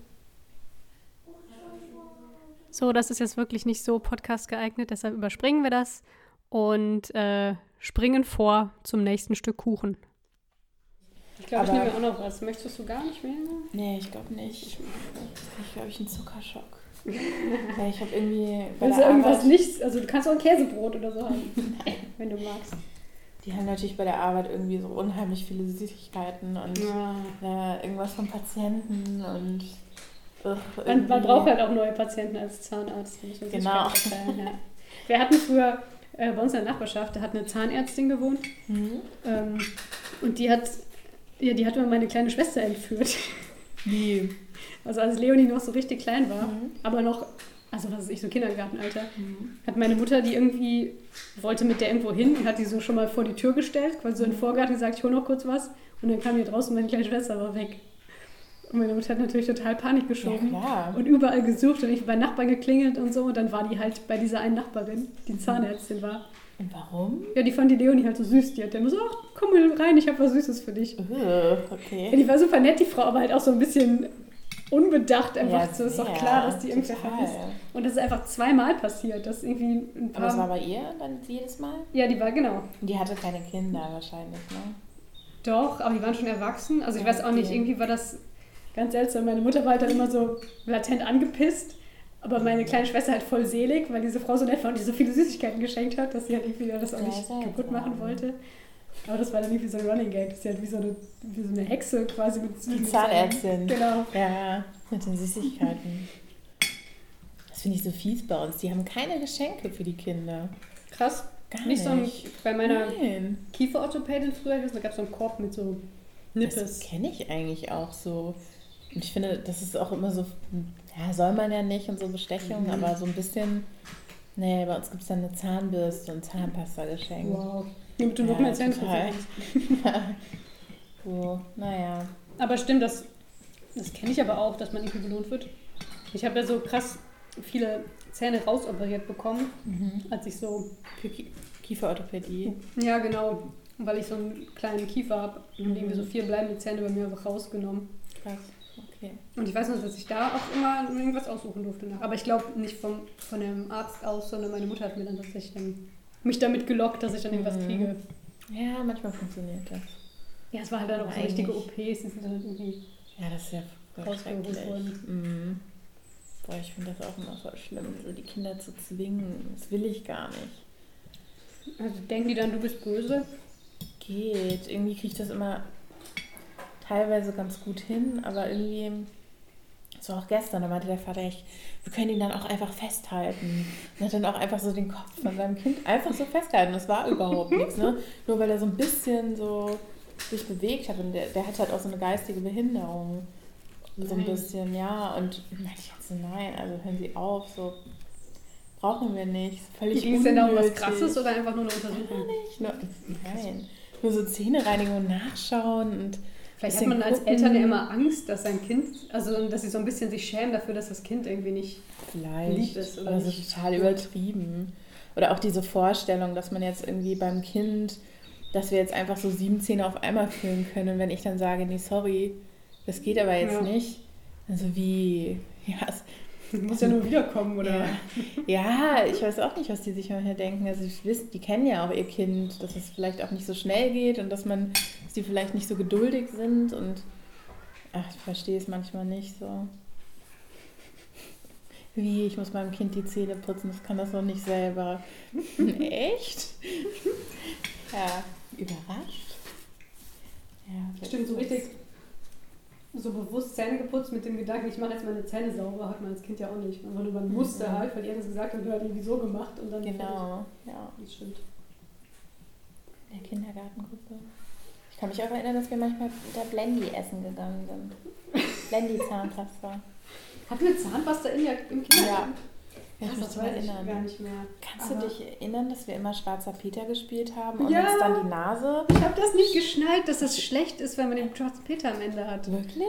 So, das ist jetzt wirklich nicht so podcast geeignet, deshalb überspringen wir das und äh, springen vor zum nächsten Stück Kuchen. Ich glaube, ich nehme auch noch was. Möchtest du gar nicht mehr? Nee, ich glaube nicht. Ich, ich glaube, ich einen Zuckerschock ja, ich habe irgendwie. Willst du irgendwas nichts? Also, du kannst auch ein Käsebrot oder so haben. Nein. Wenn du magst. Die haben natürlich bei der Arbeit irgendwie so unheimlich viele Süßigkeiten und ja. äh, irgendwas von Patienten und. Ugh, man, man, braucht halt auch neue Patienten als Zahnarzt. Genau. Ja. Wir hatten früher äh, bei uns in der Nachbarschaft, da hat eine Zahnärztin gewohnt. Mhm. Ähm, und die hat, ja, die hat immer meine kleine Schwester entführt. Wie? Also als Leonie noch so richtig klein war, mhm. aber noch, also was ist ich, so Kindergartenalter, mhm. hat meine Mutter die irgendwie, wollte mit der irgendwo hin und hat die so schon mal vor die Tür gestellt, quasi so in den Vorgarten gesagt, ich hole noch kurz was. Und dann kam die draußen, meine kleine Schwester war weg. Und meine Mutter hat natürlich total Panik geschoben. Ja. Und überall gesucht und ich bei Nachbarn geklingelt und so. Und dann war die halt bei dieser einen Nachbarin, die Zahnärztin war. Und warum? Ja, die fand die Leonie halt so süß. Die hat dann so, ach, komm mal rein, ich habe was Süßes für dich. Äh, Ja, okay. die war super nett, die Frau, aber halt auch so ein bisschen unbedacht einfach. Ja, so ist doch klar, dass die irgendwer total. vermisst. Und das ist einfach zweimal passiert. Das irgendwie ein Aber das war paar. bei ihr dann jedes Mal? Ja, die war genau. Und die hatte keine Kinder wahrscheinlich, ne? Doch, aber die waren schon erwachsen. Also ich Ja, weiß auch nicht, irgendwie war das ganz seltsam. Meine Mutter war halt dann immer so latent angepisst. Aber meine kleine Schwester halt voll selig, weil diese Frau so nett war und die so viele Süßigkeiten geschenkt hat, dass sie halt irgendwie das auch nicht kaputt machen wollte. Aber das war dann irgendwie so ein Running Gag, dass sie halt wie so eine, wie so eine Hexe quasi mit Die Zahnärztin. Genau. Ja, mit den Süßigkeiten. Das finde ich so fies bei uns. Die haben keine Geschenke für die Kinder. Krass. Gar Nicht so ein, bei meiner Nein. Kieferorthopädin früher, ich weiß, da gab es so einen Korb mit so Das Nippes. kenne ich eigentlich auch so. Und ich finde, das ist auch immer so, ja, soll man ja nicht und so Bestechung, Mhm. aber so ein bisschen, nee, bei uns gibt es dann eine Zahnbürste und Zahnpasta geschenkt. Wow. Damit du noch Ja, mehr putzen kannst. So, naja. Aber stimmt, das, das kenne ich aber auch, dass man irgendwie belohnt wird. Ich habe ja so krass viele Zähne rausoperiert bekommen, Mhm. als ich so, Für Ki Kieferorthopädie. ja genau, weil ich so einen kleinen Kiefer habe und Mhm. irgendwie so vier bleibende Zähne bei mir einfach rausgenommen. Krass. Okay. Und ich weiß noch, dass ich da auch immer irgendwas aussuchen durfte. Nach. Aber ich glaube nicht vom, von dem Arzt aus, sondern meine Mutter hat mir dann tatsächlich dann mich damit gelockt, dass ich dann irgendwas Mhm. kriege. Ja, manchmal funktioniert das. Ja, es war halt dann auch so richtige OPs, die sind dann halt irgendwie Ja, das ist ja Rausgeholt worden. Mhm. Boah, ich finde das auch immer voll schlimm, so die Kinder zu zwingen. Das will ich gar nicht. Also denken die dann, du bist böse? Geht. Irgendwie kriege ich das immer teilweise ganz gut hin, aber irgendwie, so auch gestern, da meinte der Vater, ich, wir können ihn dann auch einfach festhalten. Und hat dann auch einfach so den Kopf von seinem Kind einfach so festgehalten. Das war überhaupt nichts, ne? Nur weil er so ein bisschen so sich bewegt hat und der, der hat halt auch so eine geistige Behinderung. So ein bisschen, ja. Und meinte ich jetzt so, nein, also hören Sie auf, so brauchen wir nicht. Völlig Ging es denn da um was. Krasses oder einfach nur eine Untersuchung? Nicht, nur, nein. Nur so Zähnereinigung nachschauen und Vielleicht hat man als gucken. Eltern ja immer Angst, dass sein Kind, also dass sie so ein bisschen sich schämen dafür, dass das Kind irgendwie nicht. vielleicht. Lieb ist oder aber so nicht. total übertrieben. Oder auch diese Vorstellung, dass man jetzt irgendwie beim Kind, dass wir jetzt einfach so sieben Zähne auf einmal füllen können. Und wenn ich dann sage, nee, sorry, das geht aber jetzt Ja. nicht. Also wie, ja, Muss ja nur wiederkommen, oder? Ja. ja, ich weiß auch nicht, was die sich manchmal denken. Also ich wissen, die kennen ja auch ihr Kind, dass es vielleicht auch nicht so schnell geht und dass man, dass die vielleicht nicht so geduldig sind und ach, ich verstehe es manchmal nicht so. Wie, ich muss meinem Kind die Zähne putzen, das kann das doch nicht selber. Echt? ja, überrascht. Ja, Stimmt, so richtig so bewusst Zähne geputzt mit dem Gedanken, ich mache jetzt meine Zähne sauber, hat man als Kind ja auch nicht. Einfach nur man wusste halt, weil die Eltern es gesagt haben, du hast irgendwie so gemacht und dann. Genau, ja. Das stimmt. In der Kindergartengruppe. Ich kann mich auch erinnern, dass wir manchmal mit der Blendy essen gegangen sind. Blendy Zahnpasta. Hatten wir Zahnpasta in der, im Kindergarten? Kann mich das weiß ich erinnern. gar nicht mehr. Kannst Aber- du dich erinnern, dass wir immer Schwarzer Peter gespielt haben und Ja. uns dann die Nase? Ich habe das nicht geschnallt, dass das schlecht ist, wenn man den schwarzen Peter am Ende hat. Wirklich?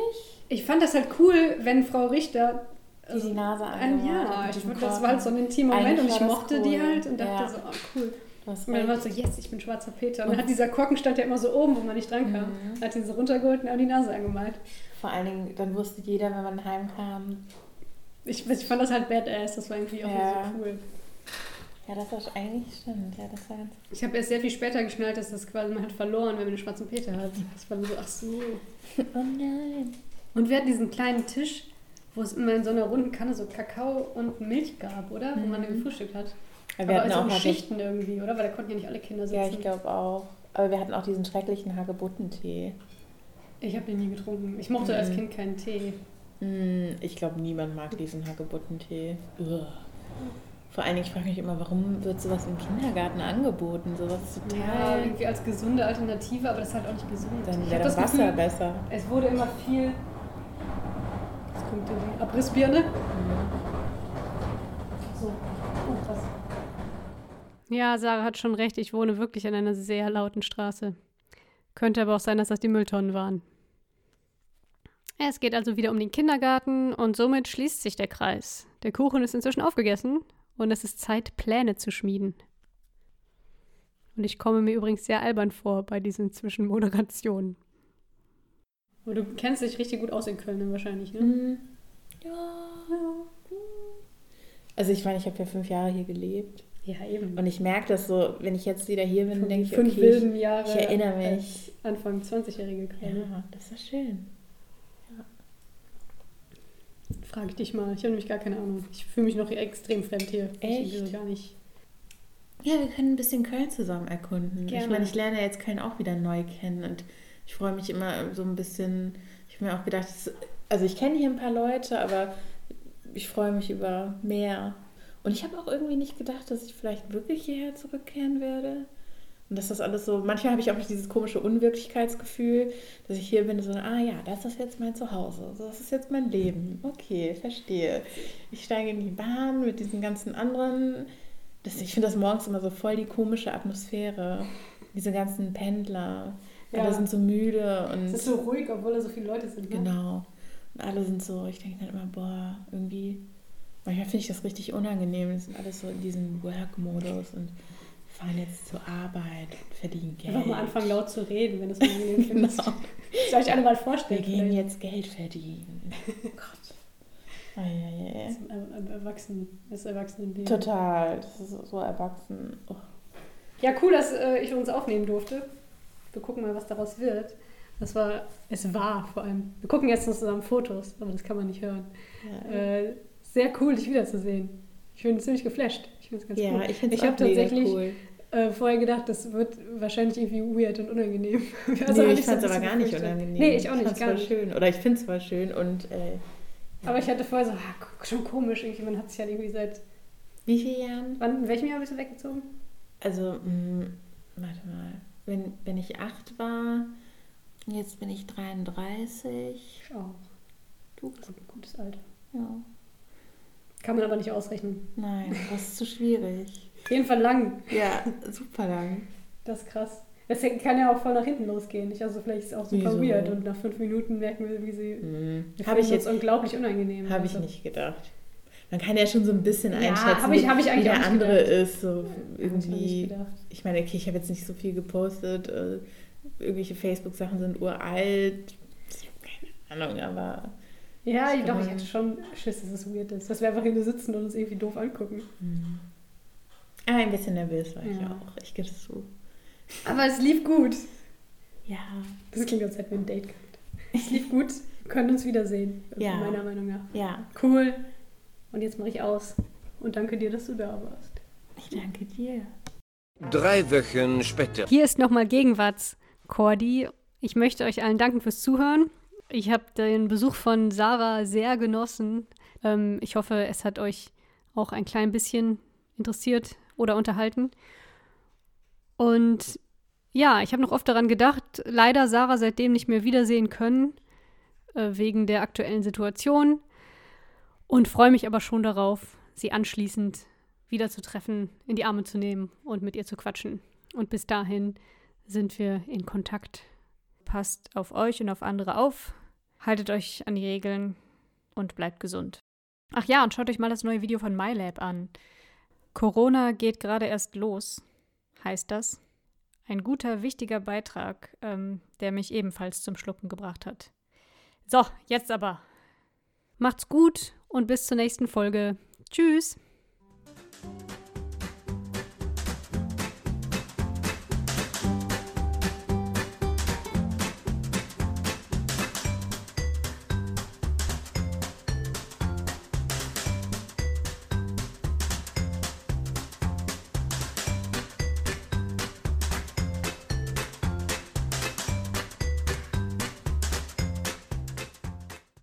Ich fand das halt cool, wenn Frau Richter. Die die Nase ein, angemalt hat ja, ich fand, das war halt so ein intimer Moment und ich mochte die cool. halt und dachte Ja. so, oh cool. Und dann war es so, yes, ich bin schwarzer Peter. Und dann hat dieser Korken stand ja immer so oben, wo man nicht dran kam. Mhm. Hat ihn so runtergeholt und hat die Nase angemalt. Vor allen Dingen, dann wusste jeder, wenn man heimkam, Ich, ich fand das halt badass, das war irgendwie auch Ja. so cool. ja, das war eigentlich stimmt. Ja, das war ganz Ich habe erst sehr viel später geschnallt, dass das quasi man hat verloren, wenn man den schwarzen Peter hat. Das war so, ach so. Oh nein. Und wir hatten diesen kleinen Tisch, wo es immer in so einer runden Kanne so Kakao und Milch gab, oder? Wo man dann gefrühstückt hat. Ja, Aber wir hatten also auch in Schichten irgendwie, oder? Weil da konnten ja nicht alle Kinder sitzen. Ja, ich glaube auch. Aber wir hatten auch diesen schrecklichen Hagebuttentee. Ich habe den nie getrunken. Ich mochte als Mhm. Kind keinen Tee. Hm, Ich glaube, niemand mag diesen Hagebuttentee. Ugh. Vor allen Dingen, ich frage mich immer, warum wird sowas im Kindergarten angeboten? Sowas ist Ja, total. irgendwie als gesunde Alternative, aber das ist halt auch nicht gesund. Dann Ich wäre hab das Wasser Gefühl, besser. Es wurde immer viel. Jetzt kommt die Abrissbirne. So. Oh, was? Ja, Sarah hat schon recht, ich wohne wirklich an einer sehr lauten Straße. Könnte aber auch sein, dass das die Mülltonnen waren. Es geht also wieder um den Kindergarten und somit schließt sich der Kreis. Der Kuchen ist inzwischen aufgegessen und es ist Zeit, Pläne zu schmieden. Und ich komme mir übrigens sehr albern vor bei diesen Zwischenmoderationen. Aber du kennst dich richtig gut aus in Köln wahrscheinlich, ne? Mhm. Ja. Also ich meine, ich habe ja fünf Jahre hier gelebt. Ja, eben. Und ich merke das so, wenn ich jetzt wieder hier bin, denke ich, fünf okay, wilden ich, Jahre. ich erinnere mich. als Anfang 20-Jährige Köln. Ja, das war schön. Frage ich dich mal. Ich habe nämlich gar keine Ahnung. Ich fühle mich noch extrem fremd hier. Echt? Ich gar nicht. Ja, wir können ein bisschen Köln zusammen erkunden. Gerne. Ich meine, ich lerne jetzt Köln auch wieder neu kennen und ich freue mich immer so ein bisschen. Ich habe mir auch gedacht, es- also ich kenne hier ein paar Leute, aber ich freue mich über mehr. Und ich habe auch irgendwie nicht gedacht, dass ich vielleicht wirklich hierher zurückkehren werde. Und dass das alles so, manchmal habe ich auch dieses komische Unwirklichkeitsgefühl, dass ich hier bin und so, ah ja, das ist jetzt mein Zuhause, das ist jetzt mein Leben. Okay, verstehe. Ich steige in die Bahn mit diesen ganzen anderen. Das, ich finde das morgens immer so voll die komische Atmosphäre. Diese ganzen Pendler. Ja. Alle sind so müde und. Es ist so ruhig, obwohl da so viele Leute sind. Ne? Genau. Und alle sind so, ich denke dann immer, boah, irgendwie, manchmal finde ich das richtig unangenehm. Die sind alles so in diesem Work-Modus und fahren jetzt zur Arbeit und verdienen Geld. Einfach mal anfangen laut zu reden, wenn es unangenehm. Genau. Soll ich alle mal Wir vorstellen? gehen vielleicht? jetzt Geld verdienen. Oh Gott. Ei. Das ist Erwachsenen, das Erwachsenenleben. Total, das ist so erwachsen. Oh. Ja, cool, dass äh, ich uns aufnehmen durfte. Wir gucken mal, was daraus wird. Das war, es war vor allem. Wir gucken jetzt noch zusammen Fotos, aber das kann man nicht hören. Ja, Äh, sehr cool, dich wiederzusehen. Ich bin ziemlich geflasht. Ich finde es ganz ja cool. ich finde es Ich habe tatsächlich cool. Äh, vorher gedacht, das wird wahrscheinlich irgendwie weird und unangenehm. nee, Also hatte ich fand es aber gar nicht unangenehm. Nee, ich auch nicht, gar voll nicht. schön. Oder ich finde es voll schön und äh, Aber ich hatte vorher so, ah, schon komisch, irgendwie, man hat sich ja irgendwie seit, wie viele Jahren? wann, in welchem Jahr bist du weggezogen? Also, mh, warte mal. Wenn, wenn ich acht war, jetzt bin ich 33. Ich auch. Du? Das ist ein gutes Alter. Ja. Kann man aber nicht ausrechnen. Nein, das ist zu schwierig. Auf jeden Fall lang. Ja, super lang. Das ist krass. Das kann ja auch voll nach hinten losgehen. Nicht? Also vielleicht ist es auch super Wieso? weird und nach fünf Minuten merken wir, wie sie. Hm. wir Habe ich jetzt unglaublich unangenehm. Habe ich Also, nicht gedacht. Man kann ja schon so ein bisschen Ja, einschätzen, hab ich- hab ich wie der andere gedacht. ist. So ich irgendwie. gedacht. Ich meine, okay, ich habe jetzt nicht so viel gepostet. Äh, irgendwelche Facebook-Sachen sind uralt. Keine Ahnung, aber. Ja, Ich doch, ich hatte schon Schiss, dass es weird ist. Dass wir einfach hier nur sitzen und uns irgendwie doof angucken. Hm. Aber ein bisschen nervös war ich Ja. auch. Ich gebe es zu. Aber es lief gut. Ja. Das klingt, als hätten wir ein Date gehabt. Es lief gut. Wir können uns wiedersehen. Ja. Meiner Meinung nach. Ja, Cool. Und jetzt mache ich aus. Und danke dir, dass du da warst. ich danke dir. Drei Wochen später. Hier ist nochmal Gegenwarts, Cordi. Ich möchte euch allen danken fürs Zuhören. Ich habe den Besuch von Sarah sehr genossen. Ähm, ich hoffe, es hat euch auch ein klein bisschen interessiert oder unterhalten. Und ja, ich habe noch oft daran gedacht, leider Sarah seitdem nicht mehr wiedersehen können, äh, wegen der aktuellen Situation. Und freue mich aber schon darauf, sie anschließend wieder zu treffen, in die Arme zu nehmen und mit ihr zu quatschen. Und bis dahin sind wir in Kontakt. Passt auf euch und auf andere auf, haltet euch an die Regeln und bleibt gesund. Ach ja, und schaut euch mal das neue Video von MyLab an. Corona geht gerade erst los, heißt das. Ein guter, wichtiger Beitrag, ähm, der mich ebenfalls zum Schlucken gebracht hat. So, jetzt aber. Macht's gut und bis zur nächsten Folge. Tschüss.